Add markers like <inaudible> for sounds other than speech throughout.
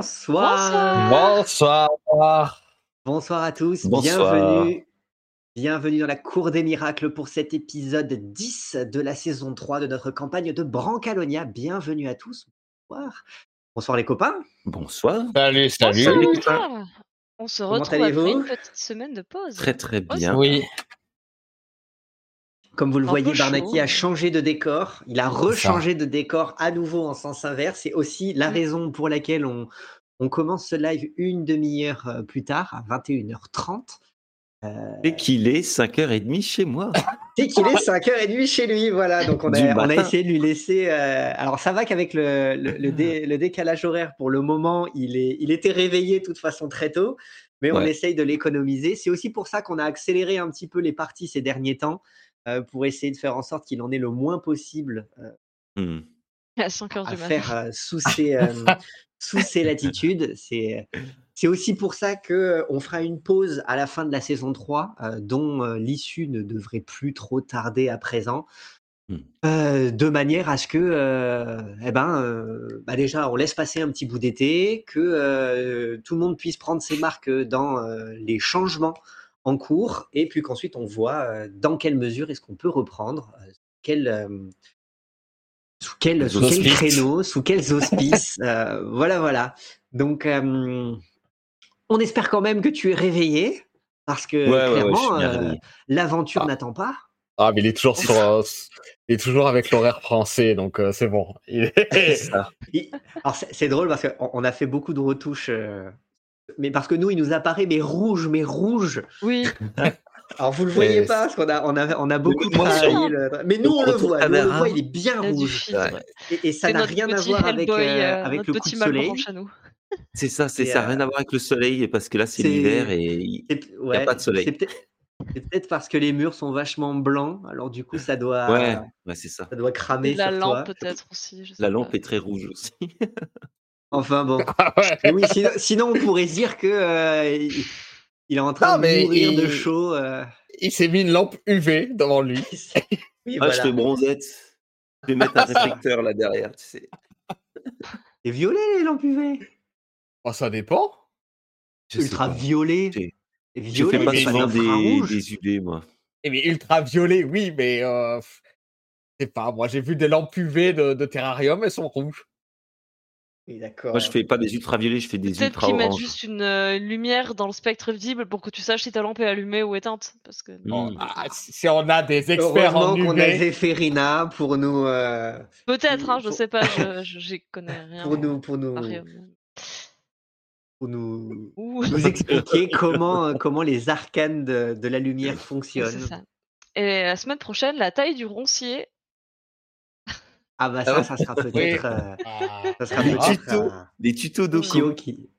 Bonsoir. Bonsoir. Bonsoir à tous. Bonsoir. Bienvenue. Bienvenue dans la Cour des Miracles pour cet épisode 10 de la saison 3 de notre campagne de Brancalonia. Bienvenue à tous. Bonsoir. Bonsoir les copains. Bonsoir. Salut, salut. Bonsoir. On se retrouve après une petite semaine de pause. Très très bien. Oui, Comme vous le voyez, Barnaki chaud. a changé de décor. Il a rechangé de décor à nouveau en sens inverse. C'est aussi la Mm. raison pour laquelle on, on commence ce live une demi-heure euh, plus tard, à 21h30. Et qu'il est 5h30 chez moi. <laughs> Et qu'il est 5h30 chez lui, voilà. Donc on a, on a essayé de lui laisser. euh, Alors ça va qu'avec le, le, le dé- <laughs> le décalage horaire, pour le moment, il, est, il était réveillé de toute façon très tôt, mais on Ouais. essaye de l'économiser. C'est aussi pour ça qu'on a accéléré un petit peu les parties ces derniers temps, euh, pour essayer de faire en sorte qu'il en ait le moins possible euh, Hmm. À 5 heures à du matin. faire euh, sous <laughs> ces, euh, sous ces latitudes. C'est, c'est aussi pour ça que euh, on fera une pause à la fin de la saison 3, euh, dont euh, l'issue ne devrait plus trop tarder à présent. Euh, de manière à ce que, euh, eh ben, euh, bah déjà, on laisse passer un petit bout d'été, que euh, tout le monde puisse prendre ses marques dans euh, les changements en cours, et puis qu'ensuite on voit euh, dans quelle mesure est-ce qu'on peut reprendre, euh, quel, euh, sous quel, sous quel créneau, sous quels auspices. euh, voilà, voilà. Donc, euh, on espère quand même que tu es réveillé, parce que Ouais, ouais, ouais, je clairement, euh, l'aventure Ah. n'attend pas. Ah, mais il est toujours sur, il est toujours avec l'horaire français, donc c'est bon. Il C'est est- ça. Il- Alors c'est drôle parce qu'on on a fait beaucoup de retouches, mais parce que nous il nous apparaît mais rouge, mais rouge. Oui, <laughs> Alors vous le voyez Mais pas parce qu'on a on a on a beaucoup le- mais nous on le voit, nous, on le voit, il est bien il a rouge. Ouais. et, et ça n'a rien à voir avec euh, euh, avec le coup petit de mal soleil. C'est ça, c'est ça. euh, Rien à voir avec le soleil, parce que là, c'est l'hiver et il- C'est- ouais, pas de soleil. C'est peut-être parce que les murs sont vachement blancs, alors du coup ça doit Ouais, ouais, c'est ça. ça doit cramer Et la sur lampe peut-être aussi. je sais La pas. lampe est très rouge aussi. <laughs> Enfin bon. <laughs> Ah ouais. Mais oui, sinon, sinon, on pourrait se dire que euh, il, il est en train Non, de mourir de il- chaud. euh. Il s'est mis une lampe UV devant lui. <laughs> Oui, Ah, voilà. je fais bronzette. Je vais mettre un réflecteur là derrière, tu sais. Et violet les lampes UV. Oh, ça dépend. Je Ultra violet. J'ai- Et Je violet, fais pas mais souvent des, des UV, moi. Eh mais ultraviolet, oui, mais euh, je sais pas. Moi, j'ai vu des lampes UV de, de terrarium, elles sont rouges. D'accord. Moi, je fais pas des ultraviolets, je fais des Peut-être ultra qu'ils mettent juste une euh, lumière dans le spectre visible pour que tu saches si ta lampe est allumée ou éteinte. Parce que Bon, Mm. ah, si si on a des experts en qu'on a Zéphérina pour nous, euh, peut-être, hein, je Pour- sais pas, je je- j'y connais rien. pour nous, pour nous, pour nous, expliquer comment, euh, comment les arcanes de, de la lumière c'est fonctionnent. ça. Et la semaine prochaine, la taille du roncier. Ah bah Ah ça, ça sera peut-être, euh, ah, ça sera tutos. euh, Des tutos. Pio qui.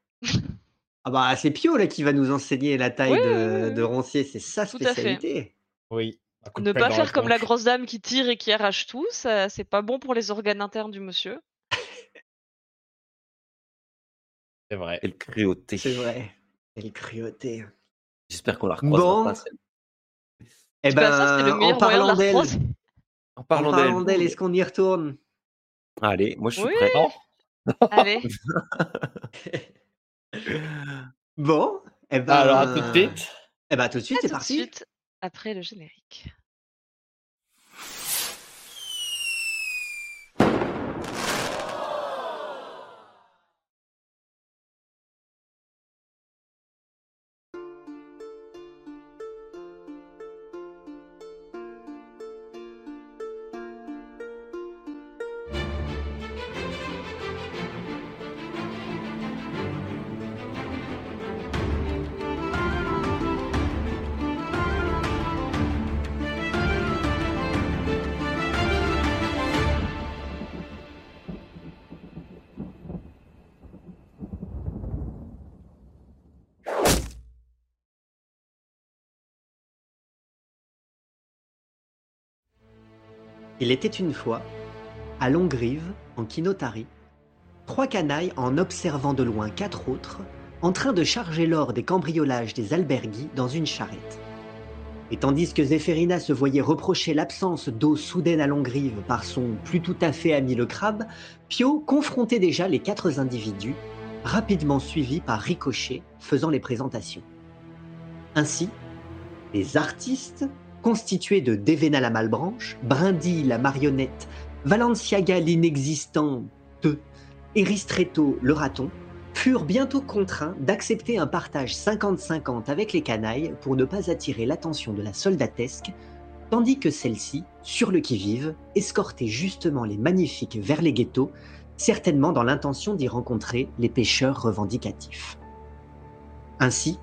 Ah bah c'est Pio là qui va nous enseigner la taille Oui, de, de roncier, c'est sa Tout à fait. spécialité. oui. Ne pas faire comme la grosse dame qui tire et qui arrache tout, ça c'est pas bon pour les organes internes du monsieur. <laughs> C'est vrai. Et le cruauté. C'est vrai. Et le cruauté. J'espère qu'on la recroisera Bon. pas. celle- Eh ça, le ben, en parlant la d'elle. En parlant parlant d'elle. d'elle, est-ce qu'on y retourne? Allez, moi je suis Oui. prêt. Non Allez, <laughs> Bon, eh ben, Alors, à tout de suite. Eh ben, tout de suite, à c'est tout de parti. suite après le générique. Il était une fois, à Longrive, en Kinotari, trois canailles en observant de loin quatre autres, en train de charger l'or des cambriolages des alberguis dans une charrette. Et tandis que Zéphérina se voyait reprocher l'absence d'eau soudaine à Longrive par son plus tout à fait ami le crabe, Pio confrontait déjà les quatre individus, rapidement suivis par Ricochet faisant les présentations. Ainsi, les artistes, constitués de Devena la Malbranche, Brindy la marionnette, Valenciaga l'inexistant et Ristretto le raton, furent bientôt contraints d'accepter un partage 50-50 avec les canailles pour ne pas attirer l'attention de la soldatesque, tandis que celle-ci, sur le qui-vive, escortait justement les magnifiques vers les ghettos, certainement dans l'intention d'y rencontrer les pêcheurs revendicatifs. Ainsi,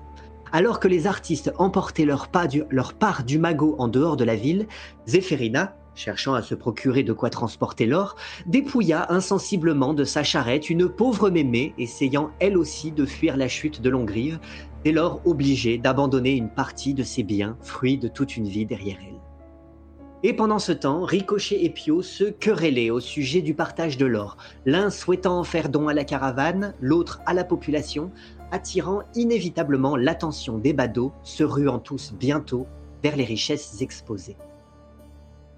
alors que les artistes emportaient leur, part du magot en dehors de la ville, Zéphérina, cherchant à se procurer de quoi transporter l'or, dépouilla insensiblement de sa charrette une pauvre mémé essayant elle aussi de fuir la chute de Longrive, dès lors obligée d'abandonner une partie de ses biens, fruits de toute une vie derrière elle. Et pendant ce temps, Ricochet et Pio se querellaient au sujet du partage de l'or, l'un souhaitant en faire don à la caravane, l'autre à la population, attirant inévitablement l'attention des badauds, se ruant tous bientôt vers les richesses exposées.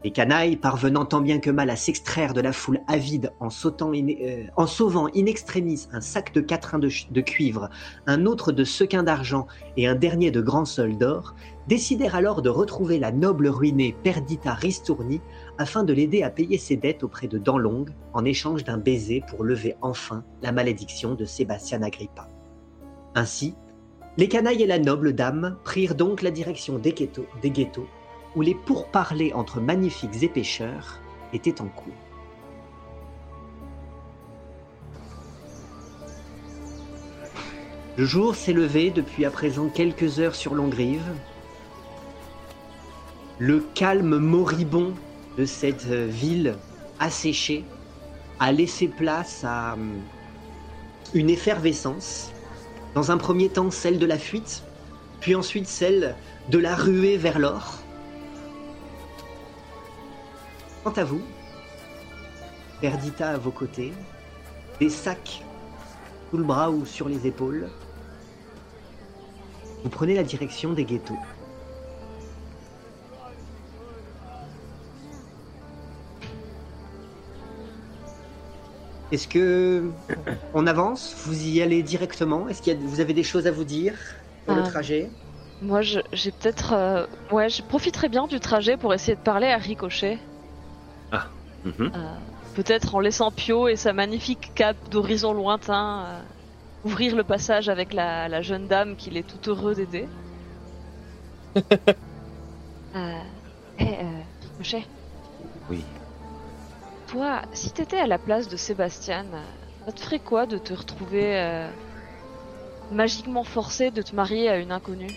Les canailles, parvenant tant bien que mal à s'extraire de la foule avide en, euh, sauvant in extremis un sac de quatrains de, de, cuivre, un autre de sequins d'argent et un dernier de grands sols d'or, décidèrent alors de retrouver la noble ruinée Perdita Ristourni afin de l'aider à payer ses dettes auprès de Danlong en échange d'un baiser pour lever enfin la malédiction de Sébastien Agrippa. Ainsi, les canailles et la noble dame prirent donc la direction des ghettos, où les pourparlers entre magnifiques épêcheurs étaient en cours. Le jour s'est levé depuis à présent quelques heures sur Longrive. Le calme moribond de cette ville asséchée a laissé place à hum, une effervescence. Dans un premier temps, celle de la fuite, puis ensuite celle de la ruée vers l'or. Quant à vous, Perdita à vos côtés, des sacs sous le bras ou sur les épaules, vous prenez la direction des ghettos. Est-ce que on avance? Vous y allez directement? Est-ce que vous avez des choses à vous dire pour le Euh, trajet? Moi, je- j'ai peut-être. euh, Ouais, je profiterai bien du trajet pour essayer de parler à Ricochet. Mhm. Euh, peut-être en laissant Pio et sa magnifique cape d'horizon lointain euh, ouvrir le passage avec la, la jeune dame qu'il est tout heureux d'aider. <laughs> euh, eh, euh, Ricochet, Oui. Toi, si t'étais à la place de Sébastien, ça te ferait quoi de te retrouver euh, magiquement forcé de te marier à une inconnue?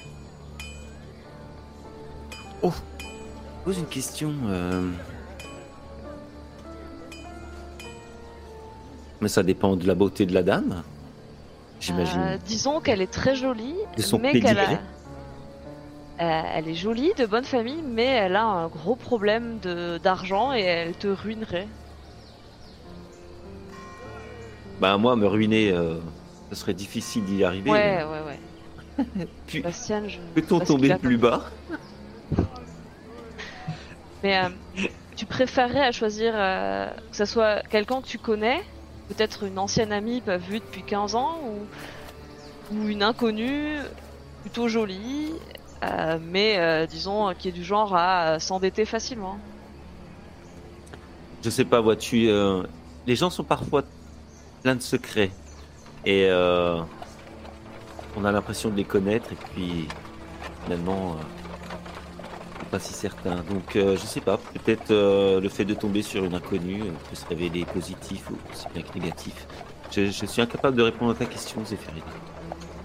Pose une question. euh, Mais ça dépend de la beauté de la dame. J'imagine. Euh, disons qu'elle est très jolie, De son mais qu'elle a... Euh, elle est jolie, de bonne famille, mais elle a un gros problème d'argent et elle te ruinerait. Bah moi, me ruiner, euh, ce serait difficile d'y arriver. Ouais, ouais, ouais. <laughs> Puis- Bastien, je. Peut-on tomber plus bas? Mais euh, tu préférerais à choisir euh, que ce soit quelqu'un que tu connais, peut-être une ancienne amie pas vue depuis 15 ans, ou, ou une inconnue plutôt jolie, euh, mais disons qui est du genre à s'endetter facilement. Je sais pas, vois-tu, les gens sont parfois pleins de secrets. Et euh, on a l'impression de les connaître, et puis finalement, euh, pas si certain. Donc, euh, je sais pas, peut-être euh, le fait de tomber sur une inconnue euh, peut se révéler positif ou aussi bien que négatif. Je, suis incapable de répondre à ta question, Zéphirine.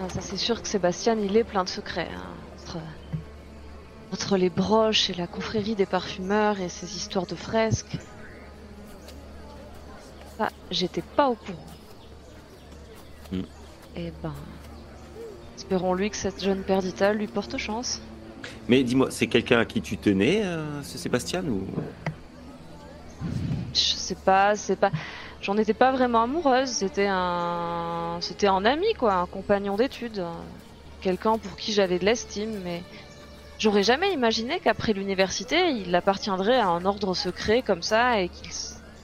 Ah, ça c'est sûr que Sébastien il est plein de secrets. hein. Entre les broches et la confrérie des parfumeurs et ses histoires de fresques. J'étais pas au courant. Hmm. Eh ben, espérons-lui que cette jeune Perdita lui porte chance. Mais dis-moi, c'est quelqu'un à qui tu tenais, euh, ce Sébastien ou... Je sais pas, c'est pas. J'en étais pas vraiment amoureuse. C'était un, c'était un ami quoi, un compagnon d'études, un- quelqu'un pour qui j'avais de l'estime, mais j'aurais jamais imaginé qu'après l'université, il appartiendrait à un ordre secret comme ça et qu'il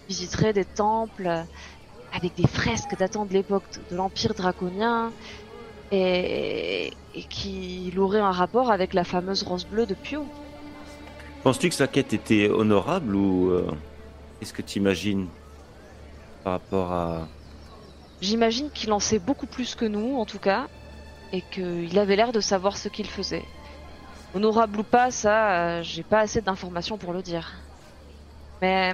visiterait des temples avec des fresques datant de l'époque de l'Empire draconien et, et qu'il aurait un rapport avec la fameuse rose bleue de Pio. Penses-tu que sa quête était honorable ou euh, qu'est-ce que tu imagines par rapport à... J'imagine qu'il en sait beaucoup plus que nous, en tout cas, et qu'il avait l'air de savoir ce qu'il faisait. Honorable ou pas, ça, euh, j'ai pas assez d'informations pour le dire. Mais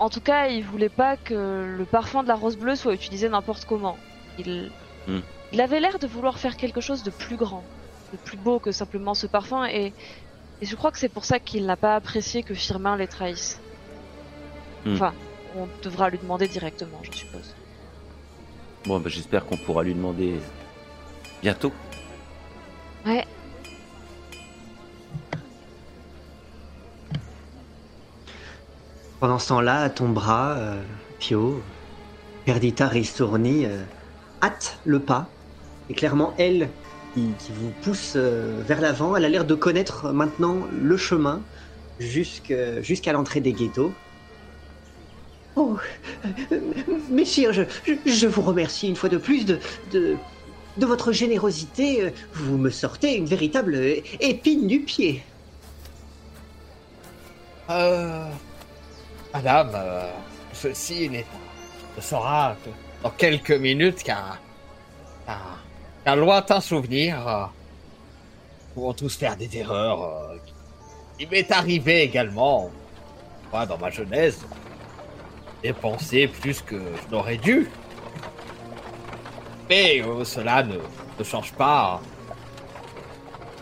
en tout cas, il voulait pas que le parfum de la rose bleue soit utilisé n'importe comment. Il, Hmm. il avait l'air de vouloir faire quelque chose de plus grand, de plus beau que simplement ce parfum, et, et je crois que c'est pour ça qu'il n'a pas apprécié que Firmin les trahisse. Hmm. Enfin, on devra lui demander directement, je suppose. Bon, bah, j'espère qu'on pourra lui demander bientôt. Ouais, Pendant ce temps-là, à ton bras, euh, Pio, Perdita Ristorni euh, hâte le pas. Et clairement, elle qui, qui vous pousse euh, vers l'avant, elle a l'air de connaître maintenant le chemin jusqu'à l'entrée des ghettos. Oh, euh, messire, je, je- je vous remercie une fois de plus de, de, de votre générosité. Vous me sortez une véritable épine du pied. Euh, madame, euh, ceci n'est ne sera que dans quelques minutes qu'un lointain souvenir. euh, Nous pouvons tous faire des erreurs. euh, Il m'est arrivé également, moi, dans ma jeunesse, dépenser plus que je n'aurais dû. Mais euh, cela ne, ne change pas,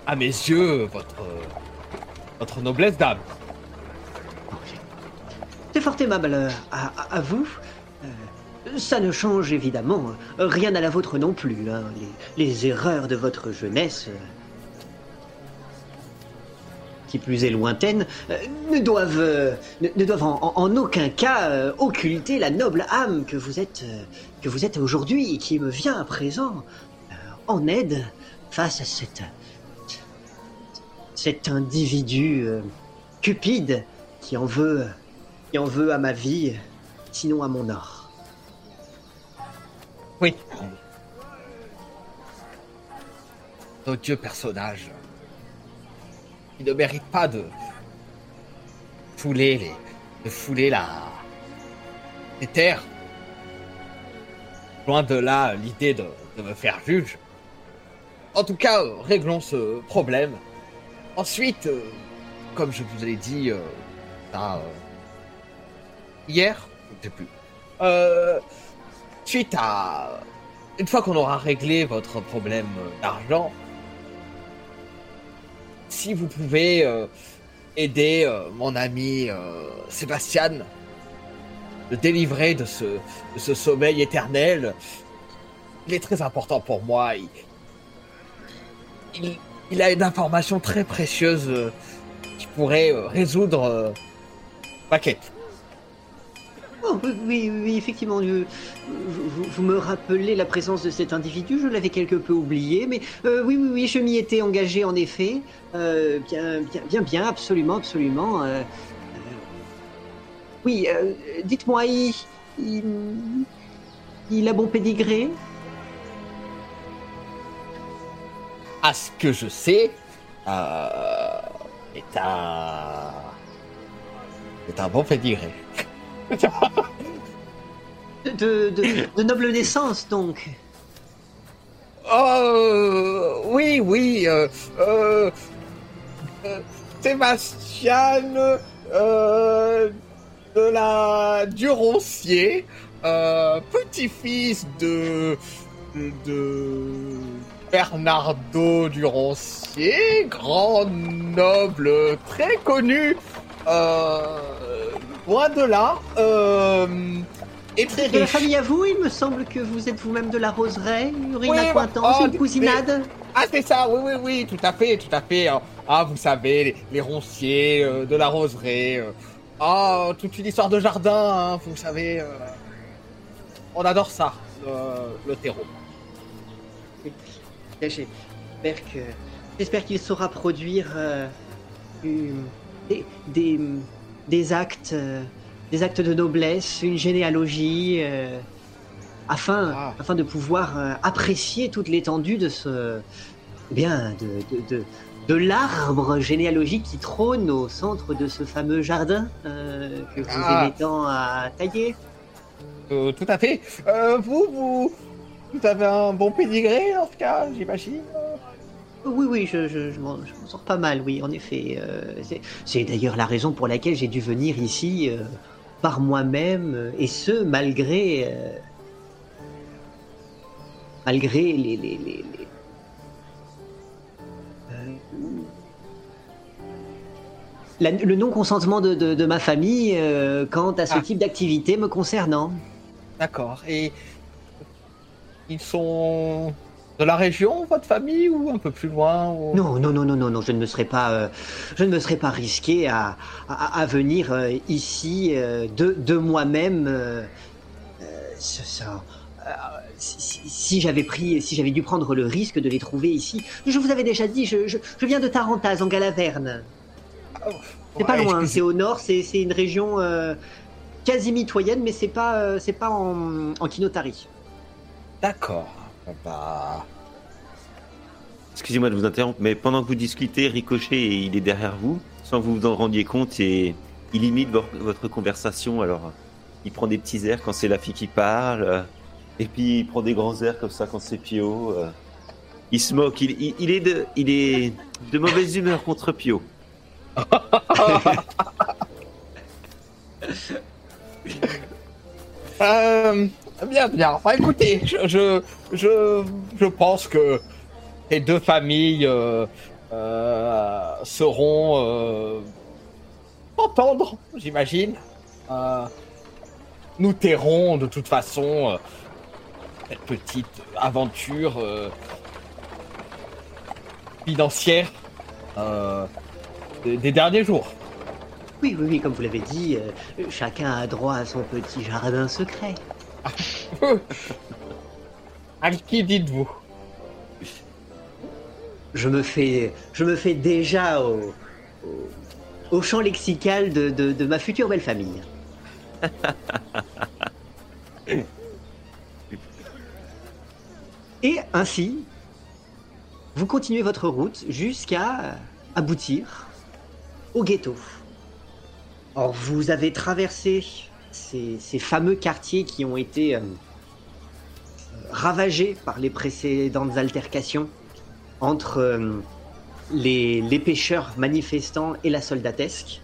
à mes yeux, votre, votre noblesse d'âme. Fort aimable euh, à, à- vous. Euh, ça ne change évidemment euh, rien à la vôtre non plus. hein. Les, erreurs de votre jeunesse, qui plus est lointaine, ne doivent, ne, doivent en, aucun cas occulter la noble âme que vous êtes, que vous êtes aujourd'hui et qui me vient à présent en aide face à cette, cet individu cupide qui en veut qui en veut à ma vie, sinon à mon or. Oui. D'odieux personnages qui ne méritent pas de fouler les, de fouler la les terres. Loin de là l'idée de, de me faire juge. En tout cas, réglons ce problème. Ensuite, euh, comme je vous l'ai dit, euh, ça, euh, hier, je ne sais plus. Euh, suite à une fois qu'on aura réglé votre problème d'argent, si vous pouvez euh, aider euh, mon ami Sébastien de délivrer de ce, de ce sommeil éternel, il est très important pour moi. Il, il, il a une information très précieuse qui pourrait résoudre ma quête. Oh, oui, oui, effectivement, vous, me rappelez la présence de cet individu, je l'avais quelque peu oublié, mais euh, oui, oui, oui, je m'y étais engagé en effet. Euh, bien, bien, bien, bien, absolument, absolument. euh, oui, dites-moi, il, a bon pédigré? À ce que je sais, est un. est un bon pédigré. De, noble naissance, donc. Oh, oui, oui, euh, euh, euh, Sébastien euh, de la Duroncier, petit-fils de, de Bernardo Duroncier, grand noble très connu, loin de là, euh, et très De la famille à vous, il me semble que vous êtes vous-même de la roseraie, une Oui, oh, une cousinade. Ah, c'est ça, oui, oui, oui, tout à fait, tout à fait. hein. Ah, vous savez, les, les ronciers euh, de la roseraie. euh. Ah, toute une histoire de jardin, hein, vous savez. euh. On adore ça, le, terreau. J'espère qu'il saura produire euh, une- des, des, des actes euh, des actes de noblesse, une généalogie, euh, afin, Ah. afin de pouvoir euh, apprécier toute l'étendue de ce, eh bien, de, de, de, de l'arbre généalogique qui trône au centre de ce fameux jardin que vous Ah. aimez tant à tailler. Tout à fait. Vous, vous, vous avez un bon pédigré en ce cas, j'imagine. Oui, oui, je, je, je m'en sors pas mal, oui, en effet. euh, c'est- d'ailleurs la raison pour laquelle j'ai dû venir ici euh, par moi-même, euh, et ce, malgré... malgré les... les, les, les- la- le non-consentement de, de- de ma famille euh, quant à ce Ah. type d'activité me concernant. D'accord. Et ils sont de la région, votre famille, ou un peu plus loin ou... Non, non, non, non, non, non, je ne me serais pas, euh, je ne me serais pas risqué à, à, à venir euh, ici euh, de, de moi-même. ça- si, j'avais pris, si j'avais dû prendre le risque de les trouver ici, je vous avais déjà dit, je, je, je viens de Tarentaz, en Galaverne. C'est pas loin, c'est au nord, c'est c'est une région quasi mitoyenne, mais c'est pas, c'est pas en, en Kinotari. D'accord. Bah, Excusez-moi de vous interrompre, mais pendant que vous discutez, Ricochet, il est derrière vous, sans que vous vous en rendiez compte, et il imite vo- votre conversation. Alors, il prend des petits airs quand c'est la fille qui parle, euh, et puis il prend des grands airs comme ça quand c'est Pio. euh. Il se moque, il, il- il est de, il est de mauvaise humeur contre Pio. <laughs> Euh, bien, bien. Enfin, écoutez, je, je, je, pense que les deux familles euh, euh, seront euh, entendre, j'imagine. Euh, nous tairons de toute façon cette petite aventure financière des, derniers jours. Oui, oui, oui, comme vous l'avez dit, chacun a droit à son petit jardin secret. <laughs> À qui dites-vous Je me fais, déjà au, au, champ lexical de ma future belle famille. Et ainsi, vous continuez votre route jusqu'à aboutir au ghetto. Or, vous avez traversé ces, fameux quartiers qui ont été euh, ravagés par les précédentes altercations entre euh, les, pêcheurs manifestants et la soldatesque.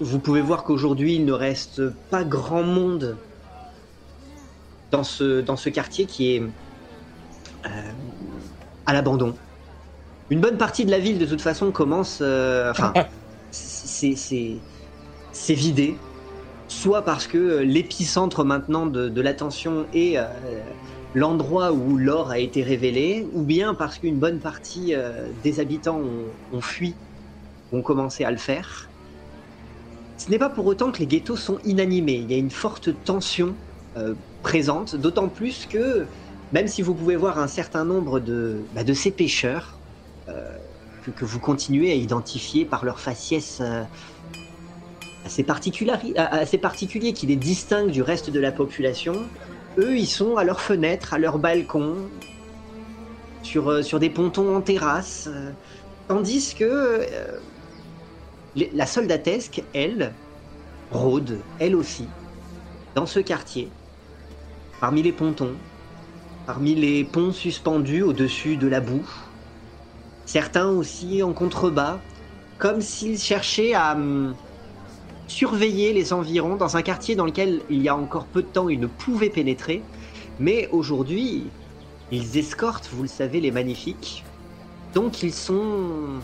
Vous pouvez voir qu'aujourd'hui, il ne reste pas grand monde dans ce, dans ce quartier qui est euh, à l'abandon. Une bonne partie de la ville, de toute façon, commence. enfin, <laughs> c'est vidé. Soit parce que euh, l'épicentre maintenant de, l'attention est euh, l'endroit où l'or a été révélé, ou bien parce qu'une bonne partie euh, des habitants ont, fui, ont commencé à le faire. Ce n'est pas pour autant que les ghettos sont inanimés. Il y a une forte tension présente, d'autant plus que, même si vous pouvez voir un certain nombre de, bah, ces pêcheurs, que, que vous continuez à identifier par leur faciès assez, particulari- a- assez particulier qui les distingue du reste de la population, eux, ils sont à leurs fenêtres, à leurs balcons, sur, euh, sur des pontons en terrasse, euh, tandis que euh, la soldatesque, elle, rôde, elle aussi, dans ce quartier, parmi les pontons, parmi les ponts suspendus au-dessus de la boue, certains aussi en contrebas, comme s'ils cherchaient à hum, surveiller les environs dans un quartier dans lequel il y a encore peu de temps ils ne pouvaient pénétrer, mais aujourd'hui ils escortent, vous le savez, les magnifiques, donc ils sont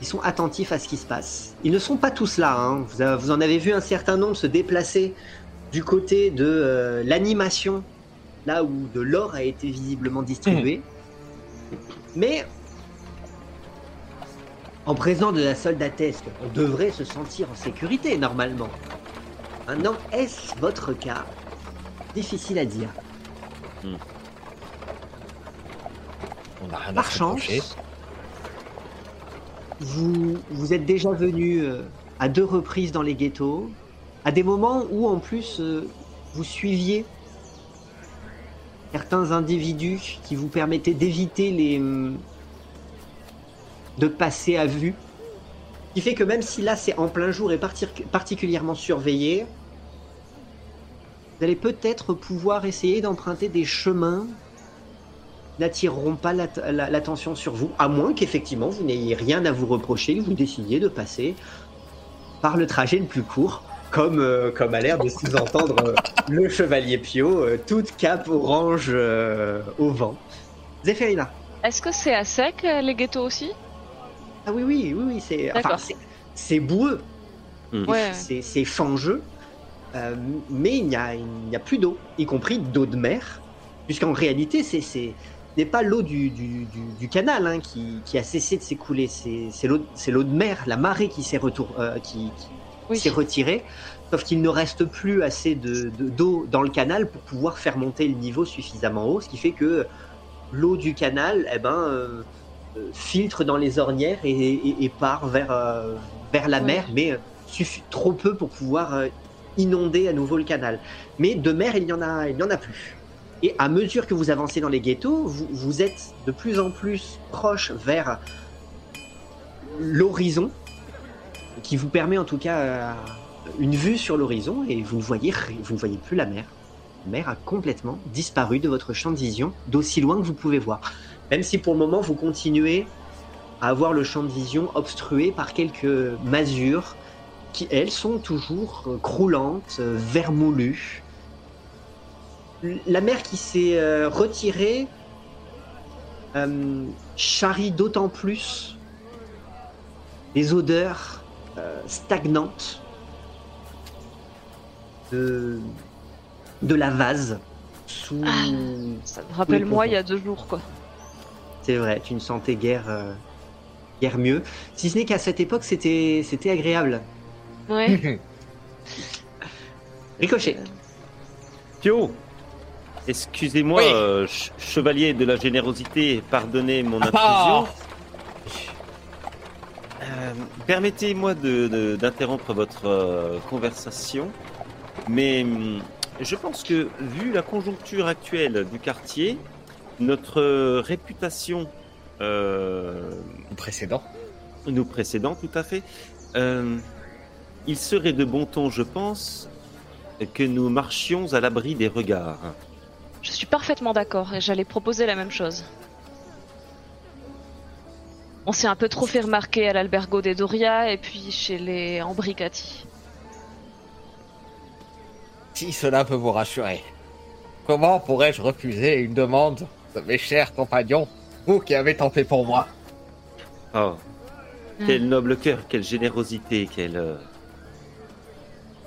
ils sont attentifs à ce qui se passe. Ils ne sont pas tous là, hein. vous, en avez vu un certain nombre se déplacer du côté de euh, l'animation, là où de l'or a été visiblement distribué. Mais en présence de la soldatesque, on devrait se sentir en sécurité normalement. Maintenant, est-ce votre cas Difficile à dire. On n'a rien à Par chance, vous êtes déjà venu euh, à deux reprises dans les ghettos, à des moments où en plus euh, vous suiviez certains individus qui vous permettaient d'éviter les hum, de passer à vue. Ce qui fait que même si là c'est en plein jour et particulièrement surveillé, vous allez peut-être pouvoir essayer d'emprunter des chemins qui n'attireront pas l'att- la- l'attention sur vous, à moins qu'effectivement vous n'ayez rien à vous reprocher, que vous décidiez de passer par le trajet le plus court, comme, euh, a l'air de sous-entendre euh, le chevalier Pio, euh, toute cape orange au vent. Zéphérina. Est-ce que c'est à sec les ghettos aussi? Ah oui, oui, oui, oui, c'est enfin, c'est- boueux. Ouais. c'est c'est fangeux, euh, mais il n'y a, il n'y a plus d'eau, y compris d'eau de mer, puisqu'en réalité, c'est c'est- ce n'est pas l'eau du, du, du- du canal hein, qui, qui a cessé de s'écouler, c'est c'est l'eau c'est l'eau de mer, la marée qui s'est retour- euh, qui, qui Oui. retirée, sauf qu'il ne reste plus assez de- de- d'eau dans le canal pour pouvoir faire monter le niveau suffisamment haut, ce qui fait que l'eau du canal eh ben, euh, filtre dans les ornières et, et- et part vers, euh, vers la Ouais. mer, mais euh, suffi- trop peu pour pouvoir euh, inonder à nouveau le canal. Mais de mer, il n'y en a, il n'y en a plus. Et à mesure que vous avancez dans les ghettos, vous, vous êtes de plus en plus proche vers l'horizon, qui vous permet en tout cas euh, une vue sur l'horizon, et vous ne voyez, vous ne voyez plus la mer. La mer a complètement disparu de votre champ de vision, d'aussi loin que vous pouvez voir. Même si pour le moment vous continuez à avoir le champ de vision obstrué par quelques masures qui, elles, sont toujours euh, croulantes, euh, vermoulues. La mer qui s'est euh, retirée euh, charrie d'autant plus les odeurs euh, stagnantes de, de la vase sous... Ah. Ça me rappelle moi il y a deux jours quoi. C'est vrai, tu ne sentais guère, euh, guère mieux. Si ce n'est qu'à cette époque, c'était c'était agréable. Ouais. <laughs> Ricochet. Pio, excusez-moi, Oui. euh, ch- chevalier de la générosité, pardonnez mon Ah. intrusion. Euh, Permettez-moi de- de- d'interrompre votre euh, conversation, mais hum, je pense que vu la conjoncture actuelle du quartier, notre réputation euh, précédent. nous précédant tout à fait, euh, il serait de bon ton, je pense, que nous marchions à l'abri des regards. Je suis parfaitement d'accord et j'allais proposer la même chose. On s'est un peu trop fait remarquer à l'albergo des Doria et puis chez les Ambricati. Si cela peut vous rassurer. Comment pourrais-je refuser une demande de mes chers compagnons, vous qui avez tant fait pour moi Oh, Hmm. quel noble cœur, quelle générosité, quelle... euh,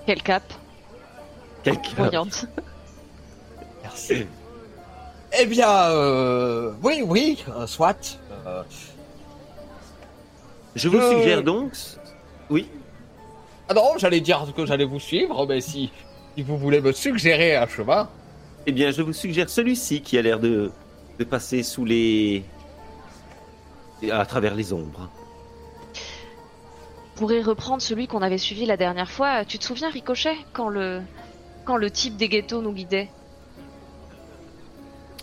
Quel cap, quel voyante. Merci. Eh bien, euh, oui, oui, euh, soit. Euh, Je vous suggère donc... Oui Ah non, j'allais dire que j'allais vous suivre, mais si, si vous voulez me suggérer un chemin, Eh bien, je vous suggère celui-ci qui a l'air de, de passer sous les... à travers les ombres. On pourrait reprendre celui qu'on avait suivi la dernière fois. Tu te souviens, Ricochet, quand le, quand le type des ghettos nous guidait?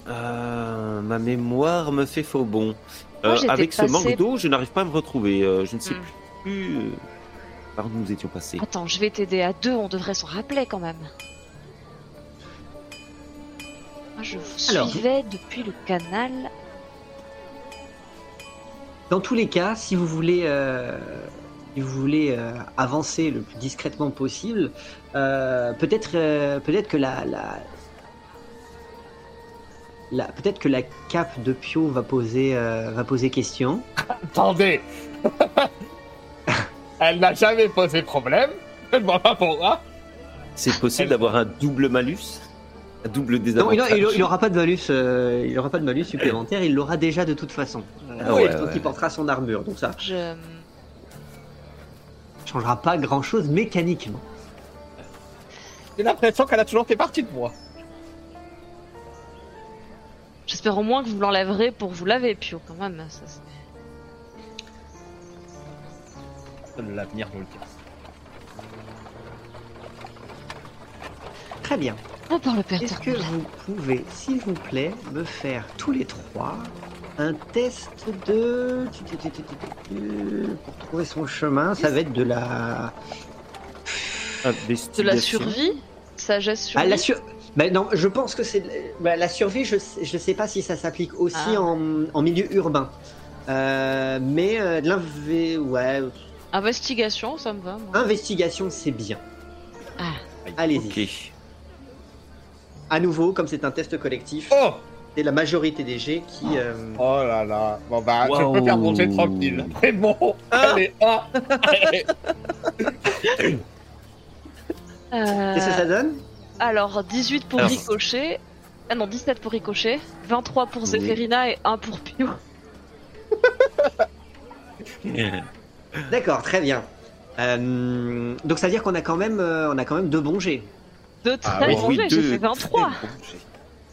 Euh, ma mémoire me fait faux bon. Moi, Euh, avec ce manque d'eau, je n'arrive pas à me retrouver. Euh, je ne sais Hmm. plus euh, par où nous étions passés. Attends, je vais t'aider à deux, on devrait s'en rappeler quand même. Moi, je vous Alors, suivais depuis le canal. Dans tous les cas, si vous voulez, euh, si vous voulez euh, avancer le plus discrètement possible, euh, peut-être, euh, peut-être que la, la, la- peut-être que la cape de Pio va poser, euh, va poser question. <laughs> attendez <laughs> Elle n'a jamais posé problème, je ne vois pas pourquoi. C'est possible d'avoir un double malus? double il n'aura pas de malus, euh, aura pas de supplémentaire. Il l'aura déjà de toute façon. Euh. Ah il portera son armure, donc ça. Changera pas grand chose mécaniquement. J'ai l'impression qu'elle a toujours fait partie de moi. J'espère au moins que vous l'enlèverez pour vous laver, Pio, quand même. Ça, L'avenir le. Très bien. Oh, par le père Est-ce que vous pouvez, s'il vous plaît, me faire tous les trois un test de... Pour trouver son chemin, ça va être de la... De la survie? Sagesse survie Ah, la sur... Bah non, je pense que c'est... bah, la survie, je sais, je sais pas si ça s'applique aussi Ah. en, en milieu urbain. Euh, mais euh, de l'inv... Ouais, Investigation, ça me va. moi. investigation, c'est bien. Ah. Allez-y. Ok. À nouveau, comme c'est un test collectif, Oh c'est la majorité des jets qui... euh, Oh là là. Bon bah, je Waouh. peux faire manger tranquille. C'est bon. <laughs> Allez, ah. Euh, Qu'est-ce que ça donne Alors, 18 pour Alors. Ricochet. Ah non, 17 pour Ricochet. 23 pour Oui. Zéphérina et 1 pour Pio. <laughs> D'accord, très bien. Euh, donc ça veut dire qu'on a quand même, euh, on a quand même deux bons jets. Deux Ah très oui, bons oui, jets, deux j'ai fait 23. très bons jets.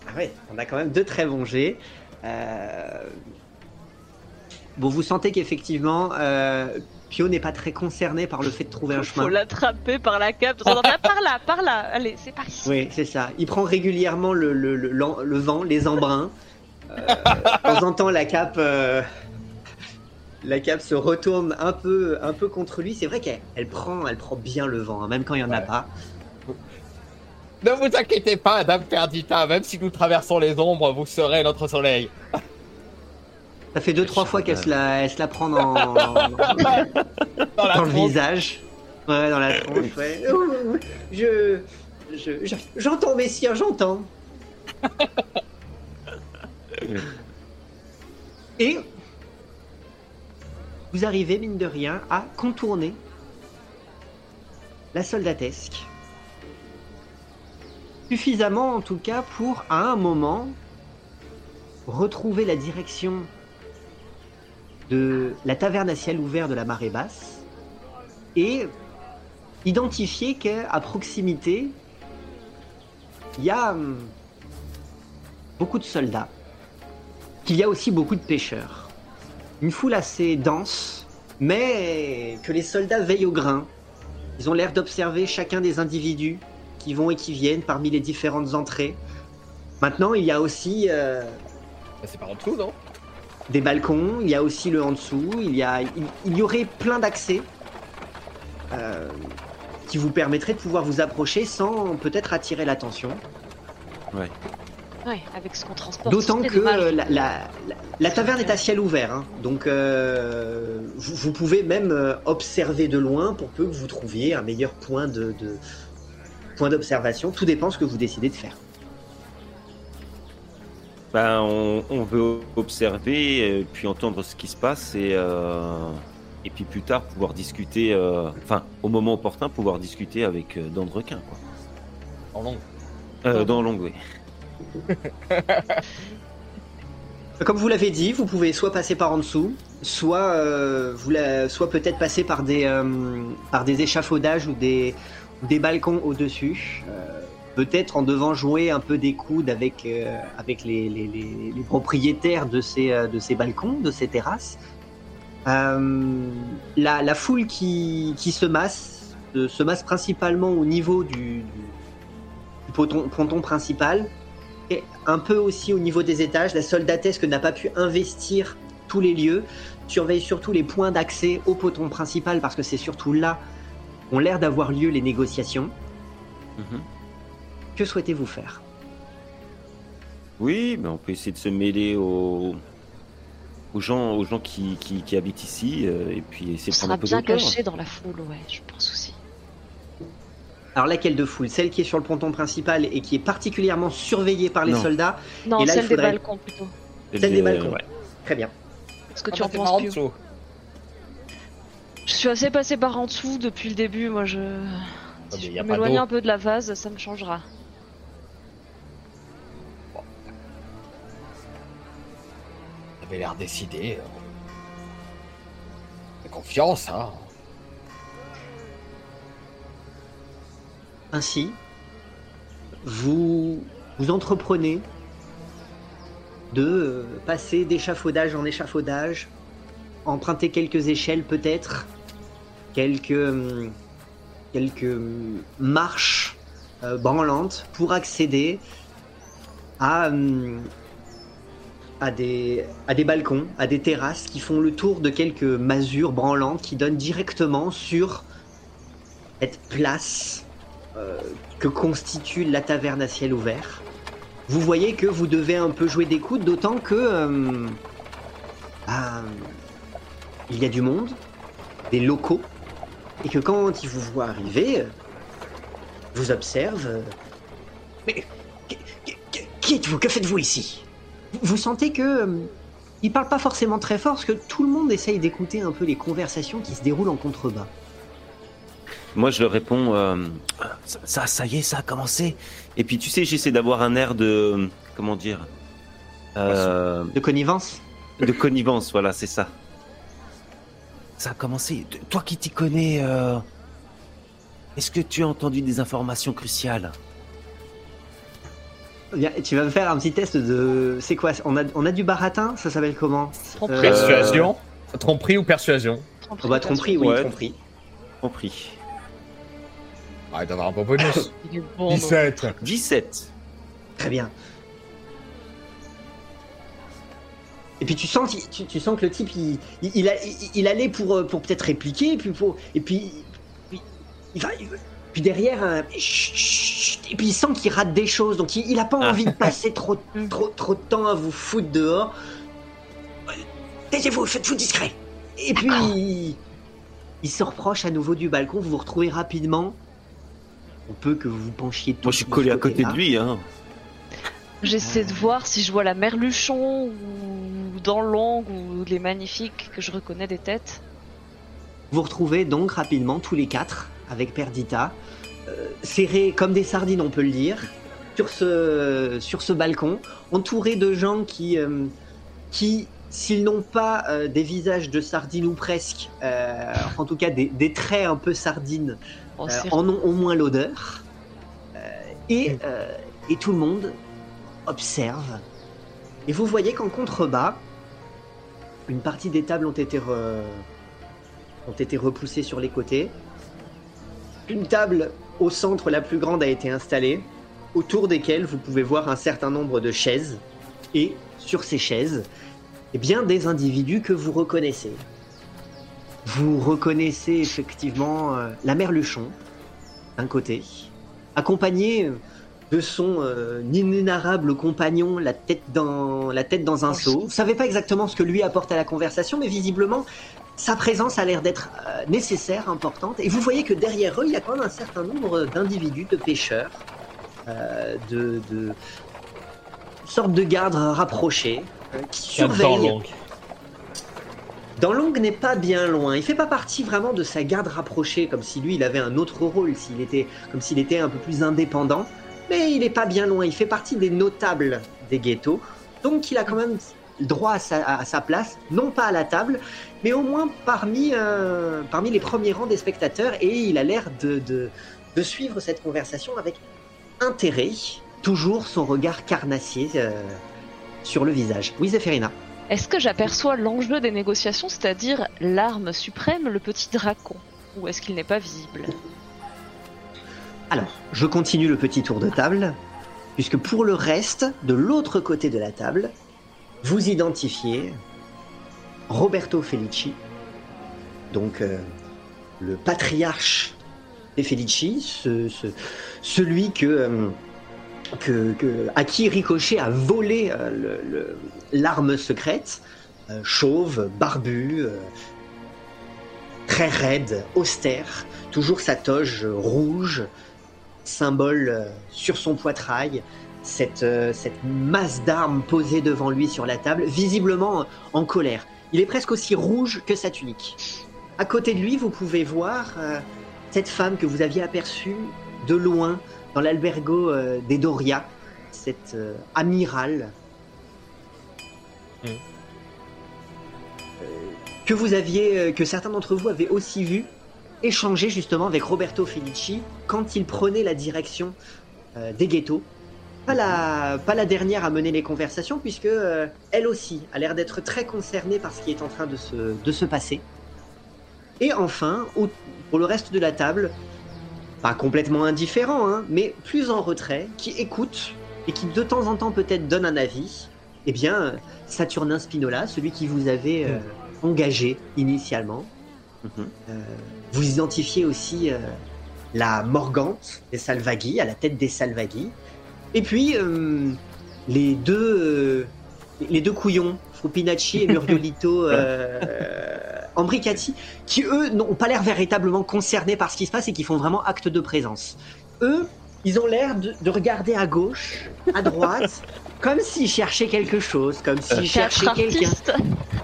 Ah ouais, on a quand même deux très bons jets. Euh, Bon, vous sentez qu'effectivement, euh, Pio n'est pas très concerné par le fait de trouver un Faut chemin. l'attraper par la cape. Non, non, là, par là, par là. Allez, c'est par ici. Oui, c'est ça. Il prend régulièrement le, le, le, le vent, les embruns. Euh, de temps en temps, la cape, euh, la cape se retourne un peu, un peu contre lui. C'est vrai qu'elle elle prend, elle prend bien le vent, hein, même quand il y en a pas. Ne vous inquiétez pas, Dame Perdita, même si nous traversons les ombres, vous serez notre soleil. Ça fait deux, trois fois qu'elle se la, elle se la prend dans, dans le tronche. visage. Ouais, dans la tronche, ouais. <laughs> Je, je, je- j'entends, messire, j'entends. <laughs> Et vous arrivez, mine de rien, à contourner la soldatesque. Suffisamment, en tout cas, pour, à un moment, retrouver la direction de la taverne à ciel ouvert de la marée basse et identifier qu'à proximité, il y a hum, beaucoup de soldats, qu'il y a aussi beaucoup de pêcheurs. Une foule assez dense, mais que les soldats veillent au grain. Ils ont l'air d'observer chacun des individus qui vont et qui viennent parmi les différentes entrées. Maintenant, il y a aussi euh, Mais C'est par en dessous, non? des balcons, il y a aussi le en dessous, il y, a, il, il y aurait plein d'accès euh, qui vous permettraient de pouvoir vous approcher sans peut-être attirer l'attention. Ouais, avec ce qu'on transporte. D'autant que la, la- la- la taverne est à ciel ouvert, hein. donc euh, vous, vous pouvez même observer de loin pour peu que vous trouviez un meilleur point de, de- point d'observation. Tout dépend ce que vous décidez de faire. Ben, on, on veut observer, euh, puis entendre ce qui se passe et, euh, et puis plus tard pouvoir discuter, euh, enfin au moment opportun pouvoir discuter avec euh, Dandrequin, quoi. En long. Euh, dans Longue, oui. <laughs> Comme vous l'avez dit, vous pouvez soit passer par en dessous, soit, euh, vous la- soit peut-être passer par des, euh, par des échafaudages ou des, des balcons au-dessus. Euh, peut-être en devant jouer un peu des coudes avec, euh, avec les, propriétaires de ces, euh, de ces balcons, de ces terrasses. La, la foule qui, qui se masse, se masse principalement au niveau du, ponton principal, et un peu aussi au niveau des étages. La soldatesque n'a pas pu investir tous les lieux, surveille surtout les points d'accès au ponton principal parce que c'est surtout là qu'ont l'air d'avoir lieu les négociations. Mhm. Que souhaitez-vous faire? Oui, mais on peut essayer de se mêler aux, aux gens, aux gens qui, qui, qui habitent ici euh, et puis essayer On de prendre sera un peu bien caché dans la foule, ouais, je pense aussi. Alors laquelle de foule? Celle qui est sur le ponton principal et qui est particulièrement surveillée par les Non. soldats? Non, Et là, il celle faudrait- des balcons plutôt. Celle des balcons. ouais. Très bien. Est-ce que Ah tu bah, en par penses en plus. Je suis assez passé par en dessous depuis le début, moi je. mais Si y je a peux pas m'éloigner un peu de la vase, ça me changera. Vous avez l'air décidé. euh. Fais confiance, hein. Ainsi, vous, vous entreprenez de euh, passer d'échafaudage en échafaudage, emprunter quelques échelles peut-être, quelques, hum, quelques hum, marches euh, branlantes pour accéder à, hum, à, des, à des balcons, à des terrasses qui font le tour de quelques masures branlantes qui donnent directement sur cette place euh, que constitue la taverne à ciel ouvert. Vous voyez que vous devez un peu jouer des coudes, d'autant que il y a du monde, des locaux, et que quand ils vous voient arriver, euh, vous observent. euh, Mais qui, êtes-vous? Que faites-vous ici? Vous, sentez que euh, ils parlent pas forcément très fort, parce que tout le monde essaye d'écouter un peu les conversations qui se déroulent en contrebas. Moi, je leur réponds euh, ça, ça, ça y est, ça a commencé. Et puis, tu sais, j'essaie d'avoir un air de. Comment dire euh, De connivence? De connivence, voilà, c'est ça. Ça a commencé. Toi qui t'y connais, euh, est-ce que tu as entendu des informations cruciales? Bien, Tu vas me faire un petit test de. C'est quoi? On a, on a du baratin? Ça s'appelle comment? Tromperie. Euh, Persuasion Tromperie ou persuasion? Oh bah, tromperie, oui, Ouais. tromperie. Compris. Ah, il doit avoir un bon bonus. Il est bon, non. 17 17. Très bien. Et puis tu sens, tu, tu sens que le type, il, il, il a- il- il allait pour, euh, pour peut-être répliquer, et puis, pour, et puis, puis il va, il va- puis derrière, et puis il sent qu'il rate des choses, donc il, il a pas envie de passer trop, <laughs> trop, trop de temps à vous foutre dehors. Taisez-vous, faites-vous discret. Et puis il, il se reproche à nouveau du balcon, vous vous retrouvez rapidement. On peut que vous vous penchiez tous Moi, je suis de collé à côté de lui, hein. J'essaie de voir si je vois la merluchon ou dans l'ongle ou les magnifiques que je reconnais des têtes. Vous retrouvez donc rapidement tous les quatre avec Perdita, euh, serrés comme des sardines, on peut le dire, sur ce, sur ce balcon, entourés de gens qui, euh, qui s'ils n'ont pas euh, des visages de sardines ou presque, euh, en tout cas des, des traits un peu sardines, Oh, euh, en ont au moins l'odeur. Euh, et, euh, et tout le monde observe. Et vous voyez qu'en contrebas, une partie des tables ont été, ont été repoussées sur les côtés. Une table au centre, la plus grande, a été installée, autour desquelles vous pouvez voir un certain nombre de chaises. Et sur ces chaises, eh bien, des individus que vous reconnaissez. Vous reconnaissez effectivement euh, la Merluchon, d'un côté, accompagnée de son euh, inénarrable compagnon, la tête dans, la tête dans un seau. Vous savez pas exactement ce que lui apporte à la conversation, mais visiblement, sa présence a l'air d'être euh, nécessaire, importante. Et vous voyez que derrière eux, il y a quand même un certain nombre d'individus, de pêcheurs, euh, de, de sortes de gardes rapprochés, qui surveillent. Dans Long n'est pas bien loin. Il fait pas partie vraiment de sa garde rapprochée, comme si lui il avait un autre rôle, s'il était, comme s'il était un peu plus indépendant. Mais il est pas bien loin. Il fait partie des notables des ghettos, donc il a quand même droit à sa, place, non pas à la table, mais au moins parmi, euh, parmi les premiers rangs des spectateurs. Et il a l'air de suivre cette conversation avec intérêt, toujours son regard carnassier euh, sur le visage. Oui, Zéphérina. Est-ce que j'aperçois l'enjeu des négociations, c'est-à-dire l'arme suprême, le petit dracon? Ou est-ce qu'il n'est pas visible? Alors, je continue le petit tour de table, puisque pour le reste, de l'autre côté de la table, vous identifiez Roberto Felici, donc euh, le patriarche des Felici, ce- ce- celui que, euh, que, à qui Ricochet a volé euh, l'arme secrète, chauve, barbu, euh, très raide, austère, toujours sa toge rouge, symbole euh, sur son poitrail, cette, euh, cette masse d'armes posée devant lui sur la table, visiblement en colère. Il est presque aussi rouge que sa tunique. À côté de lui, vous pouvez voir euh, cette femme que vous aviez aperçue de loin dans l'albergo euh, des Doria, cette euh, amirale. Mm. Que vous aviez, que certains d'entre vous avaient aussi vu échanger justement avec Roberto Felici quand il prenait la direction euh, des ghettos. Pas la, pas la dernière à mener les conversations, puisque euh, elle aussi a l'air d'être très concernée par ce qui est en train de se, de se passer. Et enfin, au- pour le reste de la table, pas complètement indifférent, hein, mais plus en retrait, qui écoute et qui de temps en temps peut-être donne un avis, eh bien, Saturnin Spinola, celui qui vous avait euh, engagé initialement, Mhm. euh, vous identifiez aussi euh, la Morgante des Salvaghi, à la tête des Salvaghi, et puis euh, les deux euh, les deux couillons, Frupinacci et Muriolito <laughs> Ambricati, qui eux n'ont pas l'air véritablement concernés par ce qui se passe et qui font vraiment acte de présence. Eux, ils ont l'air de, de regarder à gauche, à droite, <laughs> comme s'ils cherchaient quelque chose, comme s'ils cherchaient quelqu'un.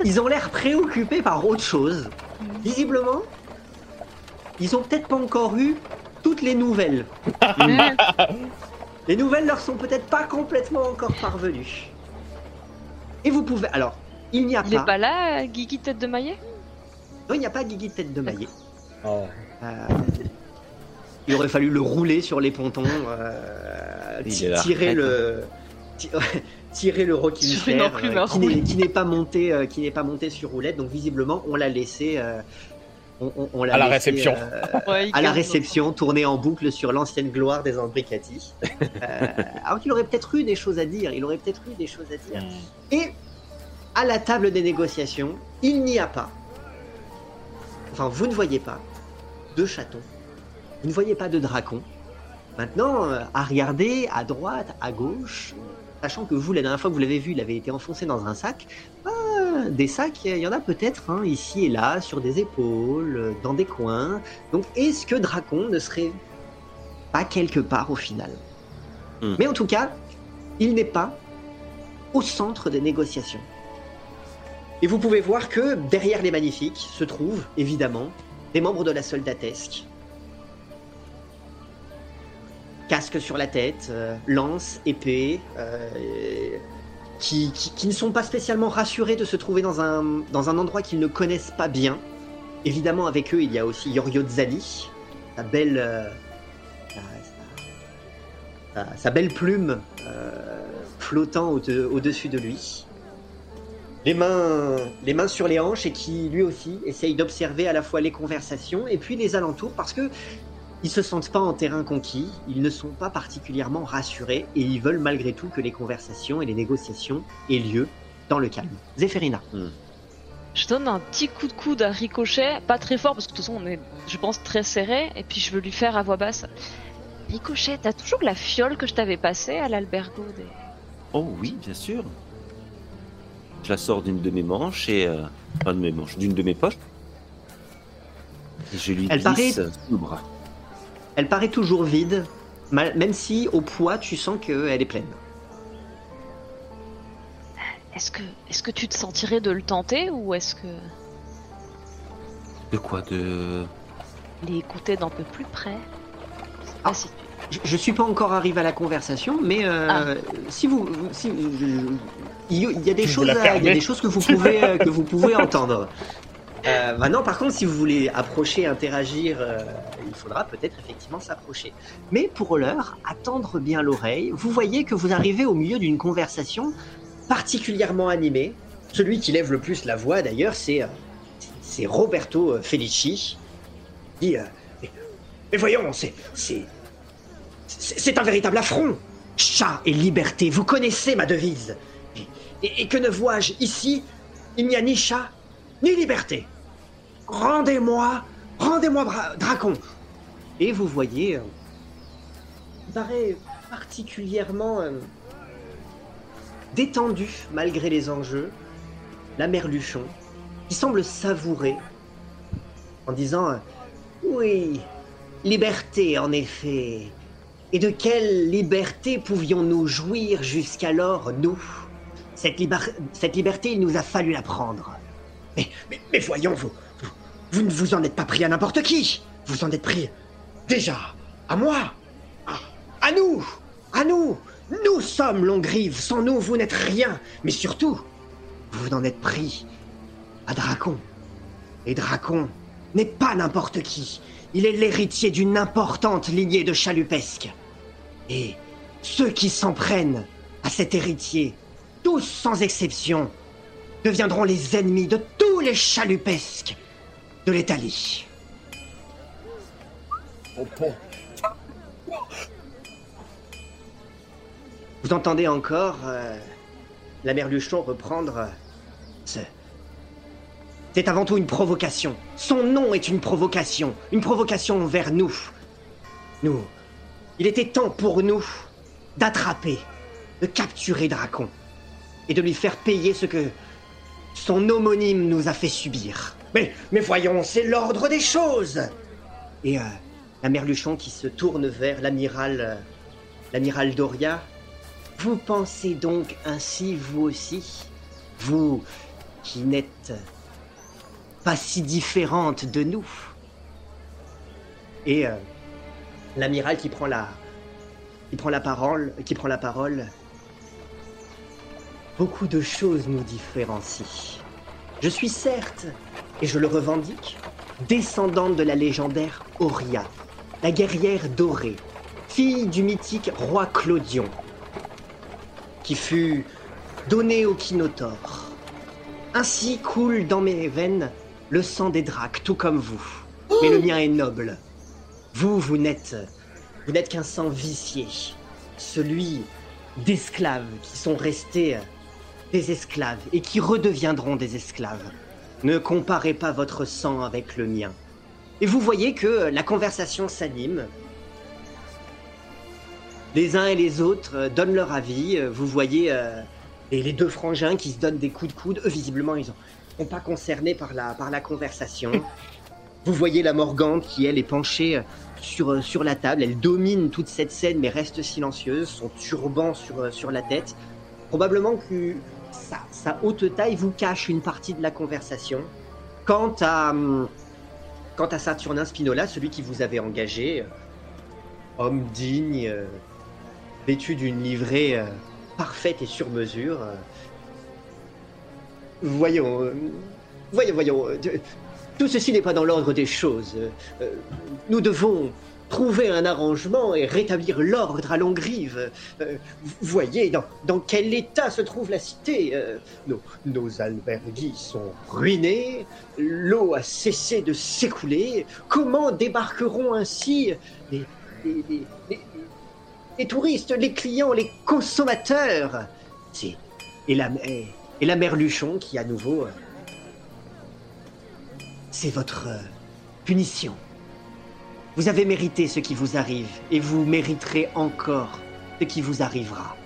Ils ont l'air préoccupés par autre chose. Visiblement, ils ont peut-être pas encore eu toutes les nouvelles. <laughs> Les nouvelles leur sont peut-être pas complètement encore parvenues. Et vous pouvez. Alors, il n'y a Il est pas. pas là, Guigui tête de maillet? Non, il n'y a pas Guigui tête de maillet. Oh. Euh, il aurait fallu le rouler sur les pontons, euh, tirer le. ti- <laughs> tirer le rocking chair, euh, à qui n'est- qui n'est pas monté euh, qui n'est pas monté sur roulette donc visiblement on l'a laissé euh, on, on- on l'a À la laissé, réception. euh, Ouais, à la réception, tourné en boucle sur l'ancienne gloire des Ambricati. <laughs> Euh, alors qu'il aurait peut-être eu des choses à dire, il aurait peut-être eu des choses à dire. Mm. Et à la table des négociations, il n'y a pas, enfin vous ne voyez pas, de chatons, vous ne voyez pas de dracon. Maintenant, euh, à regarder à droite, à gauche, sachant que vous, la dernière fois que vous l'avez vu, il avait été enfoncé dans un sac, des sacs, il y en a peut-être hein, ici et là, sur des épaules, euh, dans des coins. Donc est-ce que Dracon ne serait pas quelque part au final Hmm. Mais en tout cas, il n'est pas au centre des négociations. Et vous pouvez voir que derrière les magnifiques se trouvent évidemment des membres de la soldatesque. Casque sur la tête, euh, lance, épée, euh, qui, ne sont pas spécialement rassurés de se trouver dans un, dans un endroit qu'ils ne connaissent pas bien. Évidemment, avec eux, il y a aussi Yorio Zali, sa belle, euh, sa, belle plume euh, flottant au- au-dessus de lui. Les mains, les mains sur les hanches et qui lui aussi essaye d'observer à la fois les conversations et puis les alentours parce que ils se sentent pas en terrain conquis, ils ne sont pas particulièrement rassurés et ils veulent malgré tout que les conversations et les négociations aient lieu dans le calme. Zéphérina. Je donne un petit coup de coude à Ricochet, pas très fort parce que de toute façon on est, je pense, très serré, et puis je veux lui faire à voix basse. Ricochet, t'as toujours la fiole que je t'avais passée à l'albergo des... Oh oui, bien sûr. Je la sors d'une de mes manches et euh, enfin de mes manches, d'une de mes poches. Et je lui Elle glisse paraît- sous le bras. Elle paraît toujours vide, mal- même si au poids tu sens qu'elle est pleine. Est-ce que, est-ce que tu te sentirais de le tenter ou est-ce que De quoi De l'écouter d'un peu plus près? Ah. si tu- Je, je suis pas encore arrivé à la conversation, mais euh, Ah. si vous, si je- je- il y a- des choses, la à- il y a permets des choses que vous pouvez euh, que vous pouvez <laughs> entendre. Euh, maintenant, par contre, si vous voulez approcher, interagir, euh, il faudra peut-être effectivement s'approcher. Mais pour l'heure, attendre bien l'oreille. Vous voyez que vous arrivez au milieu d'une conversation particulièrement animée. Celui qui lève le plus la voix, d'ailleurs, c'est euh, Roberto Felici. Il dit mais, voyons, c'est un véritable affront. Chat et liberté, vous connaissez ma devise. Et que ne vois-je ici? Il n'y a ni chat, ni liberté. Rendez-moi, rendez-moi Dracon. Et vous voyez, euh, il paraît particulièrement euh, détendu malgré les enjeux, la merluchon, qui semble savourer en disant euh, Oui, liberté en effet. Et de quelle liberté pouvions-nous jouir jusqu'alors, nous? Cette, liberté, il nous a fallu la prendre. Mais voyons, vous, vous, ne vous en êtes pas pris à n'importe qui. Vous en êtes pris déjà à moi, à, à nous, à nous. Nous sommes Longrive. Sans nous, vous n'êtes rien. Mais surtout, vous en êtes pris à Dracon. Et Dracon n'est pas n'importe qui. Il est l'héritier d'une importante lignée de chalupesques. Et ceux qui s'en prennent à cet héritier, tous sans exception, deviendront les ennemis de tous les chalupesques de l'Italie. Vous entendez encore euh, la mère Luchon reprendre euh, ce... C'est avant tout une provocation. Son nom est une provocation. Une provocation envers nous. Nous. Il était temps pour nous d'attraper, de capturer Dracon. Et de lui faire payer ce que son homonyme nous a fait subir. Mais, voyons, c'est l'ordre des choses Et euh, la Merluchon qui se tourne vers l'amiral. euh, l'amiral Doria. Vous pensez donc ainsi, vous aussi Vous qui n'êtes pas si différente de nous Et euh, l'amiral qui prend la. qui prend la parole. qui prend la parole. Beaucoup de choses nous différencient. Je suis certes, et je le revendique, descendante de la légendaire Auria, la guerrière dorée, fille du mythique roi Clodion, qui fut donnée au Kinotaur. Ainsi coule dans mes veines le sang des dracs, tout comme vous. Mais le mien est noble. Vous, vous n'êtes, vous n'êtes qu'un sang vicié, celui d'esclaves qui sont restés des esclaves et qui redeviendront des esclaves. Ne comparez pas votre sang avec le mien. Et vous voyez que la conversation s'anime. Les uns et les autres euh, donnent leur avis. Euh, Vous voyez euh, les, les deux frangins qui se donnent des coups de coude. Eux, visiblement, ils sont pas concernés par la, par la conversation. <laughs> Vous voyez la Morgante qui, elle, est penchée sur, sur la table. Elle domine toute cette scène, mais reste silencieuse, son turban sur, sur la tête. Probablement que sa, haute taille vous cache une partie de la conversation. Quant à, hum, quant à Saturnin Spinola, celui qui vous avait engagé, euh, homme digne, euh, vêtu d'une livrée euh, parfaite et sur mesure. euh, voyons, euh, voyons, voyons. euh, tout ceci n'est pas dans l'ordre des choses. Euh, euh, nous devons trouver un arrangement et rétablir l'ordre à Longrive. Euh, voyez dans, quel état se trouve la cité. Euh, nos, nos albergues sont ruinés, l'eau a cessé de s'écouler. Comment débarqueront ainsi les, les- touristes, les clients, les consommateurs? C'est et la et, la merluchon qui à nouveau euh, c'est votre punition. Vous avez mérité ce qui vous arrive et vous mériterez encore ce qui vous arrivera.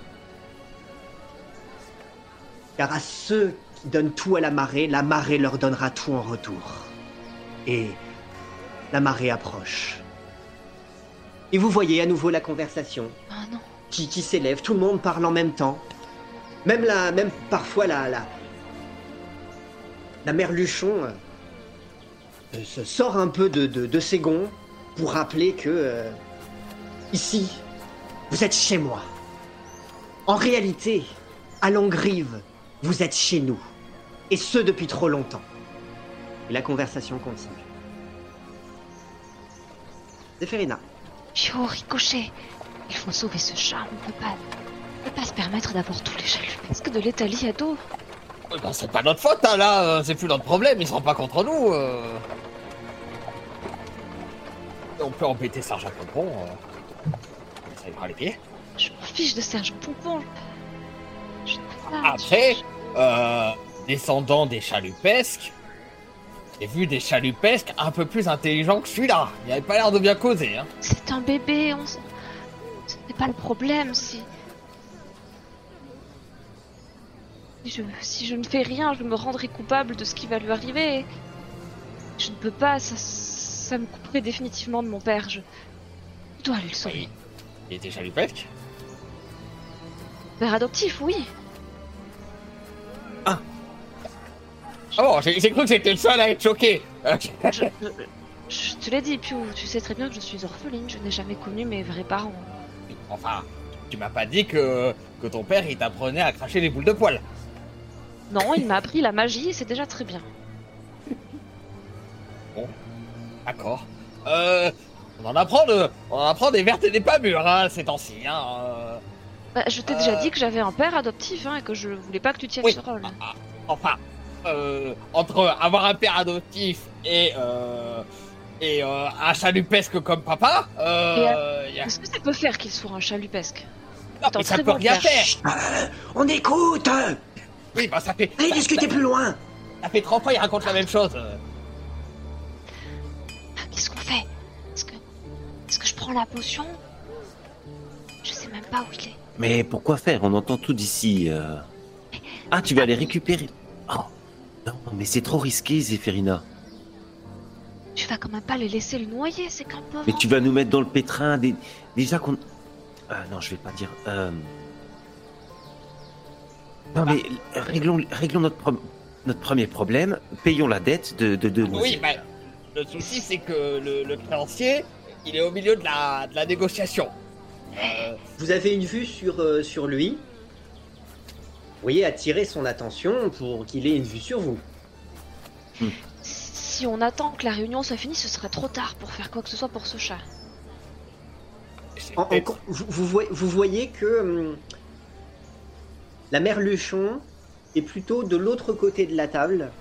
Car à ceux qui donnent tout à la marée, la marée leur donnera tout en retour. Et la marée approche. Et vous voyez à nouveau la conversation Ah non. qui, qui s'élève, tout le monde parle en même temps. Même la, même parfois la, la, la merluchon euh, euh, se sort un peu de, de, de ses gonds pour rappeler que euh, ici, vous êtes chez moi. En réalité, à Longrive, vous êtes chez nous. Et ce depuis trop longtemps. Et la conversation continue. Zéphérina. Yo, Ricochet, il faut sauver ce chat. On peut pas, on peut pas se permettre d'avoir tous les chalupesques de l'Italie à dos. Eh ben, c'est pas notre faute, hein, là, euh, c'est plus notre problème, ils seront pas contre nous. euh. On peut embêter Sergent Pompon. euh. Ça ira les pieds. Je m'en fiche de Serge Pompon. Je, Après, je- euh, descendant des chalupesques, j'ai vu des chalupesques un peu plus intelligents que celui-là. Il avait pas l'air de bien causer, hein. C'est un bébé, on Ce n'est pas le problème, si... Si je, si je ne fais rien, je me rendrai coupable de ce qui va lui arriver. Je ne peux pas, ça, ça me couperait définitivement de mon père. Je, dois aller le sauver. Il était chalupesque père adoptif, oui. Ah bon, j'ai cru que c'était le seul à être choqué. Je, je- je te l'ai dit, Piu, tu sais très bien que je suis orpheline, je n'ai jamais connu mes vrais parents. Enfin, tu m'as pas dit que, que ton père il t'apprenait à cracher les boules de poil. Non, il m'a appris la magie et c'est déjà très bien. D'accord. Euh, on en apprend de, on en apprend des vertes et des pas mûres, hein, ces temps-ci, hein. euh. Bah, je t'ai déjà Euh. dit que j'avais un père adoptif hein, et que je voulais pas que tu tiennes Oui. ce rôle. Ah, ah, enfin, euh, entre avoir un père adoptif et euh, et euh, un chalupesque comme papa, euh, y a- Qu'est-ce que ça peut faire qu'il soit un chalupesque? Non, mais ça peut bon rien faire. on écoute Oui, bah ça fait. Allez, discutez plus loin Ça fait 30 fois, il raconte la même chose. Est-ce que je prends la potion? Je sais même pas où il est. Mais pourquoi faire? On entend tout d'ici. euh. Ah, tu vas les récupérer. Oh, non, mais c'est trop risqué, Zéphérina. Tu vas quand même pas les laisser le noyer, c'est qu'un pauvre. Mais tu vas nous mettre dans le pétrin. Des... Déjà qu'on. Ah non, je vais pas dire. euh. Non, mais réglons, réglons notre, pro- notre premier problème. Payons la dette de, de, de Oui, bah, le souci, c'est que le, le créancier, il est au milieu de la, de la négociation. Euh, Vous avez une vue sur, euh, sur lui. Vous voyez attirer son attention pour qu'il ait une vue sur vous. Si on attend que la réunion soit finie, ce serait trop tard pour faire quoi que ce soit pour ce chat. En- en- vous, vous voyez, vous voyez que hum, la mère Luchon est plutôt de l'autre côté de la table,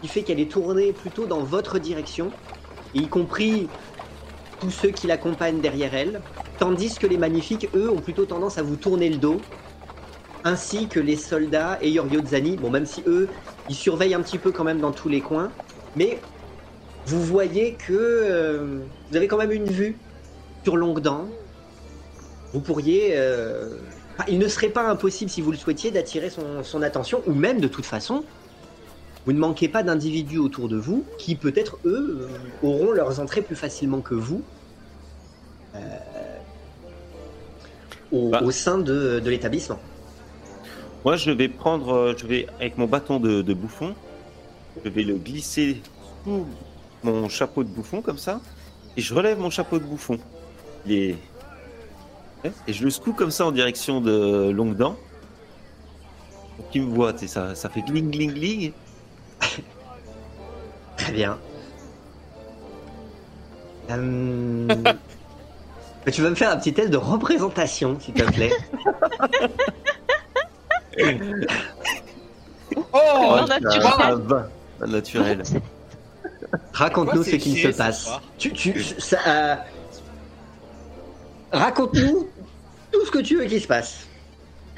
qui fait qu'elle est tournée plutôt dans votre direction, y compris tous ceux qui l'accompagnent derrière elle, tandis que les magnifiques, eux, ont plutôt tendance à vous tourner le dos, ainsi que les soldats et Yoriodzani, bon même si eux, ils surveillent un petit peu quand même dans tous les coins, mais vous voyez que euh, vous avez quand même une vue sur longue dent, vous pourriez. euh, il ne serait pas impossible, si vous le souhaitiez, d'attirer son attention, ou même de toute façon, vous ne manquez pas d'individus autour de vous qui, peut-être, eux, auront leurs entrées plus facilement que vous euh, au, Bah. au sein de, de l'établissement. Moi, je vais prendre, euh, je vais avec mon bâton de, de bouffon, je vais le glisser sous mon chapeau de bouffon comme ça, et je relève mon chapeau de bouffon. Il est- Ouais, Et je le secoue comme ça en direction de Longue Dent. Pour qu'il me voit, ça fait gling gling gling. Très bien. Euh, <laughs> tu vas me faire un petit test de représentation, s'il te plaît. <laughs> Oh, non, naturel. Ah, bah, naturel. Raconte-nous ce chier se passe. soir Tu, tu, ça, euh, Raconte-nous tout ce que tu veux qu'il se passe.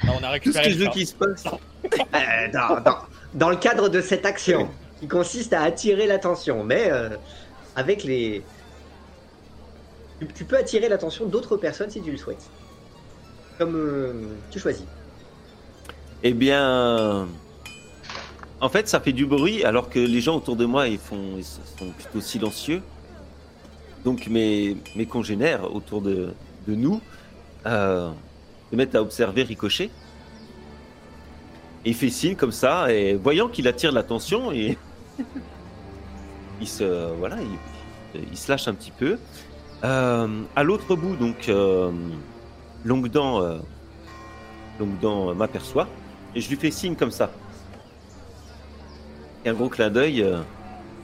on a Tout ce que je veux qu'il se passe. Euh, dans, dans- dans le cadre de cette action qui consiste à attirer l'attention, mais euh, avec les. Tu, peux attirer l'attention d'autres personnes si tu le souhaites. Comme euh, tu choisis. Eh bien, en fait, ça fait du bruit alors que les gens autour de moi ils font, sont plutôt silencieux. Donc mes, congénères autour de, de nous euh, se mettent à observer Ricochet. Et il fait signe comme ça et voyant qu'il attire l'attention et il se voilà, il, se lâche un petit peu. Euh, à l'autre bout, donc euh, Longue Dent, euh, Longue Dent euh, m'aperçoit. Et je lui fais signe comme ça. Un gros clin d'œil, euh,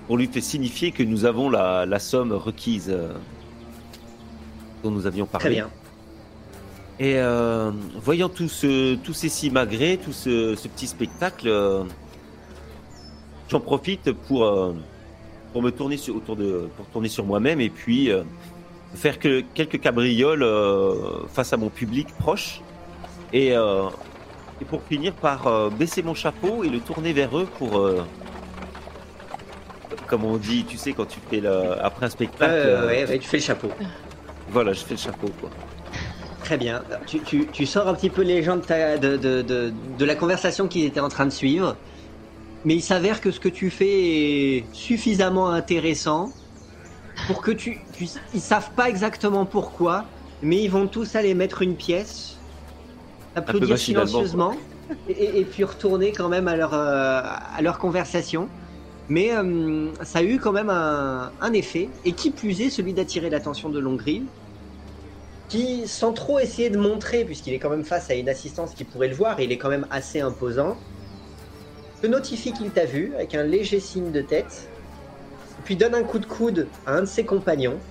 on lui fait signifier que nous avons la, la somme requise euh, dont nous avions parlé. Très bien. Et euh, voyant tout ce, tous ces simagrées, tout ce, ce petit spectacle, euh, j'en profite pour, euh, pour me tourner sur, autour de, pour tourner sur moi-même et puis faire que, quelques cabrioles face à mon public proche. Et, et pour finir par baisser mon chapeau et le tourner vers eux pour, comme on dit, tu sais, quand tu fais le, après un spectacle, ouais, ouais, tu fais le chapeau. voilà, je fais le chapeau quoi. Très bien. Tu, tu- tu sors un petit peu les gens de, ta- de, de- de- de la conversation qu'ils étaient en train de suivre. Mais il s'avère que ce que tu fais est suffisamment intéressant pour que tu, tu- Ils savent pas exactement pourquoi, mais ils vont tous aller mettre une pièce, applaudir silencieusement, et, puis retourner quand même à leur, euh, à leur conversation. Mais euh, ça a eu quand même un, un effet, et qui plus est celui d'attirer l'attention de Longrill, qui, sans trop essayer de montrer, puisqu'il est quand même face à une assistance qui pourrait le voir, et il est quand même assez imposant, te notifie qu'il t'a vu avec un léger signe de tête, puis donne un coup de coude à un de ses compagnons,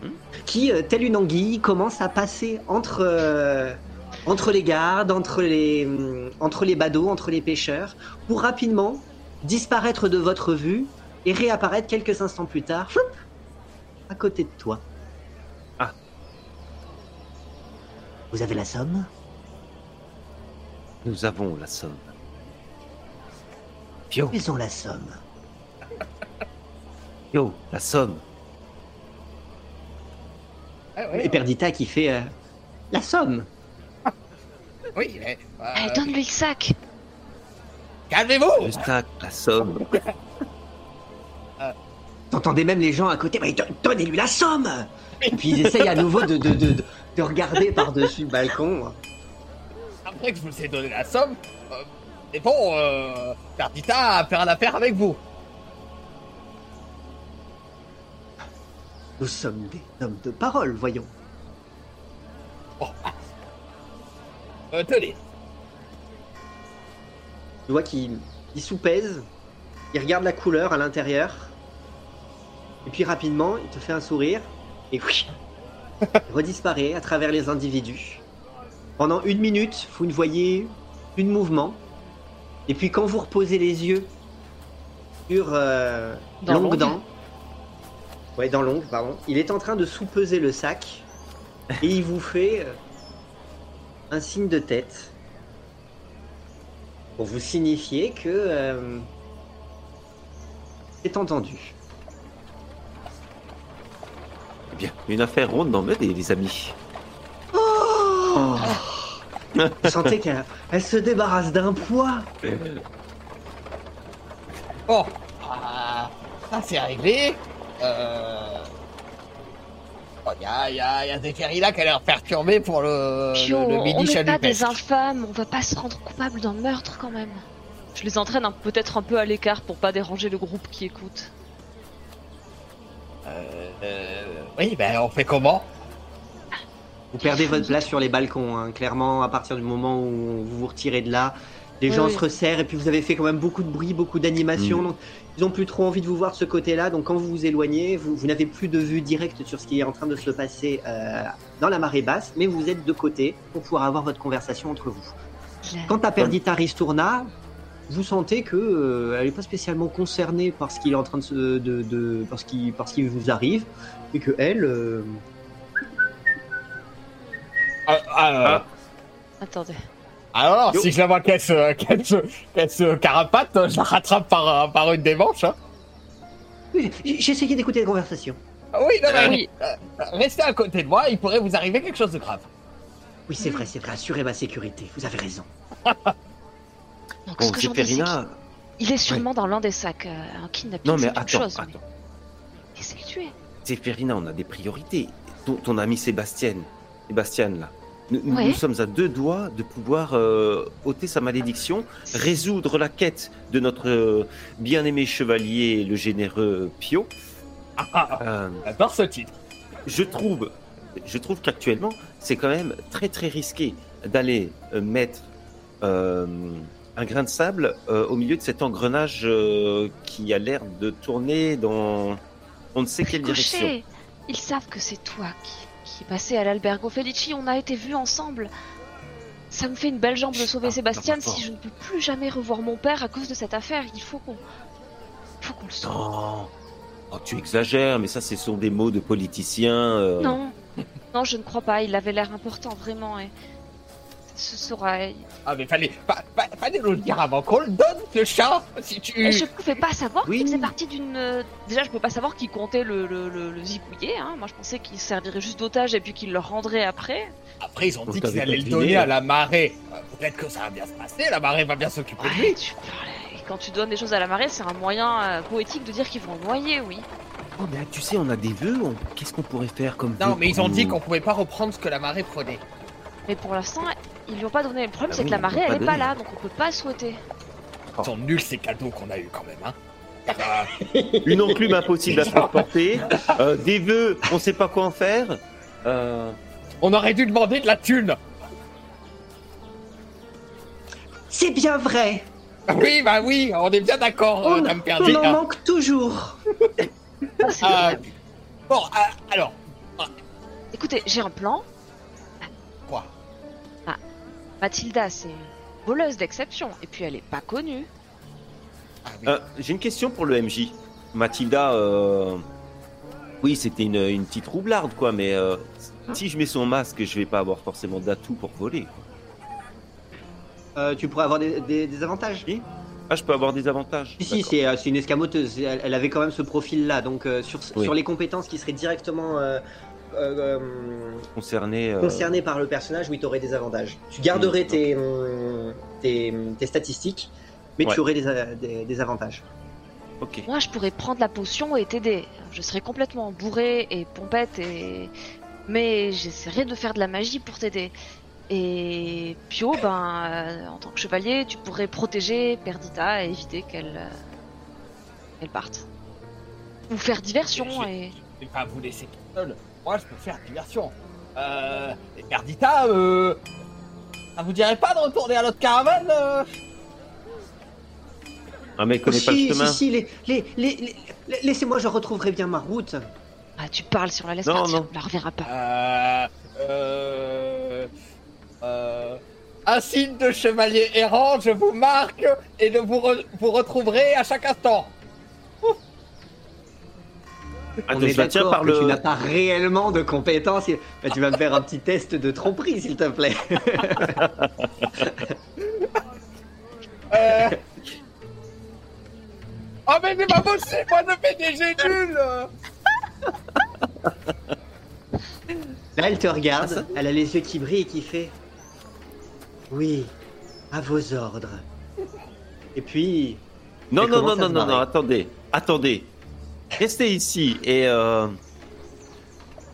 Hmm. qui, euh, tel une anguille, commence à passer entre, euh, entre les gardes, entre les, hum, entre les badauds, entre les pêcheurs, pour rapidement disparaître de votre vue et réapparaître quelques instants plus tard, à côté de toi. Ah. Vous avez la somme Nous avons la somme. Pio, Ils ont la somme. <laughs> Pio, la somme. Ah, oui, Et Perdita qui fait euh, la somme. oui, mais, euh, donne-lui le sac. calmez-vous Le sac, la somme. T'entendez même les gens à côté, mais don- donnez-lui la somme Et puis ils essayent à nouveau de, de, de, de- de regarder par-dessus le balcon. Après que je vous ai donné la somme, euh, c'est bon, euh, Perdita a fait un affaire avec vous. Nous sommes des hommes de parole, voyons. Euh, tenez. Tu vois qu'il il soupèse, il regarde la couleur à l'intérieur, et puis rapidement, il te fait un sourire, et oui, il redisparaît à travers les individus. Pendant une minute, vous ne voyez plus de mouvement, et puis quand vous reposez les yeux sur euh, Longue. Dent, ouais, dans Longue, pardon, il est en train de sous-peser le sac, et il vous fait euh, un signe de tête pour vous signifier que euh, c'est entendu. Bien, une affaire ronde dans Meudé, les amis. Oh <laughs> Vous sentez qu'elle elle se débarrasse d'un poids. Bon, ah, ça c'est réglé. Euh... bon, y a, y a, y a Zéphirina qui a l'air perturbée pour le, Pio, le, le on n'est pas des infâmes, on va pas se rendre coupable d'un meurtre quand même. Je les entraîne peut-être un peu à l'écart pour pas déranger le groupe qui écoute. Euh, euh, oui, ben on fait comment? Vous perdez votre place sur les balcons, hein. clairement, à partir du moment où vous vous retirez de là. Les Oui, gens oui. se resserrent et puis vous avez fait quand même beaucoup de bruit, beaucoup d'animation. Mm. Donc ils ont plus trop envie de vous voir de ce côté-là. Donc quand vous vous éloignez, vous, vous n'avez plus de vue directe sur ce qui est en train de se passer euh, dans la marée basse, mais vous êtes de côté pour pouvoir avoir votre conversation entre vous. Quant à Perdita Ristourna, vous sentez que euh, elle n'est pas spécialement concernée par ce qu'il est en train de, se, de, de par ce qui par ce qui vous arrive et que elle euh, ah, ah, Attendez. Alors, Yo. si je la vois qu'elle se, qu'elle se, qu'elle se carapate, je la rattrape par, euh, par une des manches. Hein. oui, j'ai j'ai essayé d'écouter la conversation. Ah Oui, non, mais Oui, euh, restez à côté de moi, il pourrait vous arriver quelque chose de grave. Oui, c'est vrai, c'est vrai. Assurez ma sécurité. Vous avez raison. <laughs> Donc, Bon, ce que il est sûrement dans l'un des sacs. euh, un kidnapping, Non, mais attends, chose. mais- attends. Et c'est le tuer. On a des priorités. Ton, ton ami Sébastien, Sébastien là. Nous, nous- Ouais. nous sommes à deux doigts de pouvoir euh, ôter sa malédiction, résoudre la quête de notre euh, bien-aimé chevalier, le généreux Pio. Ah, ah, Euh, ah, ce titre. je trouve, je trouve qu'actuellement, c'est quand même très très risqué d'aller euh, mettre euh, un grain de sable euh, au milieu de cet engrenage euh, qui a l'air de tourner dans on ne sait quelle direction. Ils savent que c'est toi qui, qui est passé à l'Albergo Felici. On a été vus ensemble. Ça me fait une belle jambe de sauver Ah, Sébastien si je ne peux plus jamais revoir mon père à cause de cette affaire. Il faut qu'on. Il faut qu'on le sauve. Non. Oh, tu exagères, mais ça, ce sont des mots de politiciens. euh. Non, non, je ne crois pas. Il avait l'air important, vraiment. Et ce sera. Et Ah, mais fallait, fallait nous le dire avant qu'on le donne, ce chat, si tu... je pouvais pas savoir Oui. qu'il faisait partie d'une. euh, déjà, je peux pas savoir qui comptait le, le, le, le zigouiller. Hein. Moi, je pensais qu'il servirait juste d'otage et puis qu'il le rendrait après. Après, ils ont On dit qu'ils allaient le donner à la marée. Euh, Peut-être que ça va bien se passer, la marée va bien s'occuper de lui. Ouais, tu parles. Et quand tu donnes des choses à la marée, c'est un moyen euh, poétique de dire qu'ils vont le noyer, oui. Oh, mais tu sais, on a des vœux. on- Qu'est-ce qu'on pourrait faire comme Non, mais ils ont dit qu'on pouvait pas reprendre ce que la marée prenait. Mais pour l'instant, ils lui ont pas donné. Le problème, Ah c'est oui, que la marée, elle est pas là, donc on peut pas souhaiter. Ils sont nuls ces cadeaux qu'on a eu quand même, hein. Euh, <laughs> Une enclume impossible à transporter. euh, des vœux, on sait pas quoi en faire. Euh, on aurait dû demander de la thune. C'est bien vrai. Oui, bah oui, on est bien d'accord, euh, On, Dame on en manque toujours. Ah, bon, ah, alors, Écoutez, j'ai un plan. Mathilda, c'est une voleuse d'exception. Et puis, elle est pas connue. Ah, oui. euh, J'ai une question pour le MJ. Mathilda, euh, oui, c'était une, une petite roublarde, quoi, mais euh, si je mets son masque, je vais pas avoir forcément d'atout pour voler. quoi. Euh, tu pourrais avoir des, des- des avantages. Oui. Ah, je peux avoir des avantages. Si, si, c'est euh, une escamoteuse. Elle, elle avait quand même ce profil-là. Donc, euh, sur, Oui. sur les compétences qui seraient directement euh, euh, euh, Concerné. euh, par le personnage, oui, tu aurais des avantages. Tu garderais Oui. tes, tes, tes statistiques, mais Ouais. tu aurais des, des avantages. Moi, je pourrais prendre la potion et t'aider. Je serais complètement bourré et pompette et. Mais j'essaierai de faire de la magie pour t'aider. Et Pio, ben, euh, en tant que chevalier, tu pourrais protéger Perdita et éviter qu'elle euh, parte. Ou faire diversion et. Je vais pas vous laisser tout seul. Moi, je peux faire diversion. Euh. Et Perdita, euh. Ça vous dirait pas de retourner à notre caravane euh? Ah, mais il connaît pas le si, chemin. si, si, les, les, les- les- les- laissez-moi, je retrouverai bien ma route. Ah, tu parles si on la laisse Non, partir, non. on la reverra pas. Euh. Euh. Euh. Un signe de chevalier errant, je vous marque et de vous, re- vous retrouverez à chaque instant. On est d'accord par que le. tu n'as pas réellement de compétences. Bah, tu vas me faire un petit test de tromperie, s'il te plaît. Euh... Oh mais c'est pas possible, moi je fais des jets nuls Là, elle te regarde, elle a les yeux qui brillent et qui fait Oui, à vos ordres. Et puis, Non, non, non, non, non, non, attendez. Attendez. Restez ici et. Euh...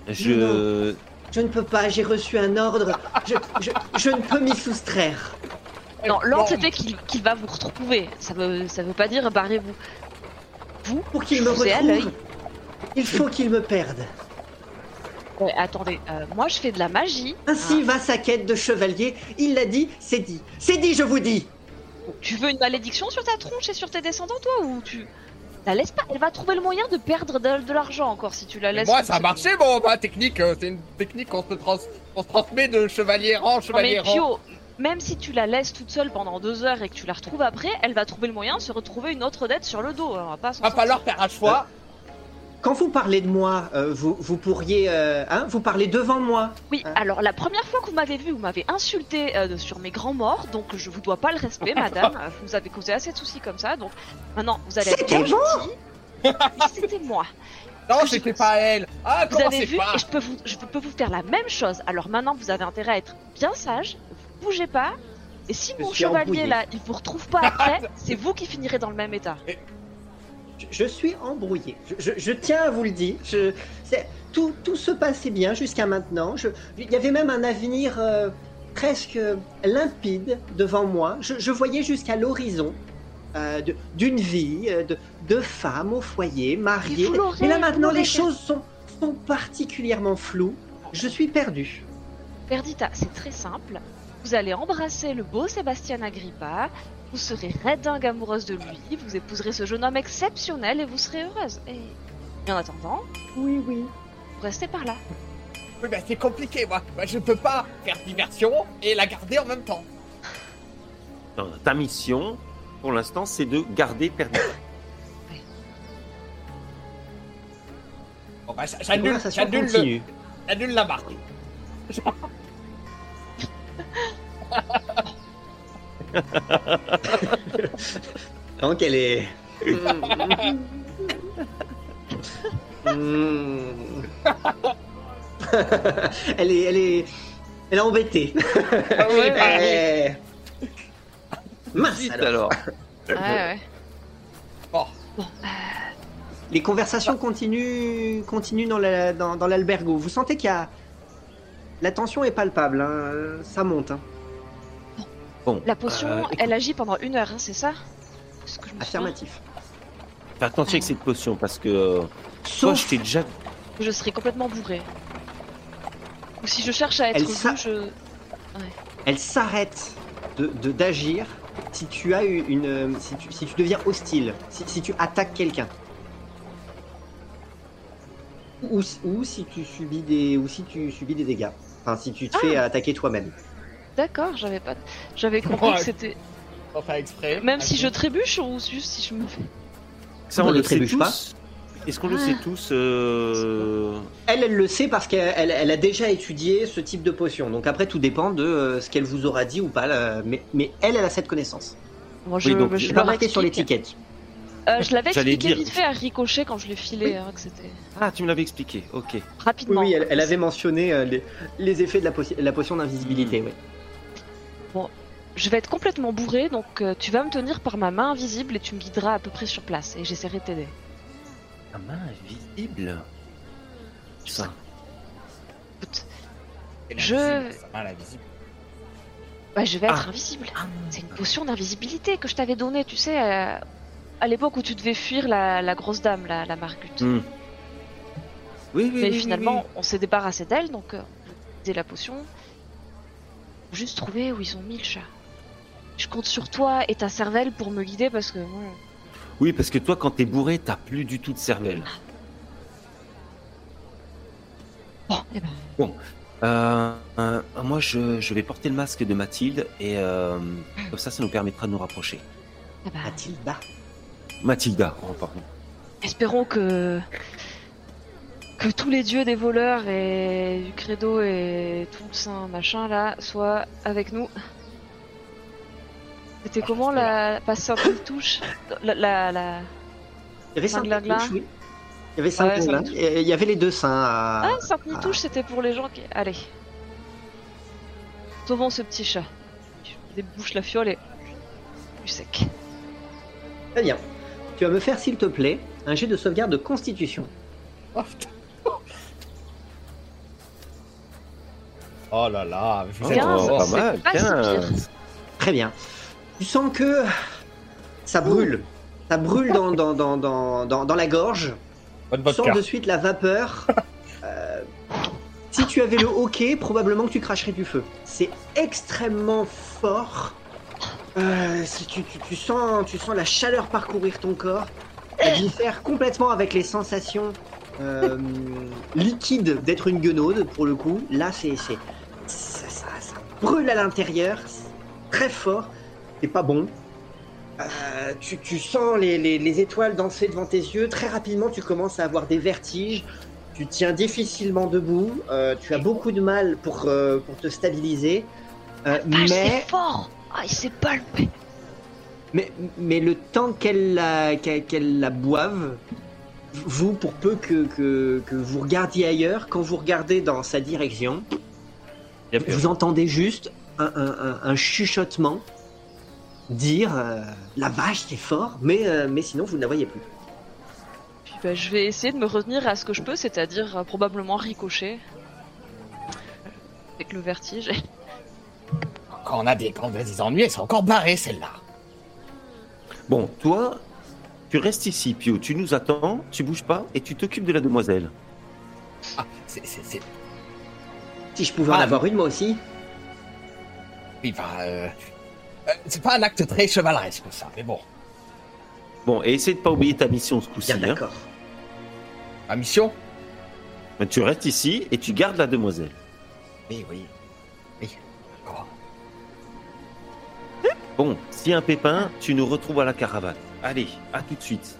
Je. je ne peux pas, j'ai reçu un ordre, je, je, je ne peux m'y soustraire. Non, l'ordre c'était qu'il qu'il va vous retrouver. Ça veut, ça veut pas dire barrez-vous. Vous Pour qu'il me vous ai à l'œil. retrouve, il faut qu'il me perde. Ouais, attendez, euh, moi je fais de la magie. Ainsi Ah, va sa quête de chevalier. Il l'a dit, c'est dit. C'est dit, je vous dis. tu veux une malédiction sur ta tronche et sur tes descendants, toi Ou tu. La laisse pas, elle va trouver le moyen de perdre de, de l'argent encore si tu la Mais laisses. moi comme ça a marché bon ma technique, euh, c'est une technique qu'on se, trans... qu'on se transmet de chevalier Non, chevalier mais errant. Pio, même si tu la laisses toute seule pendant deux heures et que tu la retrouves après, elle va trouver le moyen de se retrouver une autre dette sur le dos. On va pas s'en Va falloir faire un choix. Quand vous parlez de moi, euh, vous, vous pourriez, euh, hein, vous parlez devant moi. Oui, Hein alors la première fois que vous m'avez vu, vous m'avez insulté euh, sur mes grands morts, donc je vous dois pas le respect, <laughs> madame. Vous avez causé assez de soucis comme ça, donc maintenant vous allez être C'était bien C'était moi. <laughs> Non, je- c'était pas elle. Ah, Vous avez vu pas et je peux vous, je peux vous faire la même chose. Alors maintenant, vous avez intérêt à être bien sage. Vous bougez pas. Et si Je mon chevalier embrouillé. là, il vous retrouve pas après, <laughs> c'est vous qui finirez dans le même état. Je suis embrouillé. Je, je- je tiens à vous le dire. Je, tout, tout se passait bien jusqu'à maintenant. Il y avait même un avenir euh, presque limpide devant moi. Je, voyais jusqu'à l'horizon euh, d'une vie, euh, de, de femme au foyer, mariée. vous l'aurez, Mais là maintenant, les choses sont, sont particulièrement floues. Je suis perdu. Perdita, c'est très simple. Vous allez embrasser le beau Sébastien Agrippa. Vous serez dingue amoureuse de lui. Vous épouserez ce jeune homme exceptionnel et vous serez heureuse. Et, et en attendant, Oui, oui. vous restez par là. Oui, bah, c'est compliqué, moi. Moi, je peux pas faire diversion et la garder en même temps. Non, ta mission, pour l'instant, c'est de garder perdu. <coughs> Bon, bah, La j'annule, j'annule, j'annule la marque. <laughs> <laughs> Donc elle est. Hmm. <laughs> elle est, elle est, elle est embêtée. Ah oui, bah, oui. Eh. Mince alors. alors. Ouais, ouais. Bon, Les conversations continuent, continuent dans la- dans, dans l'albergo. Vous sentez qu'il y a la tension est palpable. hein. Ça monte. hein. Bon. La potion, euh, écoute, elle agit pendant une heure, hein, c'est ça Ce que je me souviens. Affirmatif. Fais attention avec cette potion parce que. euh, Toi, je Sauf t'ai déjà. Je serai complètement bourré. Ou si je cherche à être Elle je. elle s'arrête de de- d'agir si tu as eu une euh, si tu, si tu deviens hostile, si, si tu attaques quelqu'un. Ou, ou si tu subis des ou si tu subis des dégâts. Enfin, si tu te fais attaquer toi-même. D'accord, j'avais pas. J'avais compris Ouais. que c'était. on fait exprès. Même si je trébuche ou juste si je me fais. Ça, On on ne le sait trébuche tous. pas. est-ce qu'on le sait tous euh, Elle, elle le sait parce qu'elle elle- elle a déjà étudié ce type de potion. Donc après, tout dépend de euh, ce qu'elle vous aura dit ou pas. là. Mais, mais elle, elle a cette connaissance. Moi, je, Oui, donc, je pas marqué sur l'étiquette. Euh, je l'avais expliqué dire- vite fait à Ricochet quand je l'ai filé, hein, que c'était Ah, tu me l'avais expliqué. Ok. Oui, rapidement. oui, elle, elle avait mentionné euh, les, les effets de la, potion- la potion d'invisibilité. Hmm. oui. Je vais être complètement bourré, donc euh, tu vas me tenir par ma main invisible et tu me guideras à peu près sur place et j'essaierai de t'aider. La main invisible? Ça. Écoute, Je- l'invisible. bah, je vais être Ah. invisible. C'est une potion d'invisibilité que je t'avais donnée, tu sais, euh, à l'époque où tu devais fuir la, la grosse dame, la, la Margute. Hmm. Oui, oui, Mais oui, oui, finalement, on s'est débarrassé d'elle, donc euh, on a utilisé la potion. Faut juste trouver où ils ont mis le chat. Je compte sur toi et ta cervelle pour me guider parce que bon, oui. Parce que toi, quand t'es bourré, t'as plus du tout de cervelle. Bon, eh ben, Euh, euh, moi, je, je vais porter le masque de Mathilde et euh, comme ça, ça nous permettra de nous rapprocher. eh ben, Mathilda. Mathilda, oh, pardon. espérons que que tous les dieux des voleurs et du credo et tout le saint machin là soient avec nous. C'était Ah, comment la pas sainte touche? La, la, la- Il y avait Saint touches, oui. Il y avait Saint Il y avait les deux seins. à- Ah, Sainte Nitouche, c'était pour les gens qui. Allez. Sauvons ce petit chat. Je débouche la fiole et. Du sec. Très bien. Tu vas me faire, s'il te plaît, un jet de sauvegarde de constitution. Oh, putain. Oh là là, vous Oh, êtes pas mal, pas si 15. Très bien. Tu sens que ça brûle. Ça brûle dans, dans, dans, dans, dans, dans la gorge. Bonne Tu sens de suite la vapeur. <laughs> Euh, si tu avais le hockey, probablement que tu cracherais du feu. C'est extrêmement fort. Euh, si tu, tu, tu sens, tu sens la chaleur parcourir ton corps. Ça diffère complètement avec les sensations euh, liquides d'être une guenaude, pour le coup. Là, c'est, c'est, ça, ça, ça brûle à l'intérieur. Très fort. C'est pas bon. Euh, tu, tu sens les, les- les étoiles danser devant tes yeux. Très rapidement, tu commences à avoir des vertiges. Tu tiens difficilement debout. Euh, tu as beaucoup de mal pour, euh, pour te stabiliser. Vache, mais, c'est fort Ah, il s'est palpé mais, mais le temps qu'elle la, qu'elle la boive, vous, pour peu que, que, que vous regardiez ailleurs, quand vous regardez dans sa direction, Vous entendez juste un, un- un- un chuchotement dire euh, la vache c'est fort, mais, euh, mais sinon vous ne la voyez plus. Puis bah, je vais essayer de me retenir à ce que je peux, c'est-à-dire euh, probablement ricocher. Avec le vertige. <laughs> Quand on a des, quand on a des ennuis, elles sont encore barrées, celles-là. Bon, toi, tu restes ici, Pio. Tu nous attends, tu bouges pas et tu t'occupes de la demoiselle. Ah, c'est... Si je pouvais en Ah. avoir une moi aussi. Oui, enfin, euh, euh, c'est pas un acte très chevaleresque, ça, mais bon. Bon, et essaie de pas oublier ta mission ce coup-ci. Bien hein. d'accord. Ma mission? Mais Tu restes ici et tu gardes la demoiselle. Oui, oui. Oui, d'accord. Bon, a un pépin, tu nous retrouves à la caravane. Allez, à tout de suite.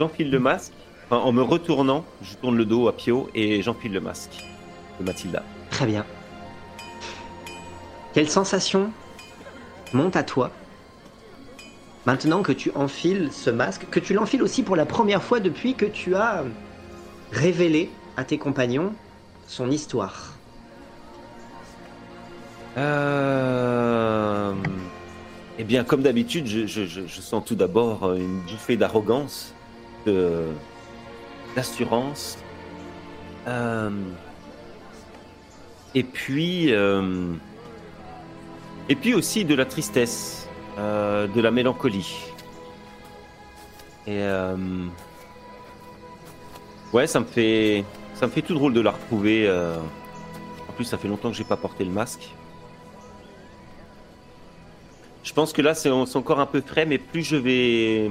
J'enfile le masque. Enfin, en me retournant, je tourne le dos à Pio et j'enfile le masque de Mathilda. Très bien. Quelle sensation monte à toi maintenant que tu enfiles ce masque, que tu l'enfiles aussi pour la première fois depuis que tu as révélé à tes compagnons son histoire? Euh... Eh bien, comme d'habitude, je, sens tout d'abord une bouffée d'arrogance, d'assurance, Euh, et puis euh, et puis aussi de la tristesse, euh, de la mélancolie. Et euh, ouais, ça me fait ça me fait tout drôle de la retrouver. En plus, ça fait longtemps que j'ai pas porté le masque. Je pense que là, c'est c'est encore un peu frais, mais plus je vais,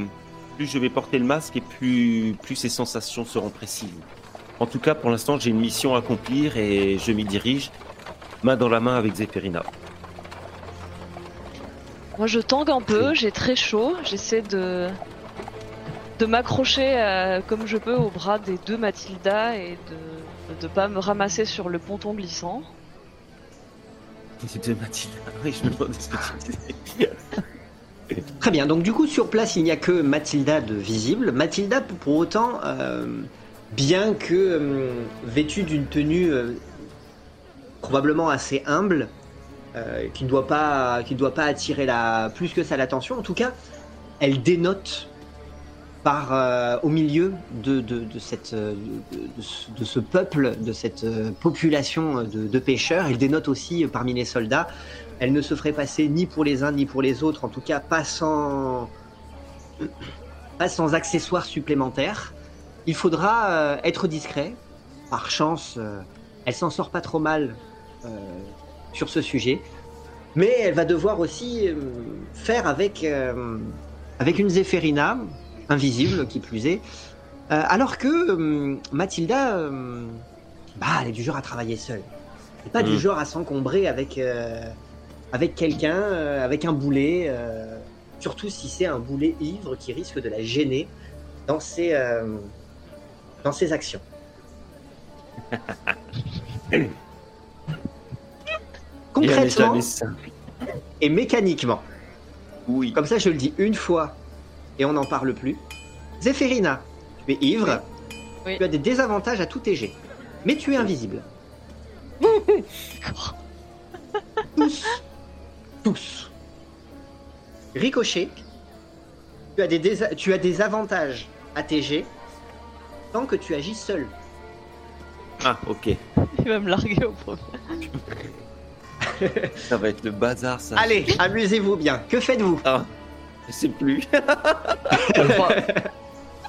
plus je vais porter le masque et plus, plus ces sensations seront précises. En tout cas, pour l'instant, j'ai une mission à accomplir et je m'y dirige, main dans la main avec Zéphérina. Moi je tangue un peu, j'ai très chaud, j'essaie de de m'accrocher euh, comme je peux au bras des deux Mathilda et de de pas me ramasser sur le ponton glissant. C'est de Mathilda. <laughs> Oui, je me demande ce que tu disais. Très bien, donc du coup sur place il n'y a que Mathilda de visible. Mathilda pour pour autant, euh, bien que euh, vêtue d'une tenue euh, probablement assez humble, euh, qui ne doit pas, attirer plus que ça l'attention, en tout cas, elle dénote euh, au milieu de, ce- peuple, de cette population de, pêcheurs. Elle dénote aussi parmi les soldats. Elle ne se ferait passer ni pour les uns ni pour les autres, en tout cas pas sans accessoires supplémentaires. Il faudra euh, être discret. Par chance, euh, elle s'en sort pas trop mal euh, sur ce sujet. Mais elle va devoir aussi faire avec, avec une Zéphérina, invisible qui plus est. Alors que Mathilda, bah, elle est du genre à travailler seule. Elle est pas du Mhm. genre à s'encombrer avec, avec quelqu'un, avec un boulet. surtout si c'est un boulet ivre qui risque de la gêner dans ses, euh, dans ses actions. <laughs> Concrètement et mécaniquement, Oui. comme ça je le dis une fois et on n'en parle plus. Zéphérina, tu es ivre, Oui. tu as des désavantages à tout tes jets, mais tu es invisible. <laughs> Tous. Tous. Ricochet, tu as des, désa- tu as des avantages à tes jets tant que tu agis seul. Ah, ok. <laughs> Il va me larguer au premier. <laughs> Ça va être le bazar, ça. Allez, amusez-vous bien. Que faites-vous Ah, je sais plus. <laughs>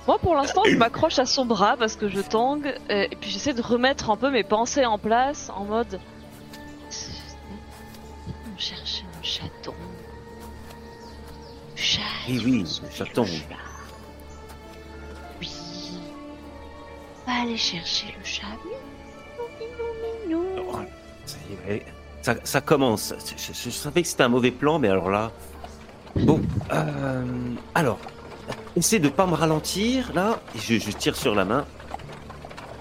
Moi, pour l'instant, je m'accroche à son bras parce que je tangue euh, et puis j'essaie de remettre un peu mes pensées en place en mode. On cherche un chaton. Chat. Oui, oui, le chaton. On va aller chercher le chat. Minou, minou, minou. Ça y est, Ça, ça commence. Je, je- je savais que c'était un mauvais plan, mais alors là. Bon, euh, alors, essaie de pas me ralentir là. et Je, je tire sur la main.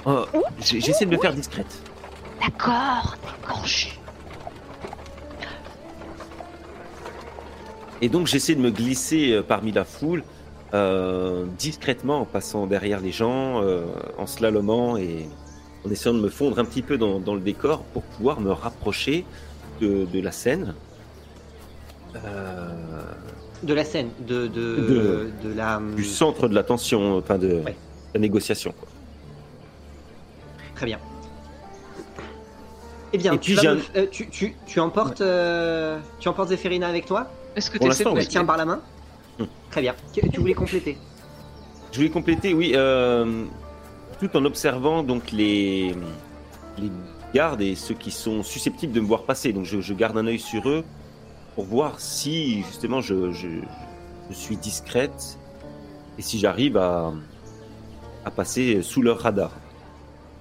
Oh, j'ai- J'essaie de me faire discrète. D'accord, d'accord. Et donc j'essaie de me glisser euh, parmi la foule, euh, discrètement, en passant derrière les gens, euh, en slalomant et en essayant de me fondre un petit peu dans, dans le décor pour pouvoir me rapprocher de, de la scène. Euh, De la scène, de, de, De- de la. du centre de l'attention, enfin de Ouais. la négociation. quoi. Très bien. Eh bien, Et tu, j'ai me- euh, tu, tu, tu emportes, euh, tu emportes Zéphérina avec toi? Est-ce que tu essaies de. Elle tient par la main? <laughs> Très bien. Tu voulais compléter Je voulais compléter, oui, euh, tout en observant donc les, les gardes et ceux qui sont susceptibles de me voir passer. Donc je, je garde un œil sur eux pour voir si justement je, je, je suis discrète et si j'arrive à, à passer sous leur radar.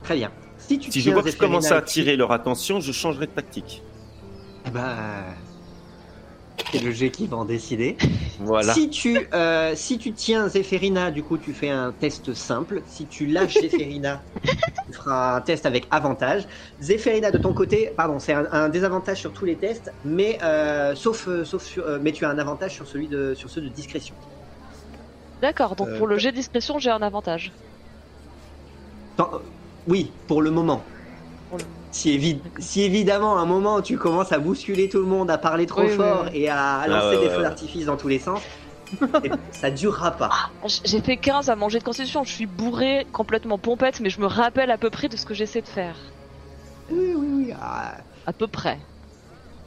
Très bien. Si tu Si je vois que je commence à attirer leur attention, je changerai de tactique. Eh ben, c'est le jet qui va en décider. Voilà. Si tu, euh, si tu tiens Zéphérina, du coup, tu fais un test simple. Si tu lâches Zéphérina, tu feras un test avec avantage. Zéphérina, de ton côté, pardon, c'est un, un désavantage sur tous les tests, mais euh, sauf, euh, sauf sur, euh, mais tu as un avantage sur celui de, sur ceux de discrétion. D'accord, donc Euh, pour le jet de discrétion, j'ai un avantage. Tant- euh, oui, pour le moment. Si, évi- si évidemment à un moment tu commences à bousculer tout le monde, à parler trop Oui, fort oui. et à Ah, lancer ouais, des ouais, feux ouais. d'artifice dans tous les sens, et <laughs> ça durera pas. J- J'ai fait 15 à manger de constitution, je suis bourré, complètement pompette, mais je me rappelle à peu près de ce que j'essaie de faire. Oui, oui, oui. ah, À peu près.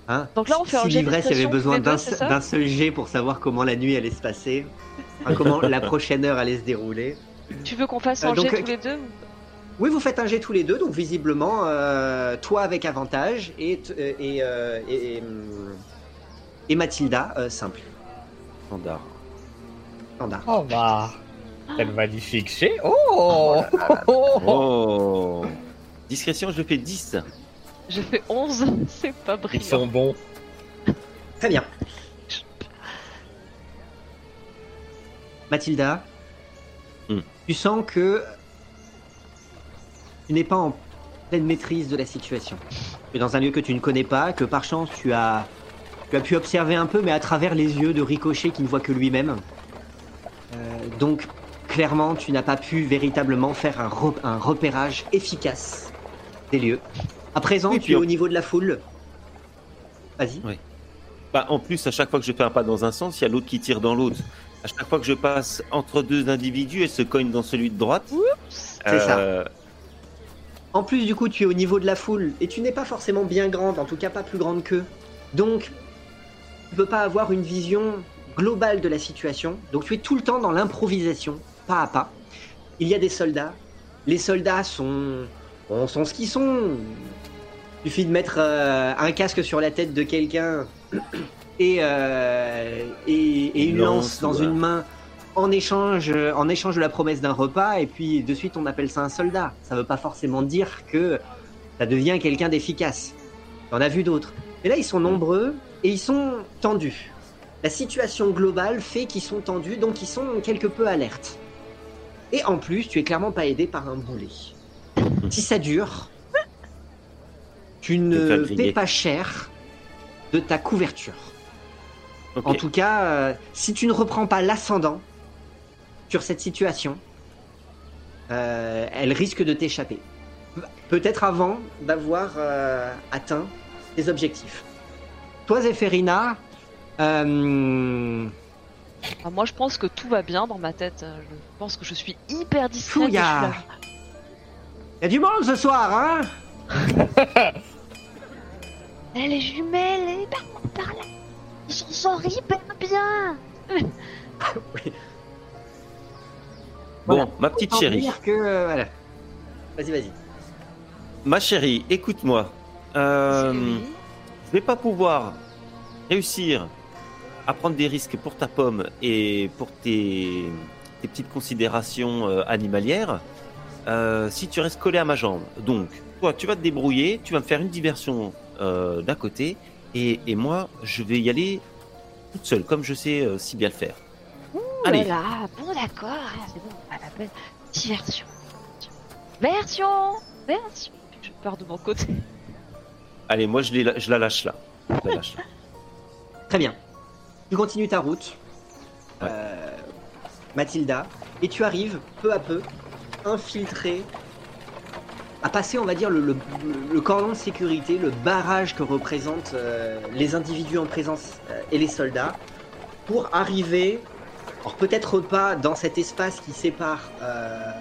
hein? Donc là, on fait un si jet de l'ivresse avait besoin d'un seul jet pour savoir comment la nuit allait se passer, enfin, comment <laughs> la prochaine heure allait se dérouler. Tu veux qu'on fasse Euh, un donc, jet euh, tous les deux Oui, vous faites un jet tous les deux, donc visiblement, euh, toi avec avantage et, euh, et, euh, et, et, hum, et Mathilda euh, simple, Standard. standard. Oh bah, quel magnifique jet. Oh, oh, oh, <laughs> Discrétion, je fais 10. J'ai fait 11, c'est pas Ils brillant. sont bons. Très bien. Mathilda, Hmm. tu sens que tu n'es pas en pleine maîtrise de la situation. Tu es dans un lieu que tu ne connais pas, que par chance tu as, tu as pu observer un peu, mais à travers les yeux de Ricochet qui ne voit que lui-même. Euh, donc, clairement, tu n'as pas pu véritablement faire un, re- un repérage efficace des lieux. À présent, Oui, tu es au niveau de la foule. Vas-y. Bah, en plus, à chaque fois que je fais un pas dans un sens, il y a l'autre qui tire dans l'autre. À chaque fois que je passe entre deux individus, elle se cogne dans celui de droite. C'est ça. En plus, du coup, tu es au niveau de la foule et tu n'es pas forcément bien grande, en tout cas pas plus grande qu'eux. Donc, tu peux pas avoir une vision globale de la situation. Donc, tu es tout le temps dans l'improvisation, pas à pas. Il y a des soldats. Les soldats sont, bon, sont ce qu'ils sont. Il suffit de mettre euh, un casque sur la tête de quelqu'un <clears throat> et, euh, et, et une Une lance lance, dans ouais. une main en échange, en échange de la promesse d'un repas, et puis de suite on appelle ça un soldat. Ça veut pas forcément dire que ça devient quelqu'un d'efficace. On a vu d'autres. Mais là, ils sont nombreux et ils sont tendus. La situation globale fait qu'ils sont tendus, donc ils sont quelque peu alertes. Et en plus, tu es clairement pas aidé par un boulet. <laughs> Si ça dure, tu ne paies pas cher de ta couverture. En tout cas, euh, si tu ne reprends pas l'ascendant sur cette situation, euh, elle risque de t'échapper. Peut-être avant d'avoir euh, atteint tes objectifs. Toi, Zéphérina, euh, Ah, moi, je pense que tout va bien dans ma tête. Euh, Je pense que je suis hyper discrète. Fou, et y a- du monde ce soir, hein? <laughs> Eh, les jumelles, les par, par là. Ils s'en sortent hyper bien. Bon, <laughs> <laughs> Voilà. ma petite Autant chérie. que euh, voilà. Vas-y, vas-y. Ma chérie, écoute-moi. Euh, je vais pas pouvoir réussir à prendre des risques pour ta pomme et pour tes, tes petites considérations euh, animalières euh, si tu restes collé à ma jambe. Donc, toi, tu vas te débrouiller, tu vas me faire une diversion d'un côté et, et moi, je vais y aller toute seule, comme je sais si bien le faire. Allez, Voilà, bon d'accord, Ah, c'est bon, on l'appelle diversion. Version Version Je pars de mon côté. allez, moi, je, la lâche là. Je la lâche là. <laughs> Très bien. Tu continues ta route, Ouais. euh, Mathilda, et tu arrives peu à peu, infiltré, à passer, on va dire, le, le- le cordon de sécurité, le barrage que représentent euh, les individus en présence euh, et les soldats, pour arriver, alors peut-être pas dans cet espace qui sépare euh,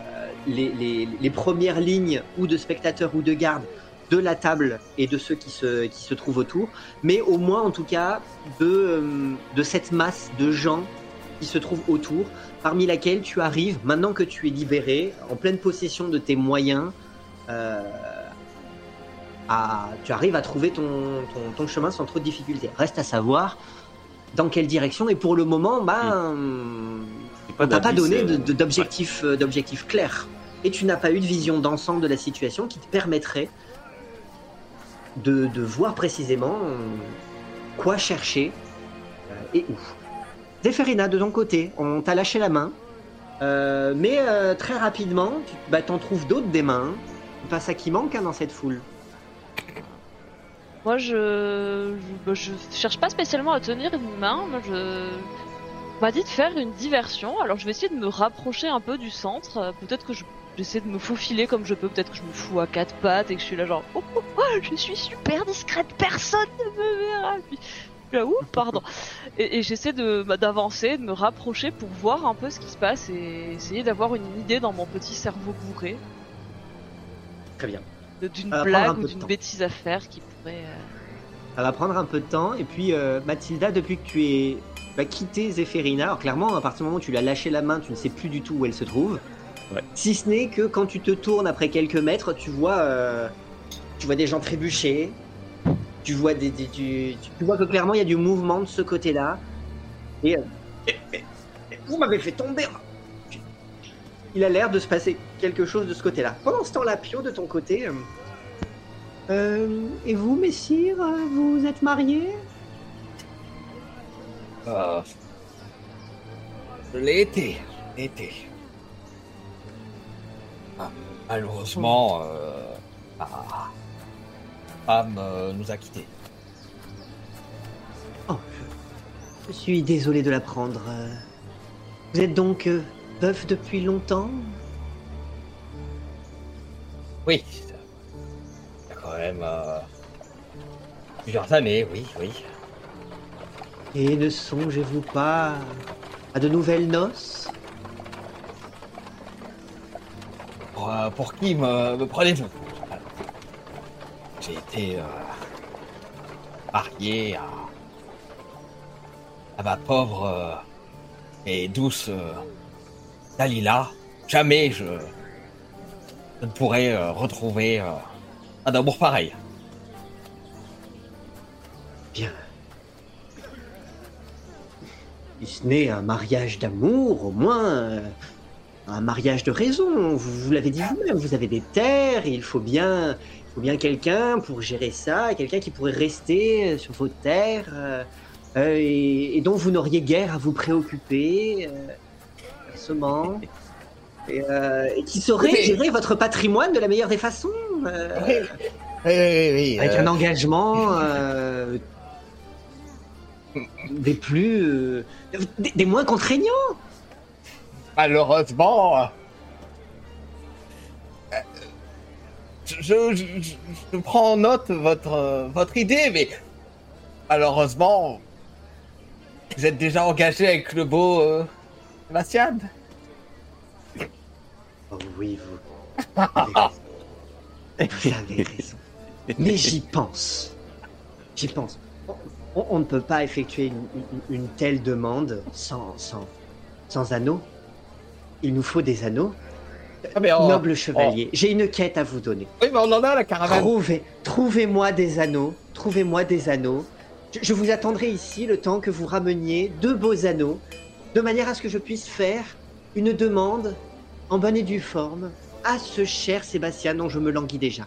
les, premières lignes ou de spectateurs ou de gardes de la table et de ceux qui se, qui se trouvent autour, mais au moins en tout cas de, euh, de cette masse de gens qui se trouvent autour, parmi laquelle tu arrives, maintenant que tu es libéré, en pleine possession de tes moyens, euh, à, tu arrives à trouver ton, ton chemin sans trop de difficultés. Reste à savoir dans quelle direction, et pour le moment, ben, J'ai on t'a pas donné euh, d'objectif euh, d'objectif clair. Et tu n'as pas eu de vision d'ensemble de la situation qui te permettrait de, de voir précisément euh, quoi chercher euh, et où. Zéphérina, de ton côté, on t'a lâché la main, euh, mais euh, très rapidement, tu bah, t'en trouves d'autres des mains. C'est pas ça qui manque hein, dans cette foule? Moi, je... Je, bah, je cherche pas spécialement à tenir une main. Moi, je. On m'a dit de faire une diversion, alors je vais essayer de me rapprocher un peu du centre. Euh, Peut-être que je j'essaie de me faufiler comme je peux. Peut-être que je me fous à quatre pattes et que je suis là genre oh, oh, oh, je suis super discrète, personne ne me verra. Puis, là, ouh, <laughs> pardon. Et, et j'essaie de bah, d'avancer, de me rapprocher pour voir un peu ce qui se passe et essayer d'avoir une idée dans mon petit cerveau bourré Très bien. De- d'une blague ou d'une bêtise à faire qui pourrait. euh, Ça va prendre un peu de temps. Et puis, euh, Mathilda, depuis que tu es bah, quitté Zéphérina, alors clairement, à partir du moment où tu l'as lâché la main, tu ne sais plus du tout où elle se trouve. Ouais. Si ce n'est que quand tu te tournes après quelques mètres, tu vois, euh, tu vois des gens trébucher. Tu vois, des, des- tu, tu vois que clairement il y a du mouvement de ce côté-là. Et euh, mais- mais- mais vous m'avez fait tomber. Il a l'air de se passer quelque chose de ce côté-là. Pendant ce temps-là, Pio, de ton côté. euh, euh, et vous, messire, euh, vous êtes mariés Ah. Je l'ai été. Malheureusement, euh, ma femme euh, nous a quittés. Je suis désolé de l'apprendre. Euh, Vous êtes donc euh, veuf depuis longtemps? Oui. Il y a quand même euh, plusieurs années, oui, oui. Et ne songez-vous pas à de nouvelles noces? Pour, euh, pour qui me, me prenez-vous? J'ai été euh, marié à, à ma pauvre et douce Dalila. Jamais je, ne pourrais euh, retrouver euh, un amour pareil. Bien. Si ce n'est un mariage d'amour, au moins euh, un mariage de raison. Vous, l'avez dit vous-même, vous avez des terres, il faut bien, il bien quelqu'un pour gérer ça, quelqu'un qui pourrait rester sur vos terres, et dont vous n'auriez guère à vous préoccuper, euh. <laughs> Et, euh, et qui saurait Oui. gérer votre patrimoine de la meilleure des façons. euh, Oui, oui, oui. avec euh, un engagement euh, <laughs> des plus des, des moins contraignants. malheureusement, je, je, je- je prends en note votre, votre idée, mais malheureusement, vous êtes déjà engagé avec le beau Sébastien. Oh oui, vous. <laughs> Vous avez raison. Mais j'y pense. J'y pense. On, on ne peut pas effectuer une, une- une telle demande sans, sans, sans anneaux. Il nous faut des anneaux. Ah, mais on- Noble chevalier, j'ai une quête à vous donner. Oui, mais on en a la caravane. Trouvez, trouvez-moi des anneaux. Trouvez-moi des anneaux. Je, je vous attendrai ici le temps que vous rameniez deux beaux anneaux, de manière à ce que je puisse faire une demande en bonne et due forme à ce cher Sébastien dont je me languis déjà.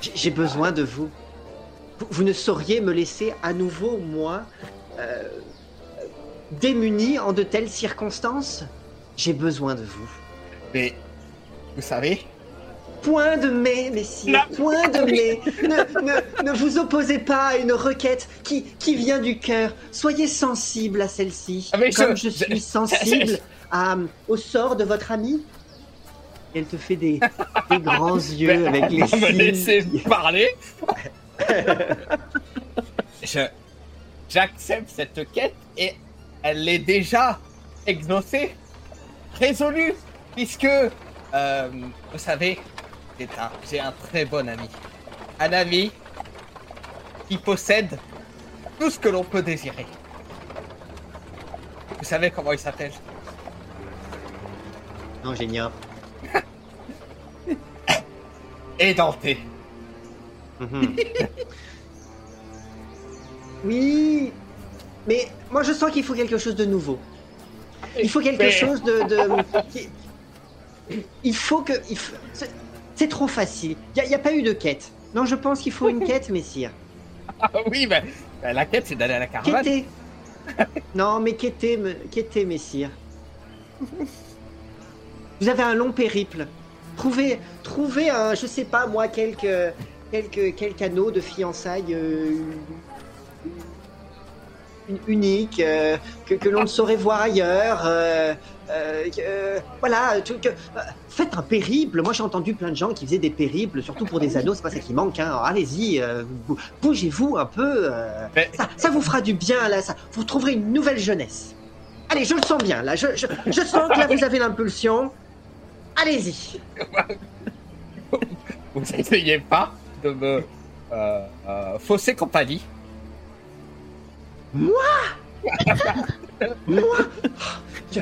J'ai- besoin de vous. vous. vous ne sauriez me laisser à nouveau, moi, euh, démuni en de telles circonstances? J'ai besoin de vous. Mais vous savez, Point de mais, messieurs, point de mais. Ne, ne, ne vous opposez pas à une requête qui, qui vient du cœur. Soyez sensible à celle-ci, Ah, comme je, je- suis sensible à, au sort de votre amie. Elle te fait des, des grands <laughs> yeux avec les va me cils. laisser parler. <laughs> Je, j'accepte cette quête et elle est déjà exaucée, résolue, puisque, euh, vous savez, j'ai un très bon ami. Un ami qui possède tout ce que l'on peut désirer. Vous savez comment il s'appelle? Non, j'ignore. Édenté. Oui, mais moi je sens qu'il faut quelque chose de nouveau. Il faut quelque chose de. Il faut que. il faut- c'est- trop facile. Il n'y a, pas eu de quête. Non, je pense qu'il faut une <laughs> quête, messire. Ah oui, mais mais la quête, c'est d'aller à la caravane. Quêter. Non, mais quêter, me... quêter, messire? Vous avez un long périple. Trouvez, trouvez un, je sais pas moi, quelques, quelques, quelques anneaux de fiançailles euh, uniques euh, que, que l'on ne saurait voir ailleurs. euh, euh, que- voilà, que- euh, faites un périple. Moi, j'ai entendu plein de gens qui faisaient des périples, surtout pour des anneaux. C'est pas ça qui manque. Hein. Allez-y, euh, bou- bougez-vous un peu. euh, Mais- ça, ça vous fera du bien là. Ça, vous trouverez une nouvelle jeunesse. Allez, je le sens bien là. Je, je, je sens que là vous avez l'impulsion. Allez-y. <laughs> Vous essayez pas de me euh, euh, fausser compagnie. Moi? <laughs> Je-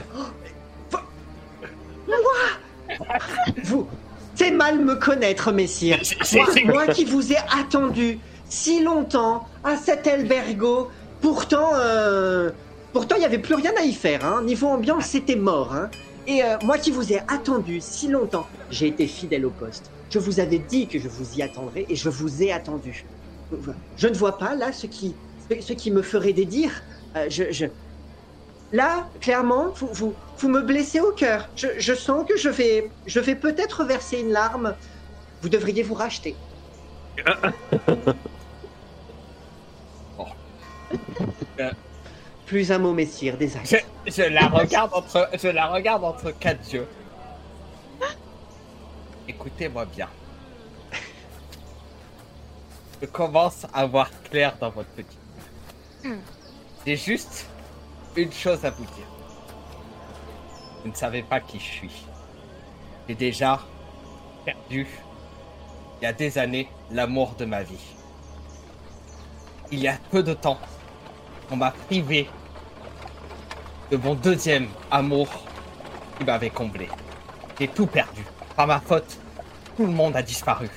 Moi Vous, c'est mal me connaître, messire. Moi, moi qui vous ai attendu si longtemps à cet albergo, pourtant, euh, pourtant il n'y avait plus rien à y faire. Hein. Niveau ambiance, c'était mort. Hein. Et euh, moi qui vous ai attendu si longtemps, j'ai été fidèle au poste. Je vous avais dit que je vous y attendrais et je vous ai attendu. Je ne vois pas là ce qui, ce qui me ferait dédire. Euh, je, je, là, clairement, vous, vous, vous me blessez au cœur. Je, je sens que je vais, je vais peut-être verser une larme. Vous devriez vous racheter. <laughs> Plus un mot, messire, des actes. Je, je la regarde entre, je la regarde entre quatre yeux. Écoutez-moi bien. Je commence à voir clair dans votre petit. Hmm. J'ai juste une chose à vous dire. Vous ne savez pas qui je suis. J'ai déjà perdu, il y a des années, l'amour de ma vie. Il y a peu de temps, on m'a privé de mon deuxième amour qui m'avait comblé. J'ai tout perdu. Par ma faute, tout le monde a disparu.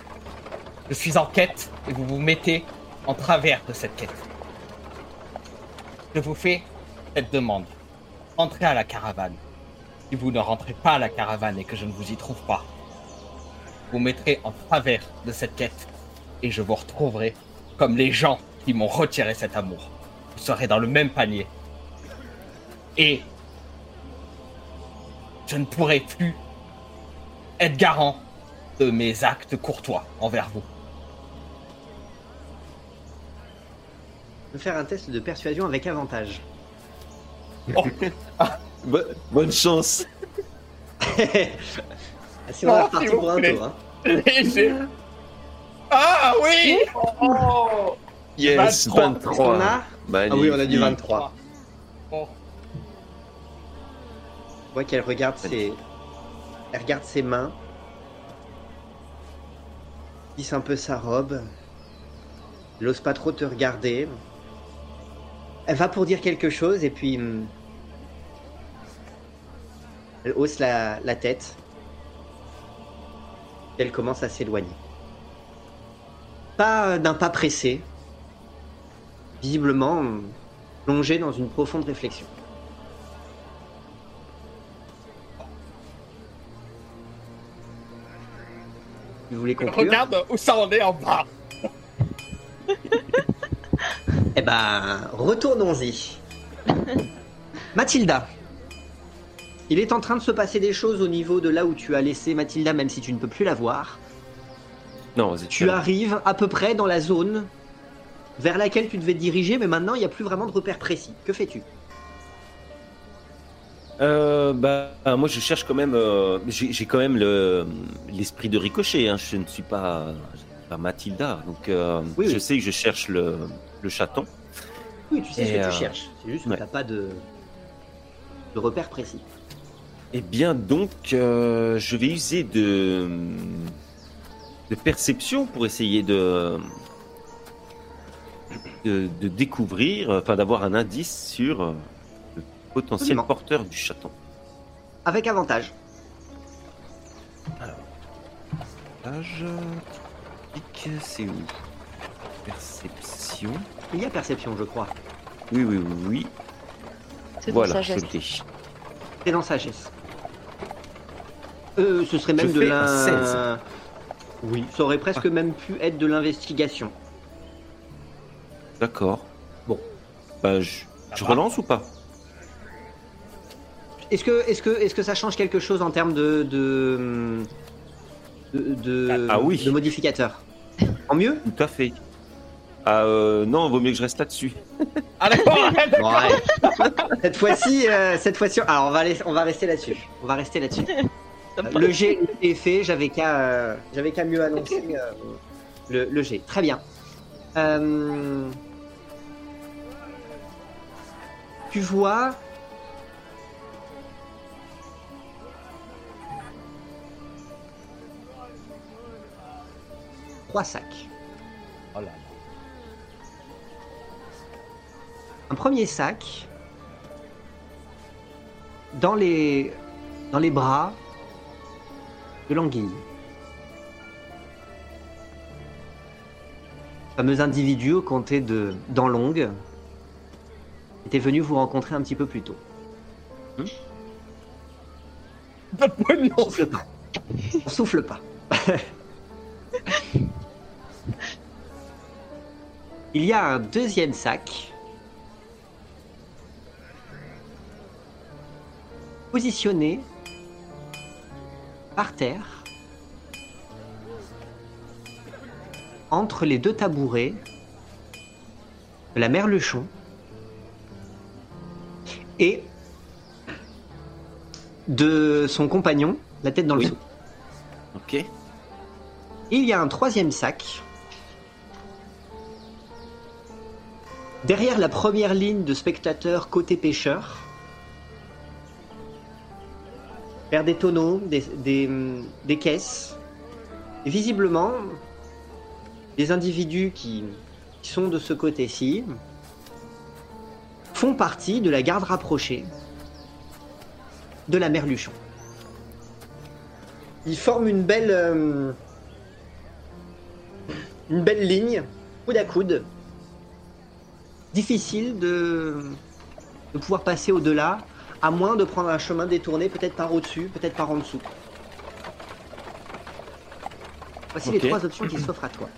Je suis en quête et vous vous mettez en travers de cette quête. Je vous fais cette demande. Entrez à la caravane. Si vous ne rentrez pas à la caravane et que je ne vous y trouve pas, vous mettrez en travers de cette quête et je vous retrouverai comme les gens qui m'ont retiré cet amour. Vous serez dans le même panier. Et je ne pourrai plus être garant de mes actes courtois envers vous. Faire un test de persuasion avec avantage. Bo- bonne chance. <laughs> Sinon, on est reparti pour un tour. hein. Léger. Ah oui Yes, 23. 23. Est-ce qu'on a Ah oui, on a du Magnifique. 23. Bon. Je vois qu'elle regarde ses... Elle regarde ses mains. Tisse un peu sa robe. Elle n'ose pas trop te regarder. Elle va pour dire quelque chose et puis... hum, Elle hausse la, la tête. Elle commence à s'éloigner. Pas d'un pas pressé. Visiblement plongée dans une profonde réflexion. Vous voulez conclure? Regarde où ça en est en bas. <laughs> Eh ben, retournons-y. <laughs> Mathilda. Il est en train de se passer des choses au niveau de là où tu as laissé Mathilda, même si tu ne peux plus la voir. Non, vas-y, Tu arrives à peu près dans la zone vers laquelle tu devais te diriger, mais maintenant il n'y a plus vraiment de repère précis. Que fais-tu? Euh, bah, moi, je cherche quand même. euh, j'ai j'ai quand même le l'esprit de ricochet. Hein. Je ne suis pas, pas Mathilda, donc euh, Oui, je oui. sais que je cherche le, le chaton. Oui, tu sais ce que euh, tu cherches. C'est juste que ouais. tu n'as pas de... de repère précis. Eh bien, donc, euh, je vais user de de perception pour essayer de de, de découvrir, enfin, d'avoir un indice sur euh, le potentiel Absolument. porteur du chaton. Avec avantage. Page, tic, c'est où? Perception. Il y a perception, je crois. Oui, oui, oui, oui. C'est dans Voilà, sa je geste. l'ai. C'est dans sagesse. Euh, ce serait même Je de fais un 16. l'in... Oui, ça aurait presque même pu être de l'investigation. D'accord. Bon. Bah, je, je va. relance ou pas? Est-ce que, est-ce que, est-ce que ça change quelque chose en termes de, de, de, de- Ah, ah oui. de modificateur? <laughs> En mieux? Tout à fait. Ah, euh, non, vaut mieux que je reste là-dessus. <laughs> Ah d'accord. <laughs> Ouais. cette fois-ci, euh, cette fois-ci, alors on va, laisser- on va rester là-dessus. On va rester là-dessus. Le G est fait, j'avais qu'à, euh, j'avais qu'à mieux annoncer euh, le, le G. Très bien. Euh, tu vois. Trois sacs. Un premier sac dans les, dans les bras de l'anguille. Fameux individu au comté de d'Anlong était venu vous rencontrer un petit peu plus tôt. Pas de. On souffle pas. On souffle pas. <laughs> Il y a un deuxième sac positionné par terre entre les deux tabourets de la mère Luchon et de son compagnon, la tête dans le Oui. seau. Ok. Il y a un troisième sac. Derrière la première ligne de spectateurs côté pêcheur. Vers des tonneaux, des, caisses. Visiblement, les individus qui, sont de ce côté-ci font partie de la garde rapprochée de la mère Luchon. Ils forment une belle, euh, une belle ligne, coude à coude. Difficile de pouvoir passer au-delà, à moins de prendre un chemin détourné, peut-être par au-dessus, peut-être par en dessous. Voici les trois options qui s'offrent à toi.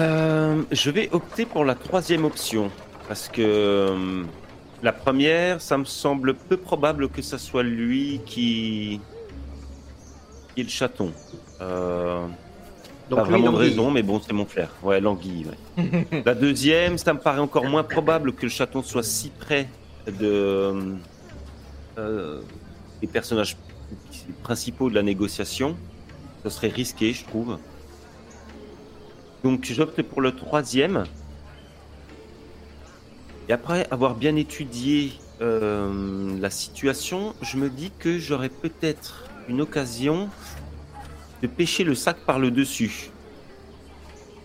Euh, je vais opter pour la troisième option. Parce que euh, la première, ça me semble peu probable que ça soit lui qui, qui est le chaton. Euh, Donc, pas vraiment de raison, mais bon, c'est mon frère. Ouais, l'anguille. ouais. <laughs> la deuxième, ça me paraît encore moins probable que le chaton soit si près de euh, des personnages principaux de la négociation. Ce serait risqué, je trouve. Donc j'opte pour le troisième. Et après avoir bien étudié euh, la situation, je me dis que j'aurais peut-être une occasion de pêcher le sac par le dessus.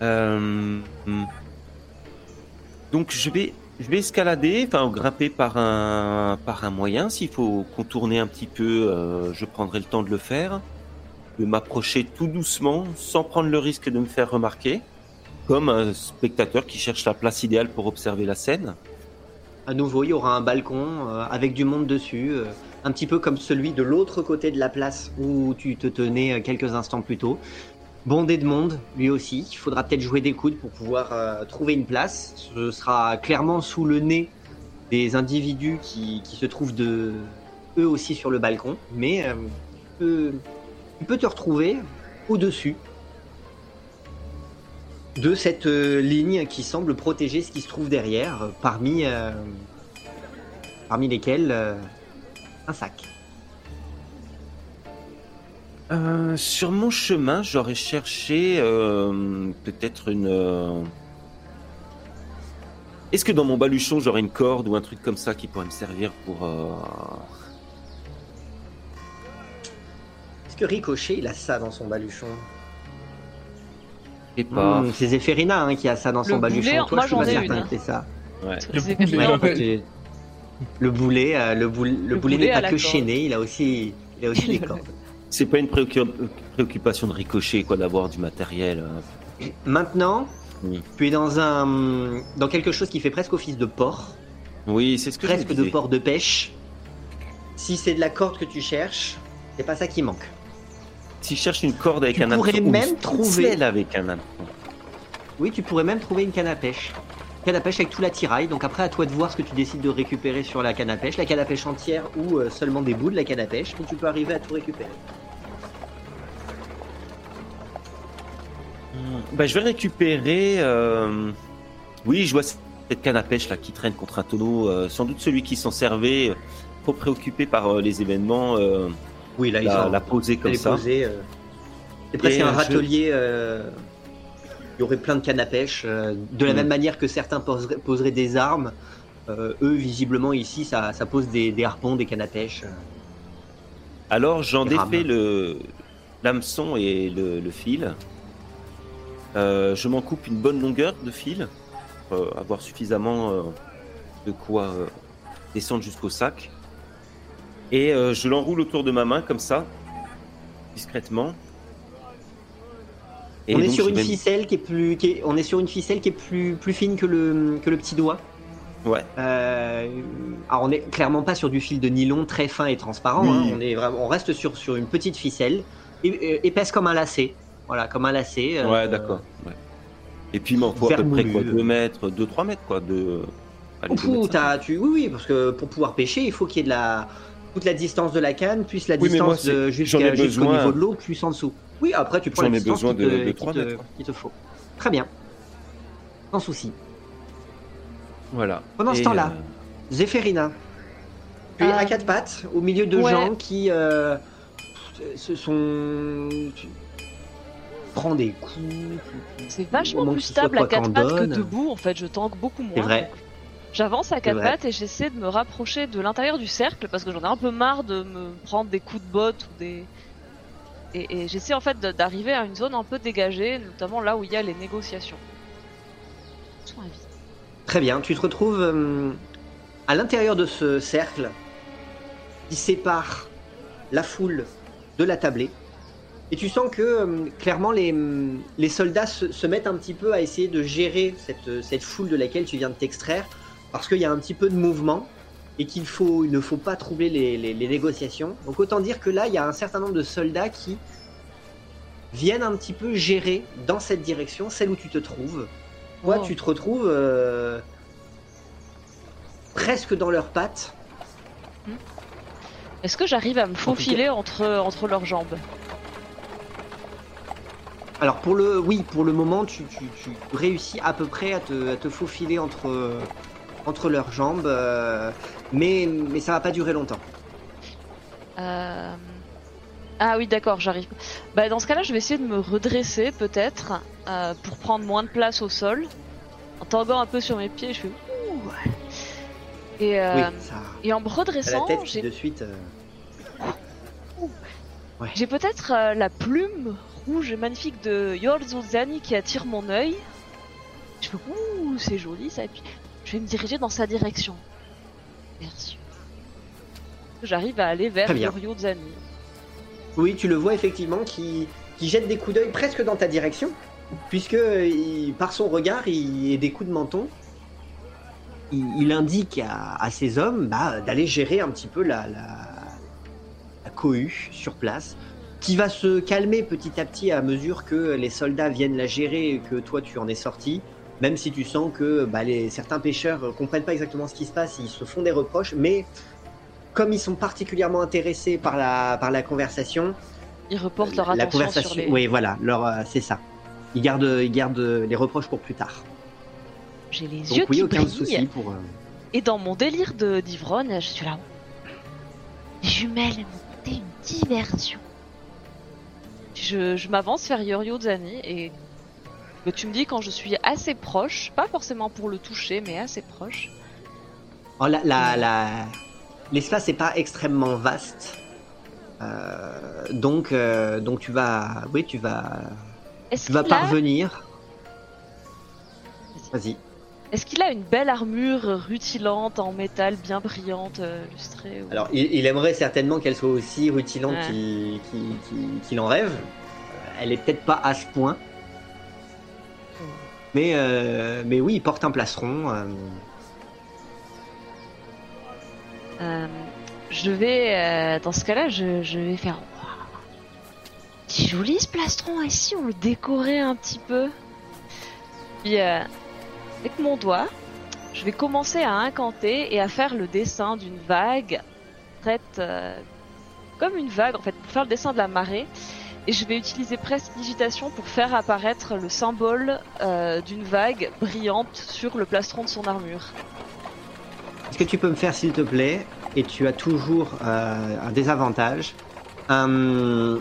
Euh, donc je vais, escalader, enfin grimper par un, par un moyen. S'il faut contourner un petit peu, euh, je prendrai le temps de le faire. De m'approcher tout doucement, sans prendre le risque de me faire remarquer, comme un spectateur qui cherche la place idéale pour observer la scène. À nouveau, il y aura un balcon euh, avec du monde dessus, euh, un petit peu comme celui de l'autre côté de la place où tu te tenais euh, quelques instants plus tôt. Bondé de monde, lui aussi. Il faudra peut-être jouer des coudes pour pouvoir trouver une place. Ce sera clairement sous le nez des individus qui, se trouvent de, eux aussi sur le balcon. Mais tu peux te retrouver au-dessus de cette euh, ligne qui semble protéger ce qui se trouve derrière, euh, parmi, euh, parmi lesquels un sac. Euh, sur mon chemin, j'aurais cherché euh, peut-être une. euh, Est-ce que dans mon baluchon, j'aurais une corde ou un truc comme ça qui pourrait me servir pour. Est-ce que Ricochet, il a ça dans son baluchon? Sais pas. Hmm, C'est Zéphérina hein, qui a ça dans son baluchon. Toi, moi, je suis pas j'en ai certain une, que c'est ça. Ouais. C'est Le boulet, Le euh, le, boule- le Le boulet n'est pas que corde. chaîné, il a aussi, il a aussi des cordes. <laughs> C'est pas une préoccu- préoccupation de ricochet, quoi, d'avoir du matériel. euh. Maintenant, Oui. tu es dans un, dans quelque chose qui fait presque office de port, Oui, c'est ce que je presque de port de pêche. Si c'est de la corde que tu cherches, c'est pas ça qui manque. Si je cherche une corde avec Tu un pourrais même trouver- avec un hameçon. Oui, tu pourrais même trouver une canne à pêche. Canne à pêche avec tout l'attirail. Donc après, à toi de voir ce que tu décides de récupérer sur la canne à pêche. La canne à pêche entière ou euh, seulement des bouts de la canne à pêche. Mais tu peux arriver à tout récupérer. Bah, je vais récupérer. euh, Oui, je vois cette canne à pêche là qui traîne contre un tonneau. euh, sans doute celui qui s'en servait, trop préoccupé par les événements, Oui, là, ils la, ont la poser comme ça. euh. C'est presque un je- râtelier. euh, Il y aurait plein de cannes à pêche. euh, de la Mm. même manière que certains poseraient, poseraient des armes. eux, visiblement, ici, ça, ça pose des, des harpons, des cannes à pêche. Alors j'en défais le l'hameçon et le, le fil. Je m'en coupe une bonne longueur de fil, pour avoir suffisamment de quoi descendre jusqu'au sac. Et euh, je l'enroule autour de ma main comme ça, discrètement. Et on est sur une vais- ficelle qui est plus, qui est- on est sur une ficelle qui est plus, plus fine que le, que le petit doigt. Ouais. Euh, alors on est clairement pas sur du fil de nylon très fin et transparent. Hein. On est vraiment, on reste sur sur une petite ficelle épaisse comme un lacet. Voilà, comme un lacet. euh, Ouais, d'accord. ouais. Et puis il m'en faut à peu près quoi, 2 mètres, 2-3 mètres quoi, de, deux tu, oui, oui, parce que pour pouvoir pêcher, il faut qu'il y ait de la toute la distance de la canne, plus la Oui, distance jusqu'au besoin. niveau de l'eau, plus en dessous. Oui, après tu prends la distance besoin qui de- te, de qui trois te- mètres. qui te faut. Très bien. Sans souci. Voilà. Pendant ce temps-là, euh, Zéphérina, tu es Euh, à quatre pattes, au milieu de ouais. gens qui euh, se sont. Prends des coups. C'est vachement plus stable à quatre pattes que debout. En fait, je tank beaucoup moins. C'est vrai. donc J'avance à quatre pattes et j'essaie de me rapprocher de l'intérieur du cercle parce que j'en ai un peu marre de me prendre des coups de botte ou des. Et, et j'essaie en fait d'arriver à une zone un peu dégagée, notamment là où il y a les négociations. Très bien, tu te retrouves euh, à l'intérieur de ce cercle qui sépare la foule de la tablée. Et tu sens que euh, clairement les, les soldats se, se mettent un petit peu à essayer de gérer cette, cette foule de laquelle tu viens de t'extraire parce qu'il y a un petit peu de mouvement et qu'il faut, il ne faut pas troubler les, les- les négociations. Donc autant dire que là, il y a un certain nombre de soldats qui viennent un petit peu gérer dans cette direction, celle où tu te trouves. Toi, Oh. tu te retrouves euh, presque dans leurs pattes. Est-ce que j'arrive à me faufiler entre, entre leurs jambes? Alors pour le, oui, pour le moment, tu, tu- tu réussis à peu près à te, à te faufiler entre, entre leurs jambes, euh, mais, mais ça va pas durer longtemps. Euh, Ah oui, d'accord, j'arrive. Bah, dans ce cas-là, je vais essayer de me redresser, peut-être, euh, pour prendre moins de place au sol. En tanguant un peu sur mes pieds, je fais ouh. Et, euh, oui, ça. et en me redressant, j'ai de suite. j'ai peut-être la plume rouge et magnifique de Yorzuzani qui attire mon œil. Je fais ouh, c'est joli ça. Et puis, je vais me diriger dans sa direction. Merci. J'arrive à aller vers bien. Yorzuzani. Oui, tu le vois effectivement qui, qui jette des coups d'œil presque dans ta direction, puisque il- par son regard il, et des coups de menton, il, il indique à, à ses hommes bah, d'aller gérer un petit peu la, la, la cohue sur place, qui va se calmer petit à petit à mesure que les soldats viennent la gérer et que toi tu en es sorti. Même si tu sens que bah, les, certains pêcheurs euh, comprennent pas exactement ce qui se passe, ils se font des reproches, mais comme ils sont particulièrement intéressés par la, par la conversation, Ils reportent leur la attention conversation, sur les. oui, voilà, leur, euh, c'est ça. Ils gardent, ils gardent les reproches pour plus tard. J'ai les Donc yeux oui, qui aucun brillent. souci pour. euh, Et dans mon délire de d'ivrogne, je suis là. Les jumelles m'ont une diversion. Je, je m'avance vers Yorio Zani et que tu me dis quand je suis assez proche, pas forcément pour le toucher, mais assez proche. oh, la, la, la- l'espace n'est pas extrêmement vaste, Euh, donc, euh, donc tu vas, oui, tu vas, tu vas a, parvenir. Vas-y. est-ce qu'il a une belle armure rutilante en métal bien brillante, euh, lustrée ou- Alors, il, il aimerait certainement qu'elle soit aussi rutilante Ouais. qu'il en rêve. Elle est peut-être pas à ce point. Mais, euh, mais oui, il porte un plastron. euh, Euh, je vais, dans ce cas-là, je, vais faire. C'est joli ce plastron. Et si on le décorait un petit peu Puis, avec mon doigt, je vais commencer à incanter et à faire le dessin d'une vague, euh, comme une vague en fait, pour faire le dessin de la marée. Et je vais utiliser prestidigitation pour faire apparaître le symbole euh, d'une vague brillante sur le plastron de son armure. Est-ce que tu peux me faire, s'il te plaît, et tu as toujours euh, un désavantage, un,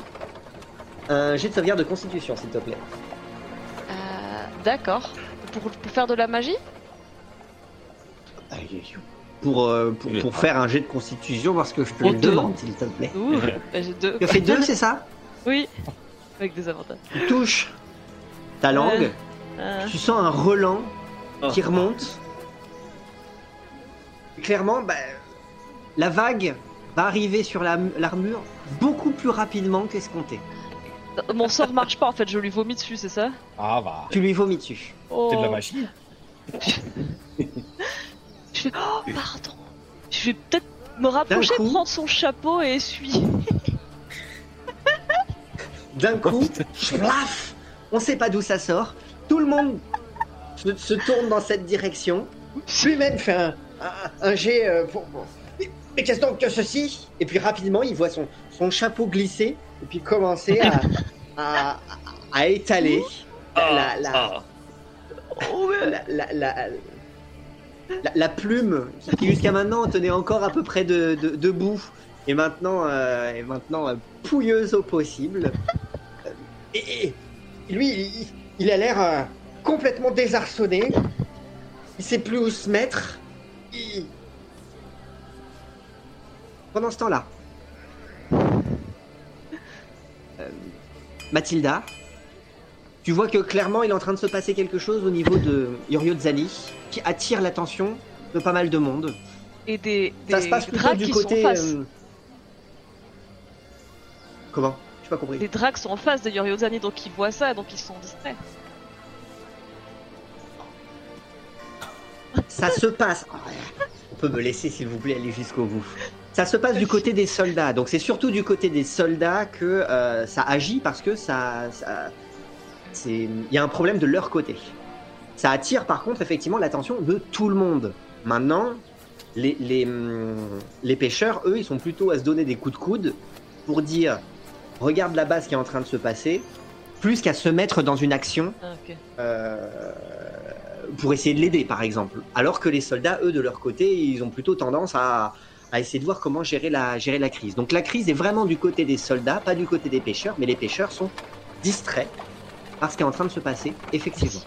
un jet de sauvegarde de constitution, s'il te plaît. Euh, D'accord. Pour, pour faire de la magie? Pour, pour, pour faire un jet de constitution, parce que je te Pour le demande, s'il te plaît. Ouh, bah, j'ai deux. Tu as fait deux, c'est ça? Oui, avec des avantages. Tu touches ta langue, Euh, tu sens un relan Oh. qui remonte. Clairement, bah, la vague va arriver sur la- l'armure beaucoup plus rapidement qu'escompté. Mon sort marche pas en fait, je lui vomis dessus, c'est ça? Ah bah, Tu lui vomis dessus. oh. c'est de la magie. <laughs> Je fais, oh, pardon. Je vais peut-être me rapprocher, coup- prendre son chapeau et essuyer. <laughs> D'un coup, plaf On sait pas d'où ça sort. Tout le monde se, se tourne dans cette direction. lui-même fait un, un, un jet euh, pour. pour- Mais, mais qu'est-ce donc que ceci? Et puis rapidement, il voit son, son chapeau glisser et puis commencer à, <laughs> à, à étaler la, la, Ah. Oh, la, la, la- la- la plume qui jusqu'à maintenant tenait encore à peu près de, de- debout et maintenant, euh, est maintenant euh, pouilleuse au possible. Euh, Et, et lui, il, il a l'air euh, complètement désarçonné. Il sait plus où se mettre. Il- Pendant ce temps-là, Mathilda, tu vois que clairement il est en train de se passer quelque chose au niveau de Yoriozani qui attire l'attention de pas mal de monde. Et des, Ça des se passe plutôt du qui côté. sont en face. Comment J'ai pas compris. Les dracs sont en face de Yoriozani, donc ils voient ça, donc ils sont distraits. Ça se passe. On peut me laisser, s'il vous plaît, aller jusqu'au bout. Ça se passe du côté des soldats. Donc c'est surtout du côté des soldats que euh, ça agit parce que ça, il y a un problème de leur côté. Ça attire par contre effectivement l'attention de tout le monde. Maintenant, les, les, hum, les pêcheurs, eux, ils sont plutôt à se donner des coups de coude pour dire regarde là-bas ce qui est en train de se passer, plus qu'à se mettre dans une action Ah, euh, pour essayer de l'aider, par exemple. Alors que les soldats, eux, de leur côté, ils ont plutôt tendance à, à essayer de voir comment gérer la, gérer la crise. Donc la crise est vraiment du côté des soldats, pas du côté des pêcheurs, mais les pêcheurs sont distraits par ce qui est en train de se passer, effectivement.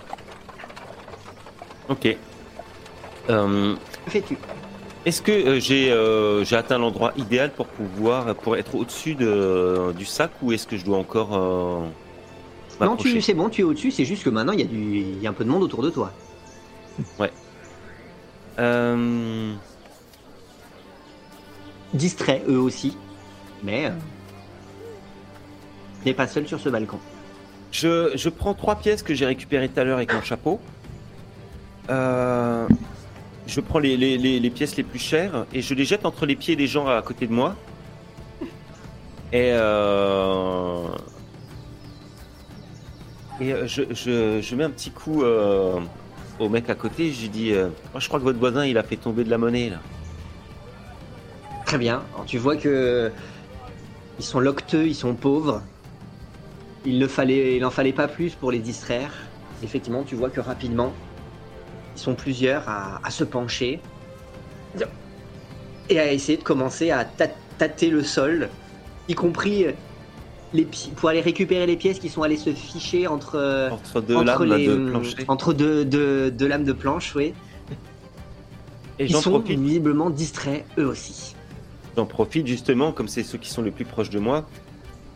Ok. Euh, Que fais-tu? Est-ce que euh, j'ai euh, j'ai atteint l'endroit idéal pour pouvoir pour être au-dessus de, du sac ou est-ce que je dois encore euh, Non, tu, c'est bon, tu es au-dessus, c'est juste que maintenant, il y, a du, il y a un peu de monde autour de toi. <laughs> Euh, Distraits, eux aussi, mais euh, tu n'es pas seul sur ce balcon. je, je prends trois pièces que j'ai récupérées tout à l'heure avec mon chapeau. Euh, je prends les, pièces les plus chères et je les jette entre les pieds des gens à côté de moi. Et, euh, euh, je, mets un petit coup euh, au mec à côté. Je lui dis Je crois que votre voisin il a fait tomber de la monnaie là. Très bien. Tu vois que ils sont locteux, ils sont pauvres. Il ne fallait pas plus pour les distraire. Effectivement, tu vois que rapidement, ils sont plusieurs à, à se pencher et à essayer de commencer à tâter le sol, y compris euh, les pour aller récupérer les pièces qui sont allées se ficher entre Entre deux entre lames les de plancher. entre deux, deux- deux lames de planche, oui. Et Ils j'en sont profite visiblement distraits eux aussi. J'en profite justement, comme c'est ceux qui sont les plus proches de moi,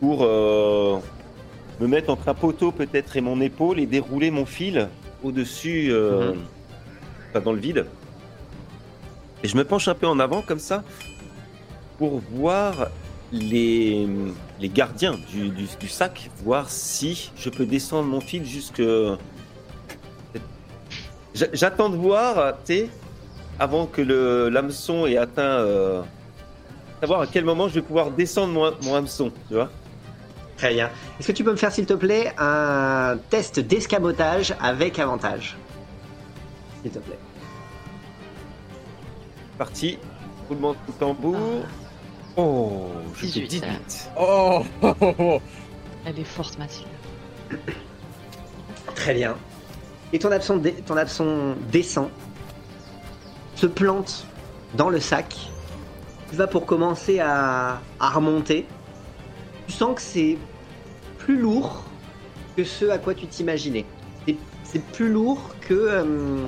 pour euh, me mettre entre un poteau peut-être et mon épaule et dérouler mon fil au-dessus, euh, Mhm. Dans le vide. Et je me penche un peu en avant comme ça pour voir les, gardiens du, sac, voir si je peux descendre mon fil jusque... J'a- J'attends de voir, tu avant que le l'hameçon ait atteint... euh, savoir à quel moment je vais pouvoir descendre mon, mon hameçon, tu vois. Très bien. Est-ce que tu peux me faire, s'il te plaît, un test d'escamotage avec avantage? S'il te plaît. Parti, roulement de tambour. Oh, je fais 18. 18. Oh, oh, oh, oh. Elle est forte, Mathilde. Très bien. Et ton absent, dé- ton absent descend, se plante dans le sac. Tu vas pour commencer à, à remonter. Tu sens que c'est plus lourd que ce à quoi tu t'imaginais. C'est- C'est plus lourd que euh,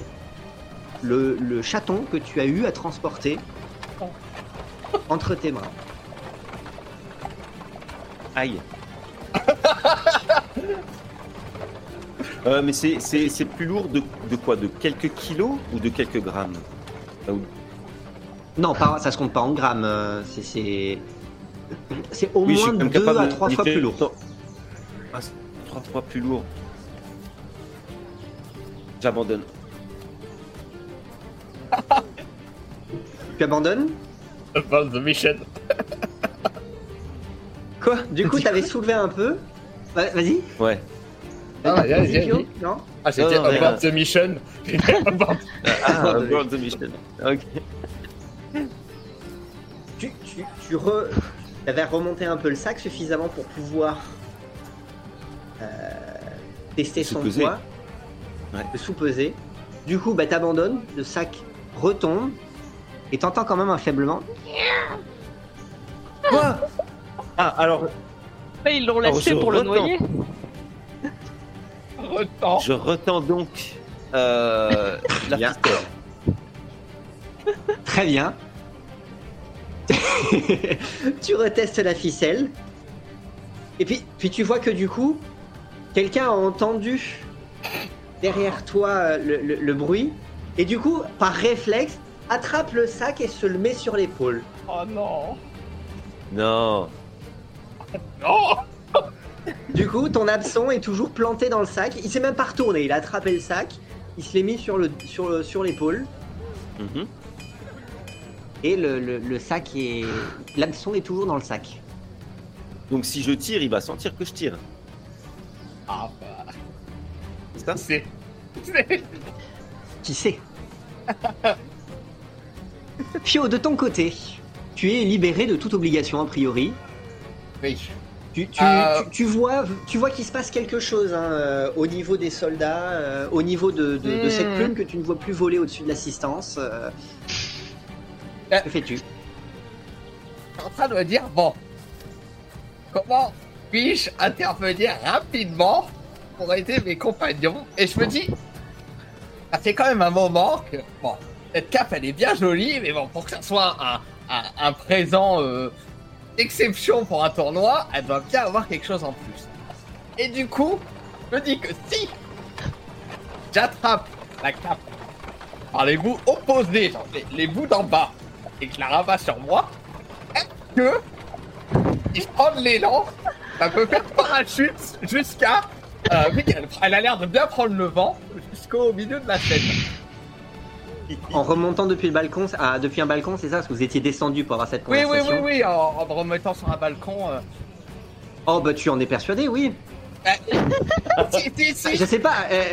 le, le chaton que tu as eu à transporter entre tes bras. Aïe. <laughs> Euh, mais c'est- c'est c'est plus lourd de, de quoi? De quelques kilos ou de quelques grammes? Ah, Non, pas, ça se compte pas en grammes. euh, c'est- C'est c'est au moins même deux à trois fois plus lourd. Ah, c'est trois fois plus lourd. J'abandonne. Tu abandonnes Advance the mission. Quoi? Du coup, t'avais soulevé un peu? Va- Vas-y. Ouais. Ah, dit vas-y, vas-y. Non? Ah, c'était Non, non, mais, Abort the Mission. <laughs> Abort- Ah, mission. Ok. Tu, tu, tu re... avais remonté un peu le sac suffisamment pour pouvoir euh, tester Se son peser. poids, Ouais. le sous-peser. Du coup, bah, t'abandonnes, le sac retombe et t'entends quand même un faiblement. Quoi Ah, alors, Mais ils l'ont laissé je pour le retends. noyer. Retends. je retends donc euh, la Bien. ficelle. Très bien. <laughs> tu retestes la ficelle. Et puis, puis tu vois que du coup, quelqu'un a entendu derrière toi euh, le, le- le bruit. Et du coup, par réflexe, attrape le sac et se le met sur l'épaule. Oh non. Non. Non. Du coup, ton abson est toujours planté dans le sac. Il s'est même pas retourné. Il a attrapé le sac. Il se l'est mis sur le sur le- sur l'épaule. Mhm. Et le, le- le sac est. L'hameçon est toujours dans le sac. Donc si je tire, il va sentir que je tire. Ah, bah, C'est ça? C'est- Qui sait? <laughs> Fio, de ton côté, tu es libéré de toute obligation a priori. Oui. Tu, tu, Euh. tu- tu vois, tu vois qu'il se passe quelque chose hein, euh, au niveau des soldats, euh, au niveau de, de- de cette Hmm. plume que tu ne vois plus voler au-dessus de l'assistance. euh. Euh. Que fais-tu? Je suis en train de me dire, bon, comment puis-je intervenir rapidement pour aider mes compagnons? Et je me dis, ça fait quand même un moment que, bon, cette cape, elle est bien jolie, mais bon, pour que ça soit un, un, présent euh, d'exception pour un tournoi, elle doit bien avoir quelque chose en plus. Et du coup, je me dis que si j'attrape la cape par les bouts opposés, genre les, les bouts d'en bas, et que je la rabats sur moi, est-ce que si je prends de l'élan, ça peut faire parachute jusqu'à. Euh, elle a l'air de bien prendre le vent jusqu'au milieu de la scène. En remontant depuis le balcon, ah, depuis un balcon, c'est ça Parce que vous étiez descendu pour avoir cette Oui, oui, conversation. oui, oui, en, en me remettant sur un balcon. euh. Oh bah tu en es persuadé, oui. <laughs> Si, si, si. Je sais pas. euh,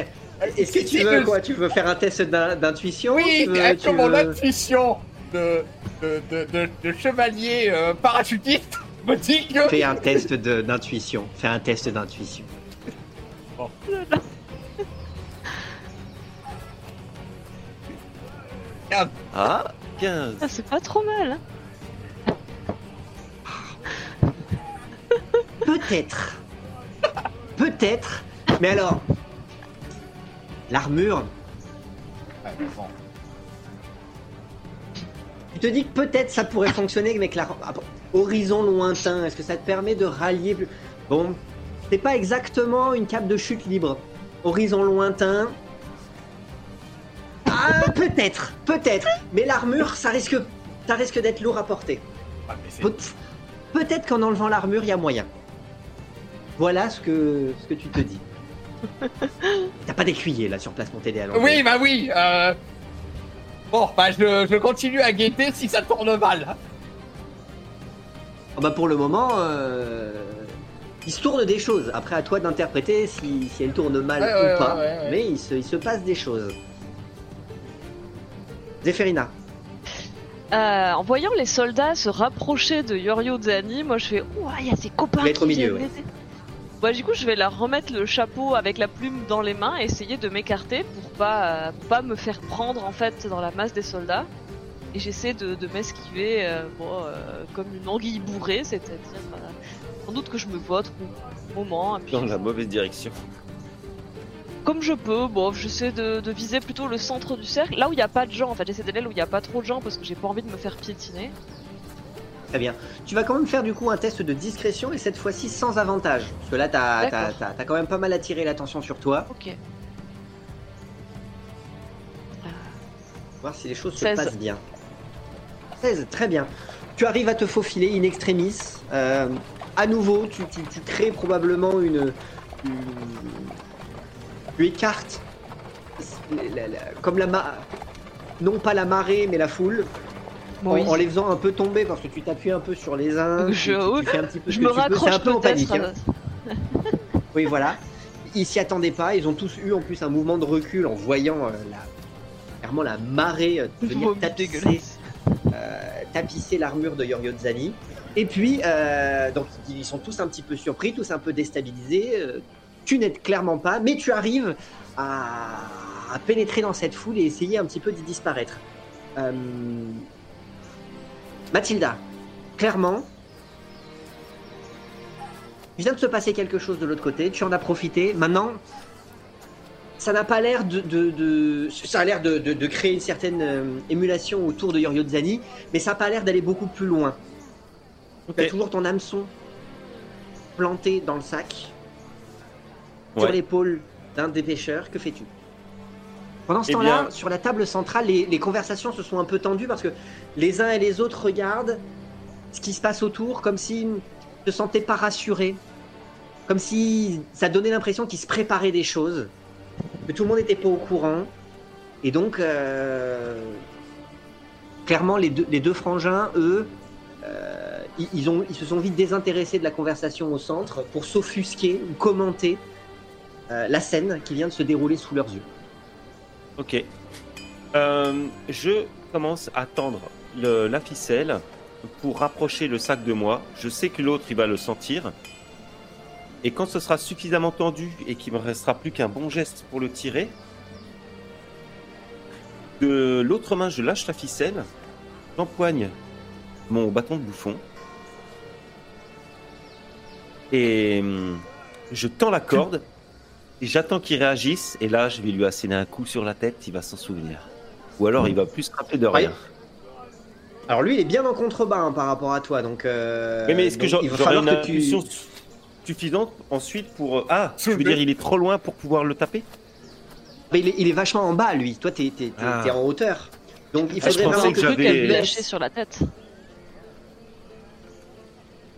Est-ce que tu veux quoi Tu veux faire un test d'in- d'intuition Oui, tu mon veux- intuition de, de, de, de- de chevalier euh, parachutiste me dit que. Fais un test d'intuition. Fais un test d'intuition. Ah, 15. Ah, c'est pas trop mal. hein. Peut-être. Peut-être. Mais alors, l'armure, bon. tu te dis que peut-être ça pourrait fonctionner avec la ah, bon, horizon lointain. Est-ce que ça te permet de rallier plus Bon, c'est pas exactement une cape de chute libre. Horizon lointain. Ah, peut-être, peut-être. Mais l'armure, ça risque, ça risque d'être lourd à porter. Peut- Peut-être qu'en enlevant l'armure, il y a moyen. Voilà ce que, ce que tu te dis. <laughs> T'as pas d'écuyer là sur place mon TD à l'envers. Oui, bah oui. Euh... Bon, bah je, je continue à guetter si ça tourne mal. Ah bah pour le moment, euh, il se tourne des choses. Après, à toi d'interpréter si, si elle tourne mal Ouais, ou ouais, pas. ouais, ouais, ouais. Mais il se, il se passe des choses. Zéphérina, Euh, en voyant les soldats se rapprocher de Yorio Zani, moi je fais Ouah, il y a ses copains qui au milieu, viennent. Bah, du coup, je vais leur remettre le chapeau avec la plume dans les mains et essayer de m'écarter pour pas, euh, pour pas me faire prendre en fait dans la masse des soldats. Et j'essaie de, de m'esquiver euh, bon, euh, comme une anguille bourrée, c'est-à-dire sans doute que je me vote au moment. et puis- Dans la mauvaise direction. comme je peux, bon, j'essaie de, de viser plutôt le centre du cercle, là où il n'y a pas de gens. En fait, j'essaie d'aller là où il n'y a pas trop de gens parce que j'ai pas envie de me faire piétiner. très bien. Tu vas quand même faire du coup un test de discrétion et cette fois-ci sans avantage. Parce que là, t'as t'as- t'as- t'as quand même pas mal attiré l'attention sur toi. Ok. Voir si les choses se 16. passent bien. 16, très bien. Tu arrives à te faufiler in extremis. Euh, à nouveau, tu, tu- tu crées probablement une, une- Tu écartes. la- la- comme la ma... Non pas la marée, mais la foule. en- Oui. En, les faisant un peu tomber parce que tu t'appuies un peu sur les uns. Je- tu, tu- fais un petit peu Je me raccroche un en panique. hein. Oui, voilà. ils s'y attendaient pas. Ils ont tous eu en plus un mouvement de recul en voyant euh, la, clairement la marée euh, venir tapisser, euh, tapisser l'armure de Yoryotzani. Et puis, euh, donc ils sont tous un petit peu surpris, tous un peu déstabilisés. Euh, tu n'aides clairement pas, mais tu arrives à, pénétrer dans cette foule et essayer un petit peu d'y disparaître. Euh, Mathilda, clairement, il vient de se passer quelque chose de l'autre côté, tu en as profité. Maintenant, ça n'a pas l'air de, créer une certaine émulation autour de Yoryotzani, mais ça n'a pas l'air d'aller beaucoup plus loin. Ok. Tu as toujours ton hameçon planté dans le sac, sur l'épaule d'un des pêcheurs. Que fais-tu? Pendant ce Eh temps-là, bien- sur la table centrale, les, les conversations se sont un peu tendues parce que les uns et les autres regardent ce qui se passe autour comme s'ils ne se sentaient pas rassurés, comme si ça donnait l'impression qu'ils se préparaient des choses, que tout le monde n'était pas au courant. Et donc, euh, clairement, les deux, les deux frangins, eux, euh, ils, se sont vite désintéressés de la conversation au centre pour s'offusquer ou commenter euh, la scène qui vient de se dérouler sous leurs yeux. Ok. Euh, je commence à tendre la ficelle pour rapprocher le sac de moi. Je sais que l'autre, il va le sentir. Et quand ce sera suffisamment tendu et qu'il me restera plus qu'un bon geste pour le tirer, de l'autre main, je lâche la ficelle, j'empoigne mon bâton de bouffon et hum, je tends la corde et j'attends qu'il réagisse, et là, je vais lui asséner un coup sur la tête, il va s'en souvenir. Ou alors, il va plus se rappeler de rien. Alors lui, il est bien en contrebas hein, par rapport à toi, donc. euh, Mais, mais est-ce que donc j'en- il va j'aurai falloir une que tu- impulsion suffisante ensuite pour... euh, Ah, tu veux dire, il est trop loin pour pouvoir le taper? Mais il est, il est vachement en bas, lui. Toi, t'es t'es- t'es- Ah. t'es en hauteur. Donc il Ah, je faudrait pensais vraiment que que, j'avais- tu te laisses. sur la tête.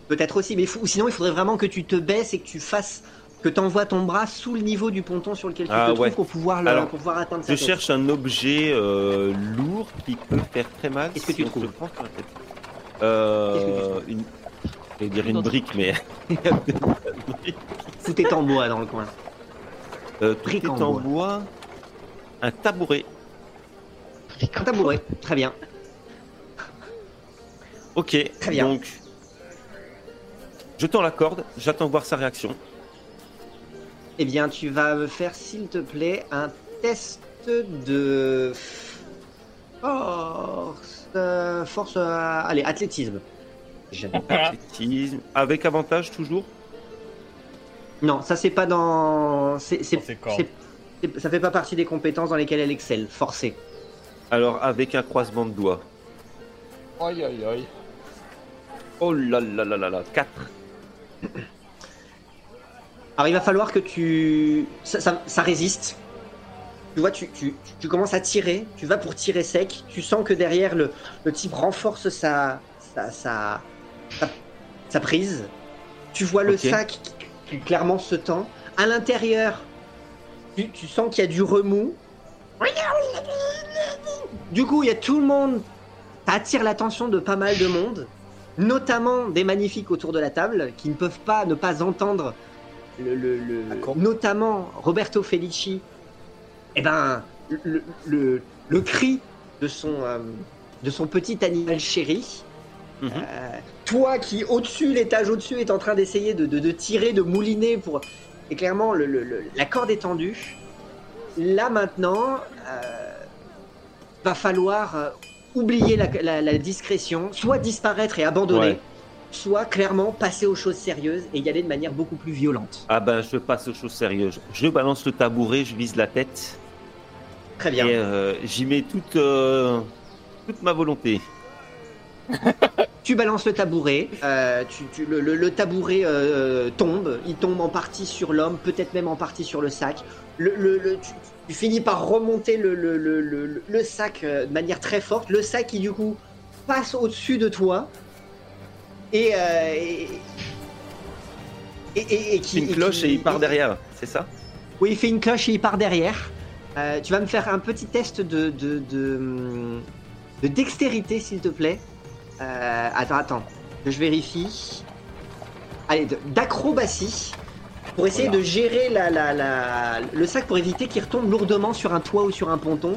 Peut-être aussi, mais sinon il faudrait vraiment que tu te baisses et que tu fasses, que tu envoies ton bras sous le niveau du ponton sur lequel tu Ah, te trouves pour pouvoir, le- Alors, pour pouvoir atteindre Je sa tête. cherche un objet euh, lourd qui peut faire très mal. Qu'est-ce que tu trouves. Euh, une... Je vais dire une brique, mais... <laughs> Tout est en bois dans le coin. Euh, tout Brique est en en bois. bois. Un tabouret. Un tabouret, très bien. Ok, Très bien. donc... Je tends la corde, j'attends de voir sa réaction. Eh bien, tu vas me faire, s'il te plaît, un test de force, euh, force, euh, allez, athlétisme. Jamais. Athlétisme. Avec avantage toujours? Non, ça c'est pas dans, c'est, c'est, Dans ses cordes. c'est- c'est- ça fait pas partie des compétences dans lesquelles elle excelle. Forcé. Alors avec un croisement de doigts. Aïe aïe aïe. Oh là là là là là, 4. Alors il va falloir que tu, ça, ça- ça résiste. Tu vois, tu, tu, tu commences à tirer, tu vas pour tirer sec, tu sens que derrière le, le type renforce sa, sa, sa, prise. Tu vois le sac qui, qui clairement se tend. À l'intérieur, tu, tu sens qu'il y a du remous. Du coup, il y a tout le monde. Ça attire l'attention de pas mal de monde, notamment des magnifiques autour de la table qui ne peuvent pas ne pas entendre le, le- le- D'accord. notamment Roberto Felici, eh ben, le, le- le cri de son, euh, de son petit animal chéri. Mhm. Euh, toi qui, au-dessus, l'étage au-dessus, est en train d'essayer de, de- de tirer, de mouliner pour. Et clairement, le- le- la corde est tendue. Là maintenant, euh, va falloir oublier la, la- la discrétion, soit disparaître et abandonner, Ouais. soit clairement passer aux choses sérieuses et y aller de manière beaucoup plus violente. Ah ben je passe aux choses sérieuses. Je balance le tabouret, je vise la tête. Très bien. Et euh, j'y mets toute, euh, toute ma volonté. <laughs> Tu balances le tabouret, euh, tu, tu- le, le- le tabouret tombe, il tombe en partie sur l'homme, peut-être même en partie sur le sac. Le, le- le- tu, tu finis par remonter le, le- le- le- sac euh, de manière très forte, le sac qui du coup passe au-dessus de toi et, euh, et, et- et- qui... Une cloche qui- et il part derrière, c'est ça? Oui, il fait une cloche et il part derrière. Euh, tu vas me faire un petit test de, de, de, de dextérité, s'il te plaît. Euh, attends, attends, que je vérifie. Allez, d'acrobatie. Pour essayer Voilà. de gérer la, la- la- le sac pour éviter qu'il retombe lourdement sur un toit ou sur un ponton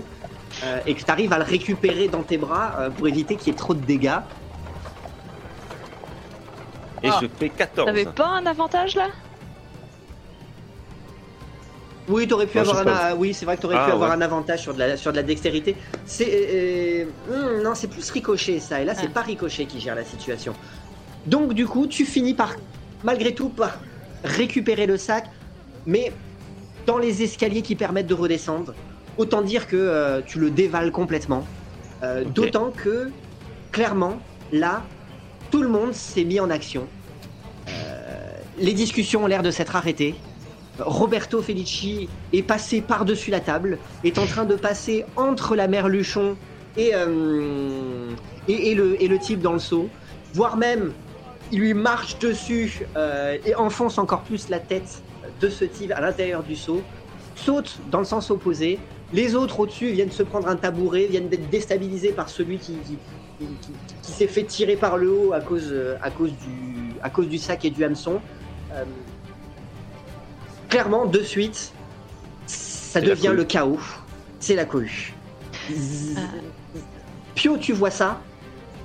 euh, et que tu arrives à le récupérer dans tes bras euh, pour éviter qu'il y ait trop de dégâts. Et Ah. je fais 14. T'avais pas un avantage là? Oui, t'aurais pu Ah, avoir un, oui, c'est vrai que t'aurais Ah, pu avoir un avantage sur de la, sur de la dextérité. C'est euh, hmm, non, c'est plus ricochet ça. Et là, c'est Ah. pas ricochet qui gère la situation. Donc du coup, tu finis par malgré tout par récupérer le sac, mais dans les escaliers qui permettent de redescendre. Autant dire que euh, tu le dévales complètement. Euh. D'autant que clairement, là, tout le monde s'est mis en action. Euh, les discussions ont l'air de s'être arrêtées. Roberto Felici est passé par-dessus la table, est en train de passer entre la mère Luchon et, euh, et, et le, et le type dans le seau, voire même il lui marche dessus euh, et enfonce encore plus la tête de ce type à l'intérieur du seau, saute dans le sens opposé. Les autres au-dessus viennent se prendre un tabouret, viennent d'être déstabilisés par celui qui, qui, qui- qui- qui s'est fait tirer par le haut à cause, euh, à cause, du, à cause du sac et du hameçon. Euh, clairement, de suite, ça devient le chaos. C'est la cohue. Pio, tu vois ça?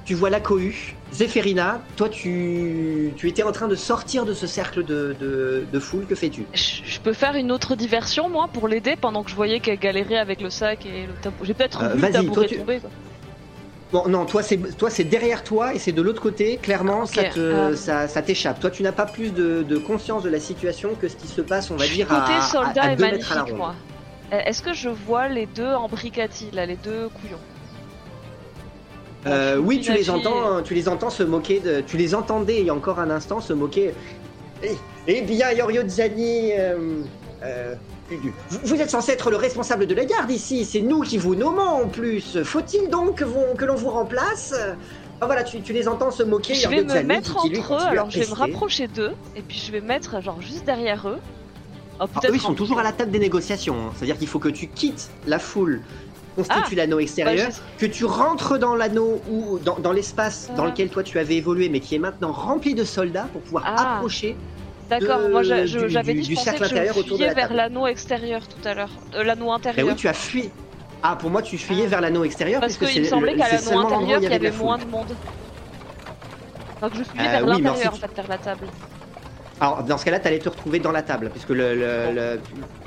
Tu vois la cohue? Zéphérina, toi, tu, tu étais en train de sortir de ce cercle de, de, de foule. Que fais-tu? Je, je peux faire une autre diversion moi pour l'aider pendant que je voyais qu'elle galérait avec le sac et le tabou. J'ai peut-être Euh, vu le tabouret tu- quoi. Bon, non, toi, c'est toi, c'est derrière toi et c'est de l'autre côté. Clairement, ça te- euh. ça, ça t'échappe. Toi, tu n'as pas plus de, de conscience de la situation que ce qui se passe, on va dire, Côté à, soldat à, à est deux mètres à la magnifique ronde. moi. Euh, Est-ce que je vois les deux en bricati là, les deux couillons? Euh, Bon, oui, tu les entends, tu les entends se moquer de, tu les entendais il y a encore un instant se moquer. Eh, eh bien, Yorio Zani, euh, euh, vous, vous êtes censé être le responsable de la garde ici. C'est nous qui vous nommons en plus. Faut-il donc que, l'on vous remplace? Ah, Voilà, tu, tu les entends se moquer. Je vais Yorio me Zani, mettre qui, entre eux, alors je vais me rapprocher d'eux, et puis je vais mettre genre juste derrière eux. Oh, Ah, eux, ils sont toujours à la table des négociations. hein. C'est-à-dire qu'il faut que tu quittes la foule, constitue l'anneau extérieur, bah, que tu rentres dans l'anneau ou dans, dans l'espace dans Ah. lequel toi tu avais évolué, mais qui est maintenant rempli de soldats pour pouvoir Ah. approcher. D'accord, moi j'avais dit du je pensais cercle que je intérieur autour de fuyais la vers l'anneau extérieur tout à l'heure. Euh, l'anneau Ben intérieur. oui, tu as fui. Ah, pour moi, tu fuyais Ah. vers l'anneau extérieur Parce qu'il me c'est semblait qu'à l'anneau intérieur, il y avait moins de monde. Donc je fuyais Euh, vers oui, l'intérieur, en fait, vers la table. Alors, dans ce cas-là, tu allais te retrouver dans la table, puisque le, le- le-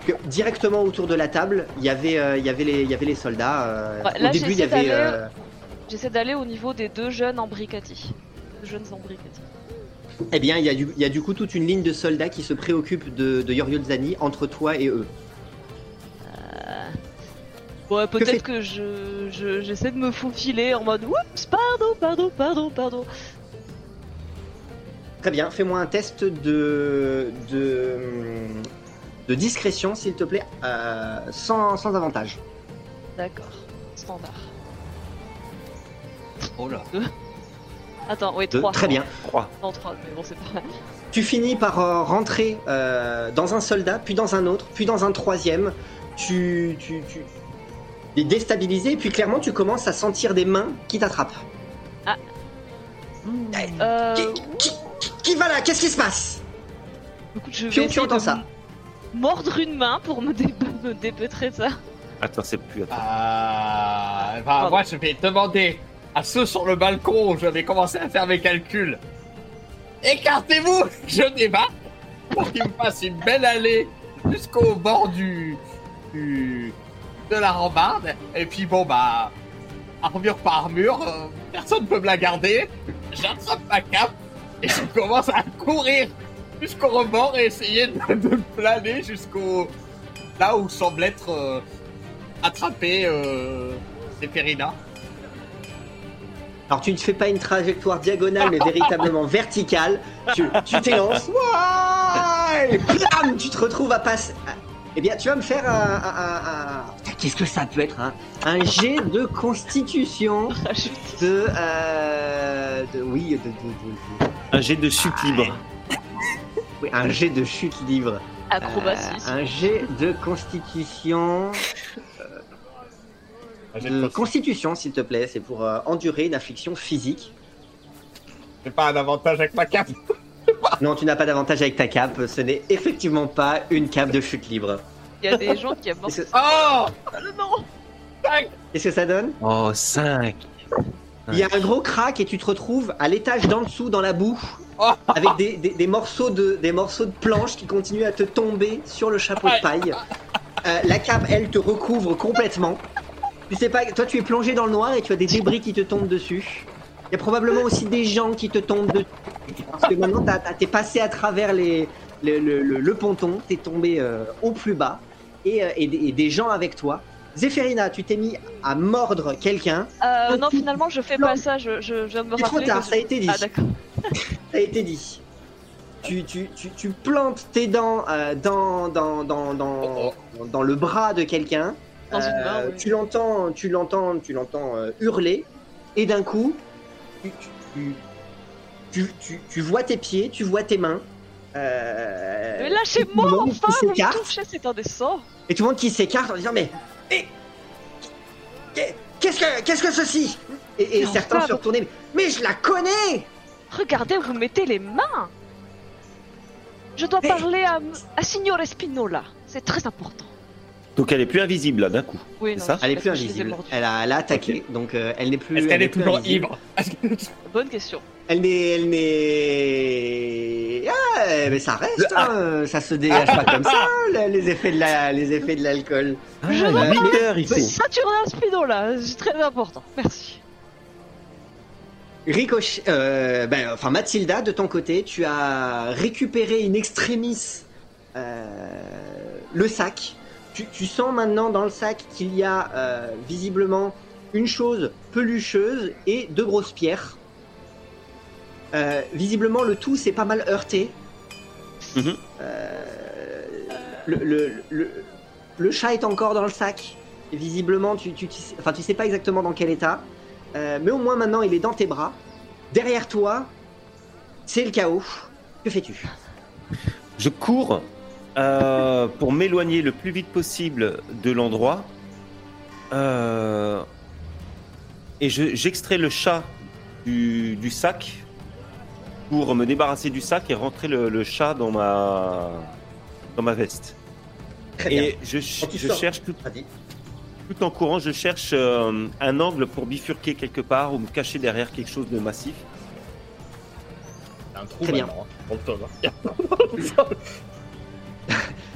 que directement autour de la table, il y avait, euh, il y avait les, il y avait les soldats. euh, Ouais, là, au début, il y j'essaie avait. d'aller- euh, J'essaie d'aller au niveau des deux jeunes en bricati. Deux jeunes. Eh bien, il y, a du, il y a du coup toute une ligne de soldats qui se préoccupent de, de Yorio Zani entre toi et eux. Ouais, peut-être que, je, je- j'essaie de me faufiler en mode oups, pardon, pardon, pardon, pardon. Très bien, fais-moi un test de, de, de discrétion, s'il te plaît, euh, sans, sans avantage. D'accord, standard. Oh là. Attends, oui, Deux, 3. Très bien. 3. Non, 3, mais bon, c'est pas. Tu finis par euh, rentrer euh, dans un soldat, puis dans un autre, puis dans un troisième. Tu, tu, tu es déstabilisé, puis clairement tu commences à sentir des mains qui t'attrapent. Euh. Qui, qui- qui- qui va là Qu'est-ce qui se passe Écoute, je vais Pio, tu entends ça mordre une main pour me, dé- <laughs> me dépêtrer ça. Attends, c'est plus. Attends. Ah, bah, moi, je vais demander à ceux sur le balcon où je vais commencer à faire mes calculs. Écartez-vous, <laughs> je débat, pour qu'il me fasse une belle allée jusqu'au bord du, du- de la rambarde. Et puis bon, bah, armure par armure, euh, personne peut me la garder. J'attrape ma cape et je commence à courir jusqu'au rebord et essayer de, de planer jusqu'au là où semble être euh, attrapé euh. Alors tu ne fais pas une trajectoire diagonale, mais véritablement <laughs> verticale. Tu tu t'élances. Ouah Et blam Tu te retrouves à passer. Eh bien, tu vas me faire un. un- un- un- Putain, Qu'est-ce que ça peut être hein? Un jet de constitution <laughs> de. euh, de oui, de, de- de- de- Un jet de chute libre. <laughs> oui, un jet de chute libre. Acrobatie. Euh, un jet de constitution. De constitution, s'il te plaît. C'est pour euh, endurer une affliction physique. J'ai pas un avantage avec ma cape. <laughs> Non, tu n'as pas d'avantage avec ta cape. Ce n'est effectivement pas une cape de chute libre. Il y a des gens qui <laughs> avancent. Qu'est-ce que, Oh Non qu'est-ce que ça donne? Oh, 5 Il y a un gros crack et tu te retrouves à l'étage d'en dessous dans la boue Oh. avec des, des- des morceaux de, des morceaux de planches qui continuent à te tomber sur le chapeau de paille. Euh, la cape, elle, te recouvre complètement. Tu sais pas, toi tu es plongé dans le noir et tu as des débris qui te tombent dessus. Il y a probablement aussi des gens qui te tombent dessus. Parce que maintenant t'es passé à travers les, le, le- le- le ponton, t'es tombé euh, au plus bas et, euh, et des gens avec toi. Zéphérina, tu t'es mis à mordre quelqu'un. Euh, non, finalement, je fais pas ça. Je, je, je viens de me C'est trop rappeler. tard, que ça a été dit. Ah, d'accord. <laughs> Ça a été dit. Tu, tu, tu, tu plantes tes dents euh, dans, dans, dans, dans, dans le bras de quelqu'un. Dans une main, oui. Tu l'entends, tu l'entends, tu l'entends euh, hurler. Et d'un coup, tu, tu, tu, tu- tu vois tes pieds, tu vois tes mains. Euh, Mais tout lâchez-moi, le monde enfin qui Vous me s'écarte. touchez, c'est indécent Et tout le monde qui s'écarte en disant mais, mais qu'est-ce que qu'est-ce que ceci? Et, certains se retournaient. Mais je la connais Regardez où vous mettez les mains Je dois Mais- parler à, à Signore Spinola. C'est très important. Donc elle est plus invisible là d'un coup. Oui, non, ça? Elle est plus invisible. Elle a, elle a attaqué, donc euh, elle n'est plus. Est-ce qu'elle est plus toujours ivre Bonne question. Elle n'est, elle n'est. Ah, mais ça reste, hein, ça se dégage pas comme ça, <laughs> là, les effets de la, les effets de l'alcool. Ah, Je il y a vois 8 heures ici. Saturnin Spinola, c'est très important. Merci. Ricochet, euh, ben, enfin Mathilda, de ton côté, tu as récupéré in extremis euh, le sac. Tu, tu sens maintenant dans le sac qu'il y a euh, visiblement une chose pelucheuse et deux grosses pierres. Euh, visiblement, le tout s'est pas mal heurté. Mhm. Euh, le, le, le, le chat est encore dans le sac. Visiblement, tu, tu, enfin, tu sais pas exactement dans quel état. Euh, mais au moins maintenant, il est dans tes bras. Derrière toi, c'est le chaos. Que fais-tu? Je cours pour m'éloigner le plus vite possible de l'endroit. Euh, et je- j'extrais le chat du, du sac pour me débarrasser du sac et rentrer le, le chat dans ma, dans ma veste. Très bien. Et je, tu je sors- cherche tout, en courant, je cherche euh, un angle pour bifurquer quelque part ou me cacher derrière quelque chose de massif. Un trou Très bien. hein, pour le tome, hein. <laughs>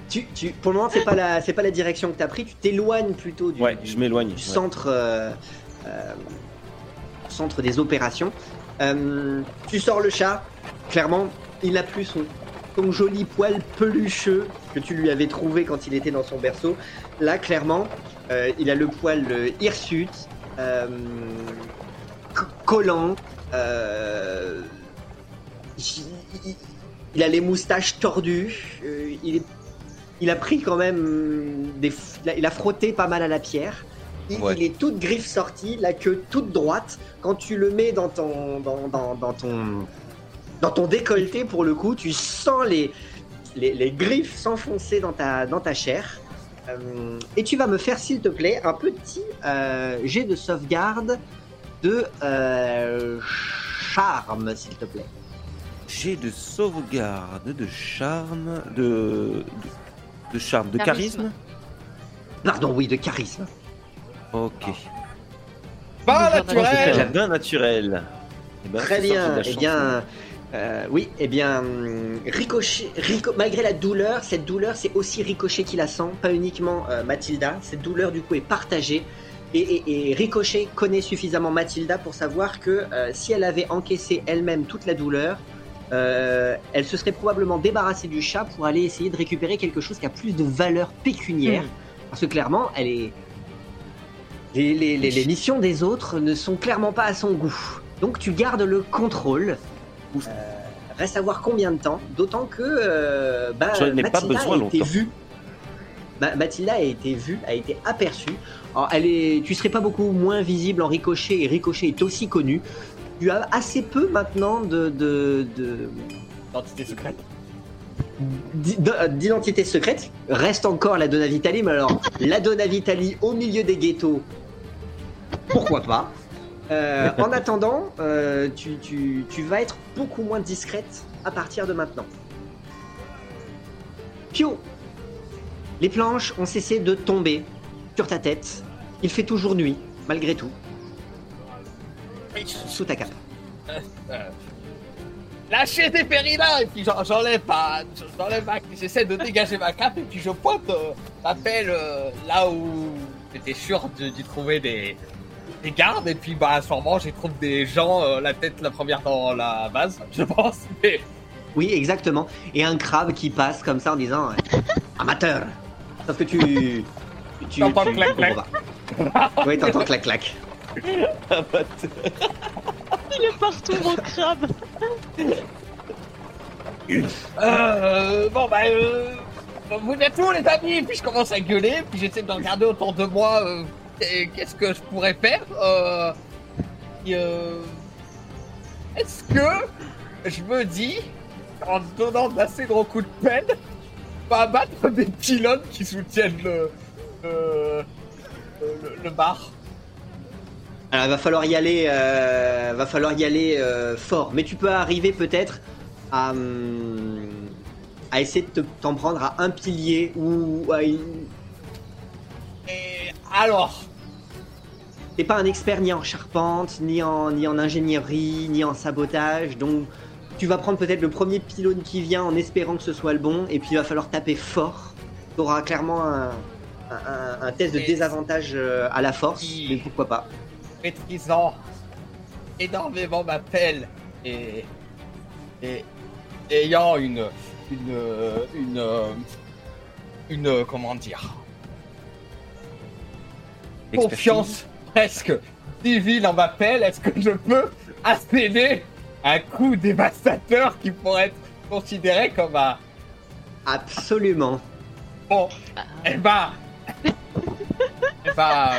Tu, tu, pour le moment, c'est pas la, c'est pas la direction que tu as pris. Tu t'éloignes plutôt du, Ouais, du- je m'éloigne. du ouais. centre, euh, euh, centre des opérations. Euh, tu sors le chat. Clairement, il n'a plus son, joli poil pelucheux que tu lui avais trouvé quand il était dans son berceau. Là, clairement, euh, il a le poil euh, hirsute, collant. il, a les moustaches tordues. il, a pris quand même Il a frotté pas mal à la pierre. Il, Ouais. il est toute griffe sortie, la queue toute droite. Quand tu le mets dans ton, dans, dans- dans ton, dans ton décolleté, pour le coup, tu sens les, les, les griffes s'enfoncer dans ta, dans ta chair. Euh, et tu vas me faire, s'il te plaît, un petit euh, jet de sauvegarde de euh, charme, s'il te plaît. J'ai de sauvegarde, de charme, de, de, de charme, de charisme. Charisme? Pardon, oui, de charisme. Ok. Pas J'ai J'ai naturel un bien naturel. Eh ben, Très bien. la Eh chance. bien, euh, oui, eh bien, hum, Ricochet, Rico- malgré la douleur, cette douleur, c'est aussi Ricochet qui la sent, pas uniquement euh, Mathilda. Cette douleur, du coup, est partagée. Et, et- et Ricochet connaît suffisamment Mathilda pour savoir que euh, si elle avait encaissé elle-même toute la douleur, euh, elle se serait probablement débarrassée du chat pour aller essayer de récupérer quelque chose qui a plus de valeur pécuniaire. Parce que clairement, elle est. Les, les- les- les missions des autres ne sont clairement pas à son goût. Donc tu gardes le contrôle. Euh, reste à voir combien de temps. D'autant que euh, bah, ai pas Mathilda besoin a été longtemps. vue. Ma- Mathilda a été vue, a été aperçue. Alors, elle est, tu serais pas beaucoup moins visible en Ricochet et Ricochet est aussi connu. Tu as assez peu maintenant de, de, de- Identité secrète. d'i- d'identité secrète. Reste encore la Donna Vitali, mais alors la Donna Vitali au milieu des ghettos, pourquoi pas Euh, en attendant, euh, tu, tu- tu vas être beaucoup moins discrète à partir de maintenant. Pio, les planches ont cessé de tomber sur ta tête. Il fait toujours nuit, malgré tout, sous ta cape. Euh, Lâchez des périls-là Et puis j'en- j'enlève ma... J'enlève. J'essaie de dégager ma cape et puis je pointe ma pelle là où j'étais sûr de- d'y trouver des... des gardes. Et puis bah sûrement j'y trouve des gens, euh, la tête la première dans la base, <laughs> je pense. Mais Oui, exactement. Et un crabe qui passe comme ça en disant euh, Amateur Sauf que tu. tu. tu T'entends tu- clac, clac. Oui, t'entends clac clac. <laughs> Il est partout, mon crabe. Euh, bon bah euh, vous êtes où les amis? Et puis je commence à gueuler, puis j'essaie de regarder autour de moi euh, qu'est-ce que je pourrais faire. Euh, euh, Est-ce que je me dis, en donnant d'assez gros coups de peine, va abattre des pylônes qui soutiennent le, le, le, le bar? Alors, il va falloir y aller, euh, va falloir y aller euh, fort. Mais tu peux arriver peut-être à, hum, à essayer de te- t'en prendre à un pilier ou à une- Et alors T'es pas un expert ni en charpente, ni en, ni en ingénierie, ni en sabotage, donc tu vas prendre peut-être le premier pylône qui vient en espérant que ce soit le bon, et puis il va falloir taper fort. T'auras clairement un, un- un test de désavantage euh, à la force, mais pourquoi pas. maîtrisant énormément ma pelle et, et ayant une une une une, comment dire confiance presque divine en ma pelle, est-ce que je peux asséner un coup dévastateur qui pourrait être considéré comme un Absolument. bon eh ben eh ben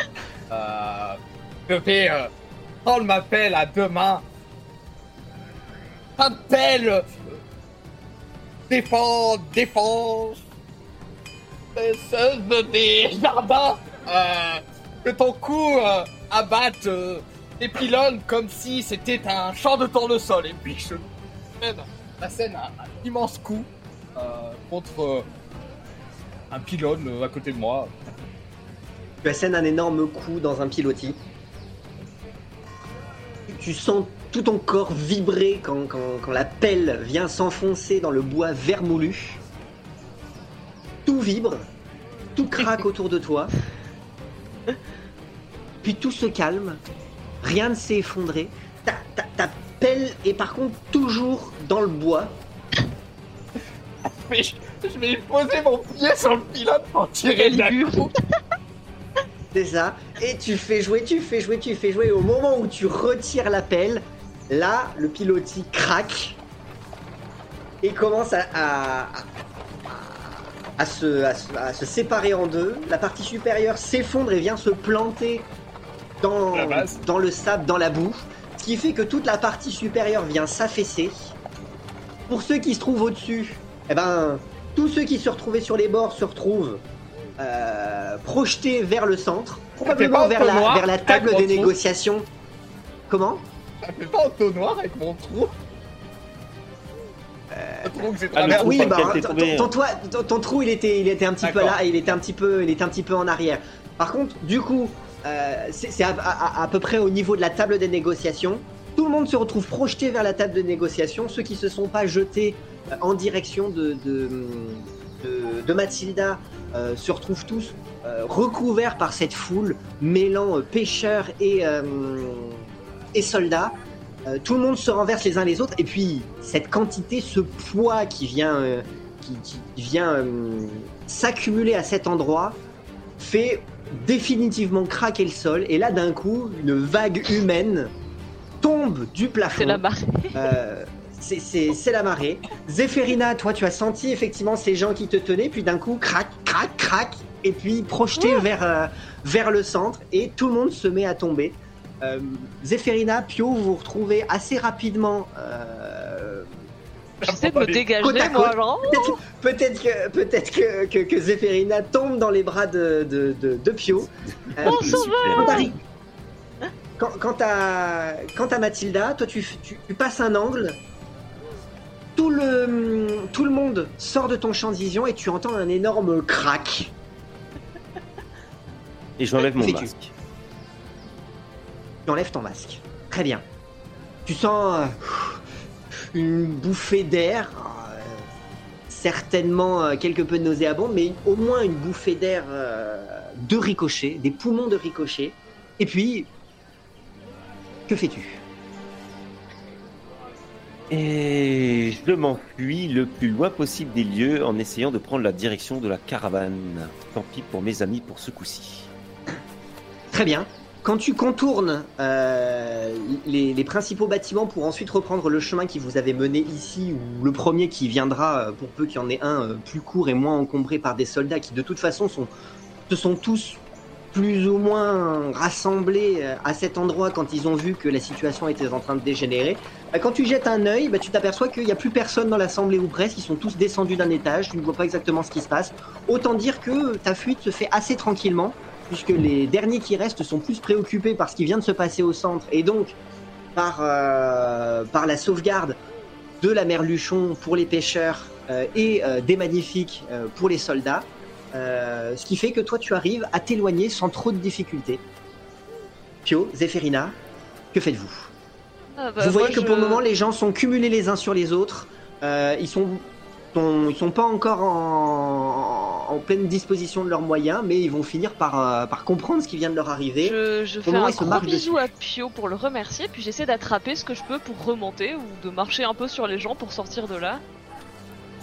euh, je vais euh, prendre ma pelle à deux mains. Ma pelle euh, défense défense défenseuse des jardins euh, que ton coup euh, abatte euh, des pylônes comme si c'était un champ de tournesol et puis je scène, la scène un, un immense coup euh, contre euh, un pylône euh, à côté de moi Tu assènes un énorme coup dans un pilotis. Tu sens tout ton corps vibrer quand, quand- quand la pelle vient s'enfoncer dans le bois vermoulu. Tout vibre, tout craque <laughs> autour de toi. <laughs> Puis tout se calme, rien ne s'est effondré. Ta, ta- ta pelle est par contre toujours dans le bois. <laughs> Mais je, je vais poser mon pied sur le pilote pour tirer la. <laughs> C'est ça. Et tu fais jouer, tu fais jouer, tu fais jouer. Au moment où tu retires la pelle, là, le pilotis craque et commence à, à, à- se, à se- à se séparer en deux. La partie supérieure s'effondre et vient se planter dans, dans le sable, dans la boue. Ce qui fait que toute la partie supérieure vient s'affaisser. Pour ceux qui se trouvent au-dessus, eh ben, tous ceux qui se retrouvaient sur les bords se retrouvent euh, projetés vers le centre, probablement vers la, vers la table des négociations. Comment? Ça fait pas entonnoir avec mon trou Oui, par bah, lequel t'es ton, trou, il était, il était un petit peu là, il était un petit peu, il était un petit peu en arrière. Par contre, du coup, euh, c'est à, à- à peu près au niveau de la table des négociations. Tout le monde se retrouve projeté vers la table de négociation. Ceux qui se sont pas jetés euh, en direction de, de, de- de Mathilda euh, se retrouvent tous euh, recouverts par cette foule, mêlant euh, pêcheurs et, euh, et soldats. Euh, tout le monde se renverse les uns les autres, et puis cette quantité, ce poids qui vient, euh, qui, qui vient euh, s'accumuler à cet endroit, fait définitivement craquer le sol. Et là, d'un coup, une vague humaine tombe du plafond. C'est la marée. C'est- c'est c'est la marée. Zéphérina, toi, tu as senti effectivement ces gens qui te tenaient, puis d'un coup, crac, crac, crac, et puis projeté vers, vers le centre, et tout le monde se met à tomber. Euh, Zéphérina, Pio, vous vous retrouvez assez rapidement. euh, J'essaie de me dégager, Côte à moi, côte. genre. Peut-être que, peut que, que, que Zéphérina tombe dans les bras de, de, de, de Pio. Euh, Oh, quand quand, quand t'as Mathilda, toi tu, f- tu, tu passes un angle, tout le, tout le monde sort de ton champ de vision et tu entends un énorme crack. Et j'enlève mon Fais-tu masque. Tu enlèves ton masque. Très bien. Tu sens euh, une bouffée d'air, euh, certainement euh, quelque peu nauséabonde, mais au moins une bouffée d'air de ricochet, des poumons de ricochet. Et puis, que fais-tu? Et je m'enfuis le plus loin possible des lieux en essayant de prendre la direction de la caravane. Tant pis pour mes amis pour ce coup-ci. Très bien. Quand tu contournes euh, les, principaux bâtiments pour ensuite reprendre le chemin qui vous avait mené ici, ou le premier qui viendra, euh, pour peu qu'il y en ait un euh, plus court et moins encombré par des soldats qui de toute façon se sont tous plus ou moins rassemblés à cet endroit quand ils ont vu que la situation était en train de dégénérer, bah, quand tu jettes un œil, bah, tu t'aperçois qu'il n'y a plus personne dans l'assemblée ou presque, ils sont tous descendus d'un étage, tu ne vois pas exactement ce qui se passe. Autant dire que ta fuite se fait assez tranquillement, puisque les derniers qui restent sont plus préoccupés par ce qui vient de se passer au centre, et donc par, euh, par la sauvegarde de la mer Luchon pour les pêcheurs euh, et euh, des magnifiques pour les soldats. Ce qui fait que toi tu arrives à t'éloigner sans trop de difficultés. Pio, Zéphérina, que faites-vous? Ah, bah, Vous voyez que pour le moment, les gens sont cumulés les uns sur les autres. Ils sont, sont- ils sont pas encore en, en pleine disposition de leurs moyens, mais ils vont finir par, euh, par comprendre ce qui vient de leur arriver. Je, je fais un gros bisou dessus. à Pio pour le remercier, puis j'essaie d'attraper ce que je peux pour remonter ou de marcher un peu sur les gens pour sortir de là.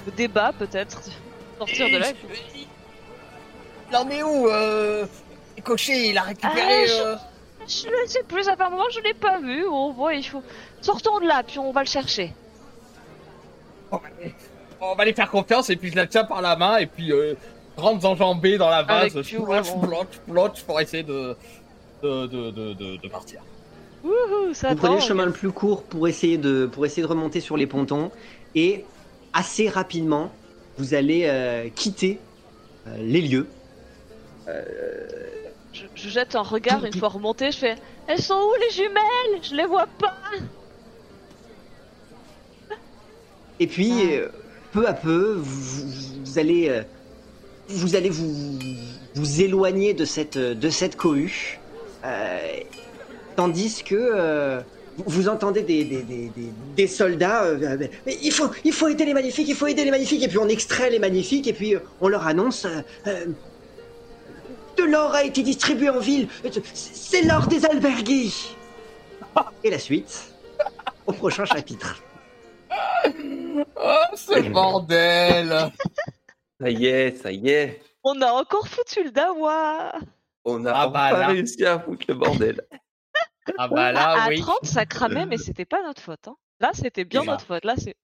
Le débat peut-être, sortir de là. Il en est où euh... Cocher, il a récupéré. Ah, je- euh, Je ne sais plus, ça fait un moment je l'ai pas vu. On voit, il faut. Sortons de là, puis on va le chercher. Va aller- on va lui faire confiance et puis je la tiens par la main et puis euh, rentre enjambée dans la vase, Avec splotch, vraiment. splotch, splotch pour essayer de, de, de, de, de, de partir. Wouhou, ça Vous prenez le chemin le plus court pour essayer de, pour essayer de remonter sur les pontons, et assez rapidement, vous allez euh, quitter euh, les lieux. Je, je jette un regard une fois remonté, je fais Elles sont où les jumelles? Je les vois pas Et puis, Ah. Peu à peu, vous, allez, euh, vous allez vous, vous éloigner de cette, de cette cohue, euh, tandis que euh, vous- entendez des, des, des, des- soldats. mais- il faut, il faut aider les magnifiques, il faut aider les magnifiques. Et puis on extrait les magnifiques et puis on leur annonce. de l'or a été distribué en ville. C'est l'or des albergues. Et la suite au prochain chapitre. Oh, ce bordel Ça y est, ça y est. On a encore foutu le dawa On a Ah bah réussi à foutre le bordel. Ah bah là, à, oui. 30, ça cramait, mais c'était pas notre faute. Hein. Là, c'était bien notre faute. Là, c'est.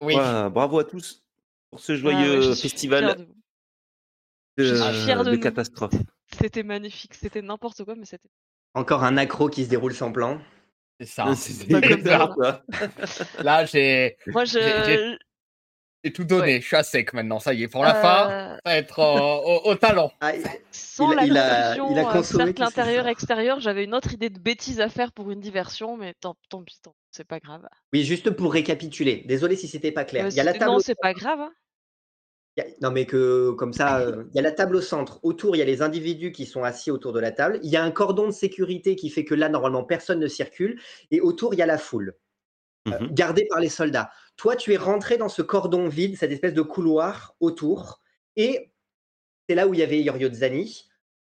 Oui. Ouais, bravo à tous pour ce Ah ouais, joyeux je suis fière festival de de, je suis fière de de nous. catastrophe. C'était magnifique. C'était n'importe quoi, mais c'était. Encore un accro qui se déroule sans plan. C'est ça. C'est ça. <laughs> Là, j'ai <laughs> Moi, je. J'ai- tout donné. Je suis à sec maintenant. Ça y est. Pour la fin, ça Euh, va être euh, au, au talent. Ah, Sans Il la il a- il a euh, consommé cercle intérieur-extérieur, j'avais une autre idée de bêtise à faire pour une diversion, mais tant, tant pis, tant, c'est pas grave. oui, juste pour récapituler. Désolé si c'était pas clair. Il y a la table. Non, c'est pas grave. hein. Non, mais que comme ça, euh, il y a la table au centre. Autour, il y a les individus qui sont assis autour de la table. Il y a un cordon de sécurité qui fait que là, normalement, personne ne circule. Et autour, il y a la foule, euh, Mhm. gardée par les soldats. Toi, tu es rentré dans ce cordon vide, cette espèce de couloir autour. Et c'est là où il y avait Yoriodzani.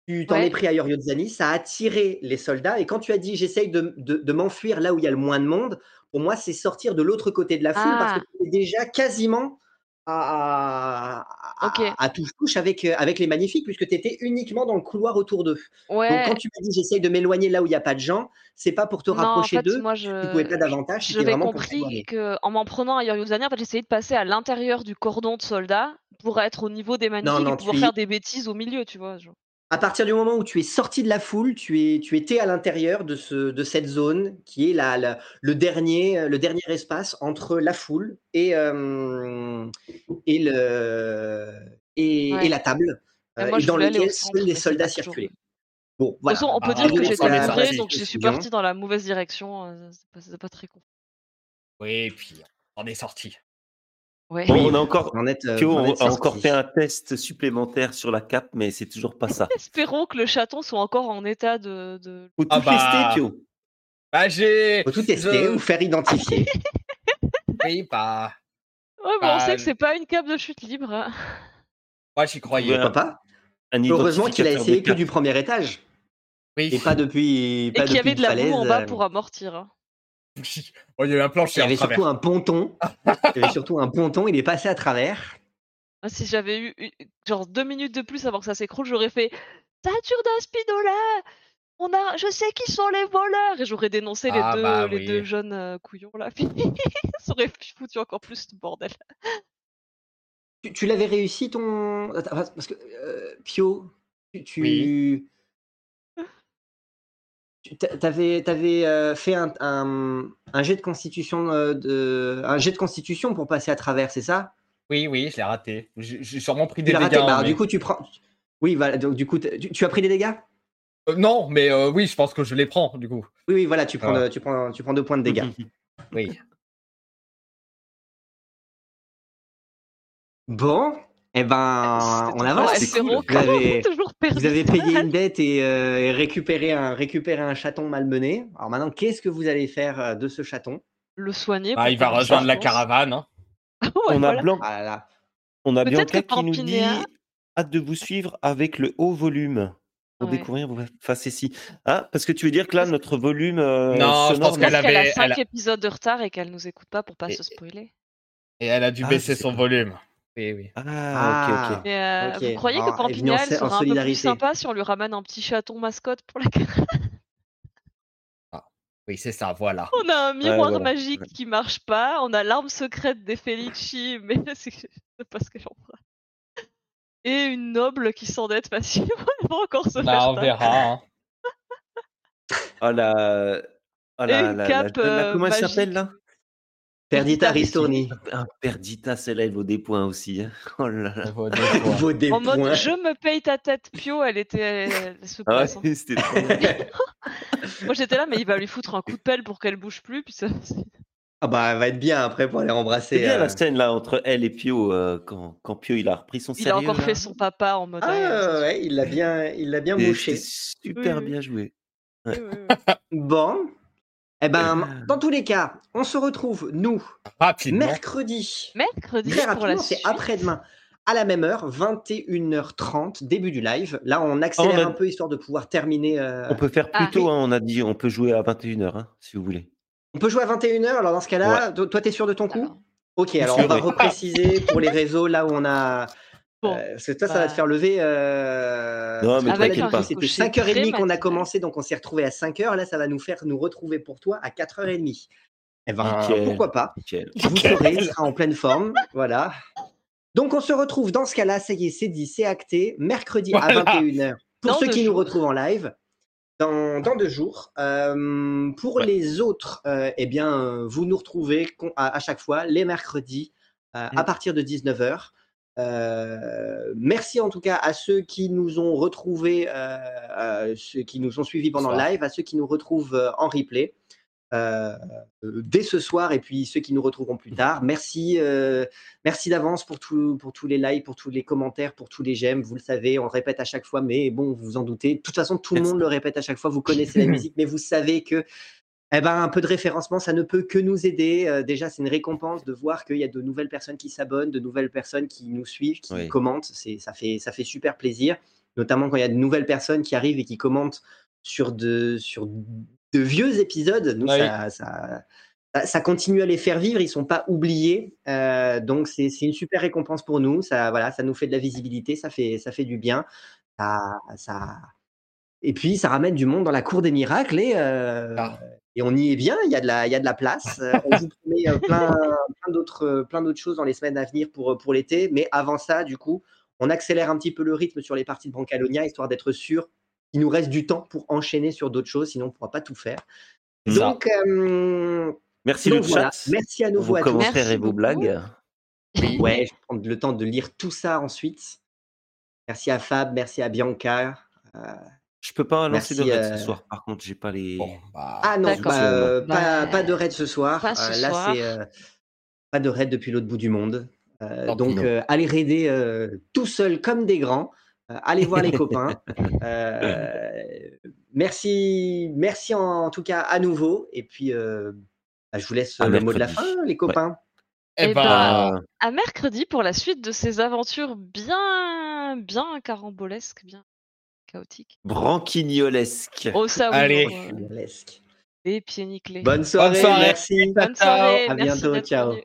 Tu t'en Ouais. es pris à Yoriodzani, ça a attiré les soldats. Et quand tu as dit j'essaye de, de- de m'enfuir là où il y a le moins de monde, pour moi, c'est sortir de l'autre côté de la foule parce Ah. que tu es déjà quasiment à, à, à- Ok. à touche-touche avec, euh, avec les magnifiques, puisque tu étais uniquement dans le couloir autour d'eux. Donc quand tu m'as dit j'essaye de m'éloigner là où il n'y a pas de gens, c'est pas pour te non, en rapprocher fait, d'eux, moi, tu ne pouvais je. pas davantage, J'avais compris t'éloigner. que en m'en prenant à Yoryuzani, en fait, j'essayais de passer à l'intérieur du cordon de soldats pour être au niveau des magnifiques non, et pouvoir y- faire des bêtises au milieu, tu vois. genre. À partir du moment où tu es sorti de la foule, tu, es, tu étais à l'intérieur de, ce, de cette zone qui est la, la- le, dernier, le dernier espace entre la foule et, euh, et, le, et, Ouais. et la table, euh, moi, et je dans lequel seuls les soldats circulaient. Bon, De toute façon, on peut bah, dire que j'étais sorties, donc je suis parti dans la mauvaise direction. euh, C'est pas, c'est pas très con. Oui, et puis on est sorti. Ouais. Bon, Oui, on a encore, euh, Pio a encore fait un test supplémentaire sur la cape, mais c'est toujours pas ça. Espérons que le chaton soit encore en état de. de- Faut tout Ah bah. tester, Pio. Bah, j'ai. Faut tout tester Je- ou faire identifier. <laughs> Oui, bah. Ouais, mais on Bah, sait que c'est pas une cape de chute libre. hein. Moi, j'y croyais. Ouais. Pas? Un Heureusement qu'il a essayé que cape. du premier étage Oui. et pas depuis. Et Pas qu'il y avait de la boue en bas euh, pour amortir. hein. Oh, il y a eu un Il plancher y avait surtout un ponton. Il y avait surtout un ponton. Il est passé à travers. Ah, Si j'avais eu eu- genre deux minutes de plus avant que ça s'écroule, j'aurais fait Ceinture d'un Spinola on a, je sais qui sont les voleurs et j'aurais dénoncé les Ah, deux, bah les oui. deux jeunes euh, couillons là. <laughs> Ça aurait foutu encore plus de bordel. Tu, tu l'avais réussi ton. Parce que euh, Pio, tu. tu... Oui. T'avais, t'avais euh, fait un, un, un jet de constitution euh, de un jet de constitution pour passer à travers, c'est ça? Oui, oui, je l'ai raté. J'ai sûrement pris des dégâts. raté. Bah, hein, mais- Du coup, tu prends. Oui, voilà. Donc, du coup, tu, tu as pris des dégâts? Euh, non, mais euh, oui, je pense que je les prends, du coup. Oui, oui, voilà. Tu prends, de- tu prends, tu prends deux points de dégâts. <laughs> Oui. Bon, eh ben, on Ouais, avance. Vous avez, toujours perdu. Vous avez payé une dette et, euh, et récupéré un, récupéré un chaton malmené. Alors maintenant, qu'est-ce que vous allez faire euh, de ce chaton? Le soigner. Bah, pour il va pas rejoindre la caravane. hein. <laughs> Ouais, on, a. Blanc- Ah là là. on a Peut-être Bianca que qui nous dit hâte de vous suivre avec le haut volume pour Ouais. découvrir vos facéties. Ah, parce que tu veux dire que là, notre volume euh, Non, je pense qu'elle a avait- 5 elle a- épisodes de retard et qu'elle nous écoute pas pour pas Et- se spoiler. Et elle a dû Ah, baisser son pas. volume. Oui, oui. Ah, Ah. ok, ok. Mais euh, Ok. vous croyez Alors, que en en sera un peu plus solidarité. sympa si on lui ramène un petit chaton mascotte pour la caravane Oui, c'est ça, voilà. On a un miroir voilà. magique qui marche pas, on a l'arme secrète des Felici, mais <laughs> c'est je sais pas ce que j'en ferai. Et une noble qui s'endette facilement, <laughs> elle va encore se faire Bah, on taper. verra. hein. Oh la. Oh Et la, une la- cape, la- la- euh, comment elle magique. s'appelle là? Perdita. Un Perdita, celle-là, elle vaut des points aussi. hein. <laughs> Oh là là. Ça vaut des points. Vaut des En mode je me paye ta tête, Pio, elle était. Elle, elle se Ah ouais, <laughs> c'était trop. <laughs> Moi j'étais là, mais il va lui foutre un coup de pelle pour qu'elle bouge plus, puis ça. Ah bah, elle va être bien après pour aller embrasser. C'est bien euh, la scène là entre elle et Pio euh, quand, quand Pio il a repris son Il sérieux. a encore là. fait son papa en mode. Ah ouais, ça ouais, il l'a bien, il l'a bien. C'était super Oui, oui. bien joué. suffit. Oui, oui, oui. Bon. Eh ben, Ah. dans tous les cas, on se retrouve, nous, Rapidement. mercredi. Mercredi Très rapidement, c'est après-demain. À la même heure, 21h30, début du live. Là, on accélère Oh, on a- un peu histoire de pouvoir terminer. euh, On peut faire plus Ah, tôt, oui. hein, on a dit, on peut jouer à 21h hein, si vous voulez. On peut jouer à 21h, alors dans ce cas-là, to- toi, t'es sûr de ton coup? Ok, alors on va repréciser pour les réseaux là où on a. Bon, euh, parce que toi, ça va te bah. faire lever. Euh... Non, mais t'inquiète pas. C'était ricochet 5h30 qu'on a commencé, donc on s'est retrouvé à 5h. Là, ça va nous faire nous retrouver pour toi à 4h30. Eh ben, Nickel. pourquoi pas? Nickel. Vous saurez, il sera en pleine forme. Voilà. Donc, on se retrouve dans ce cas-là. Ça y est, c'est dit, c'est acté. Mercredi à Voilà. 21h. Pour Dans ceux qui nous retrouvent en live, dans, dans deux jours. Euh, pour Ouais. les autres, euh, eh bien, vous nous retrouvez à, à chaque fois les mercredis euh, à Mm. partir de 19h. Euh, merci en tout cas à ceux qui nous ont retrouvés, euh, euh, ceux qui nous ont suivis pendant le live, à ceux qui nous retrouvent en replay euh, dès ce soir et puis ceux qui nous retrouveront plus tard. Merci, euh, merci d'avance pour, tout, pour tous les likes, pour tous les commentaires, pour tous les j'aime. Vous le savez, on le répète à chaque fois, mais bon, vous vous en doutez. De toute façon, tout le monde le répète à chaque fois. Vous connaissez la <laughs> musique, mais vous savez que eh ben, un peu de référencement, ça ne peut que nous aider. Euh, déjà, c'est une récompense de voir qu'il y a de nouvelles personnes qui s'abonnent, de nouvelles personnes qui nous suivent, qui Oui. commentent. C'est, ça, fait, ça fait super plaisir, notamment quand il y a de nouvelles personnes qui arrivent et qui commentent sur de, sur de vieux épisodes. Nous, ça, ça, ça- ça continue à les faire vivre. Ils sont pas oubliés. Euh, donc, c'est, c'est une super récompense pour nous. Ça, voilà, ça nous fait de la visibilité, ça fait, ça fait du bien. Ça, ça... Et puis, ça ramène du monde dans la cour des miracles et, euh, Ah. Et on y est bien. Il y a de la, il y a de la place. Euh, on vous <laughs> promet euh, plein, plein, d'autres, euh, plein d'autres choses dans les semaines à venir pour, pour l'été. Mais avant ça, du coup, on accélère un petit peu le rythme sur les parties de Brancalonia, histoire d'être sûr qu'il nous reste du temps pour enchaîner sur d'autres choses, sinon on ne pourra pas tout faire. Donc, euh, Merci donc le voilà. chat. merci à nouveau vos à tous. Merci et vos blagues. <laughs> Ouais, je vais prendre le temps de lire tout ça ensuite. Merci à Fab, merci à Bianca. Euh, Je peux pas lancer Merci, de raid euh, ce soir. Par contre, j'ai pas les. Bon, bah, Ah non, bah, euh, Bah, pas, pas de raid ce soir. pas ce Euh, là, c'est euh, pas de raid depuis l'autre bout du monde. Euh, donc, euh, allez raider euh, tout seul comme des grands. Euh, allez voir les copains. <laughs> Euh, merci, merci en, en tout cas à nouveau. Et puis, euh, bah, je vous laisse À le mot de la fin, les copains. eh Eh ben, Ah, À mercredi pour la suite de ces aventures bien, bien carambolesques, bien branquignolesque. Oh ça oui, Allez. euh, les pieds nickelés. Bonne soirée, soirée. merci. Bonne Ciao. soirée, À merci bientôt, ciao. venu.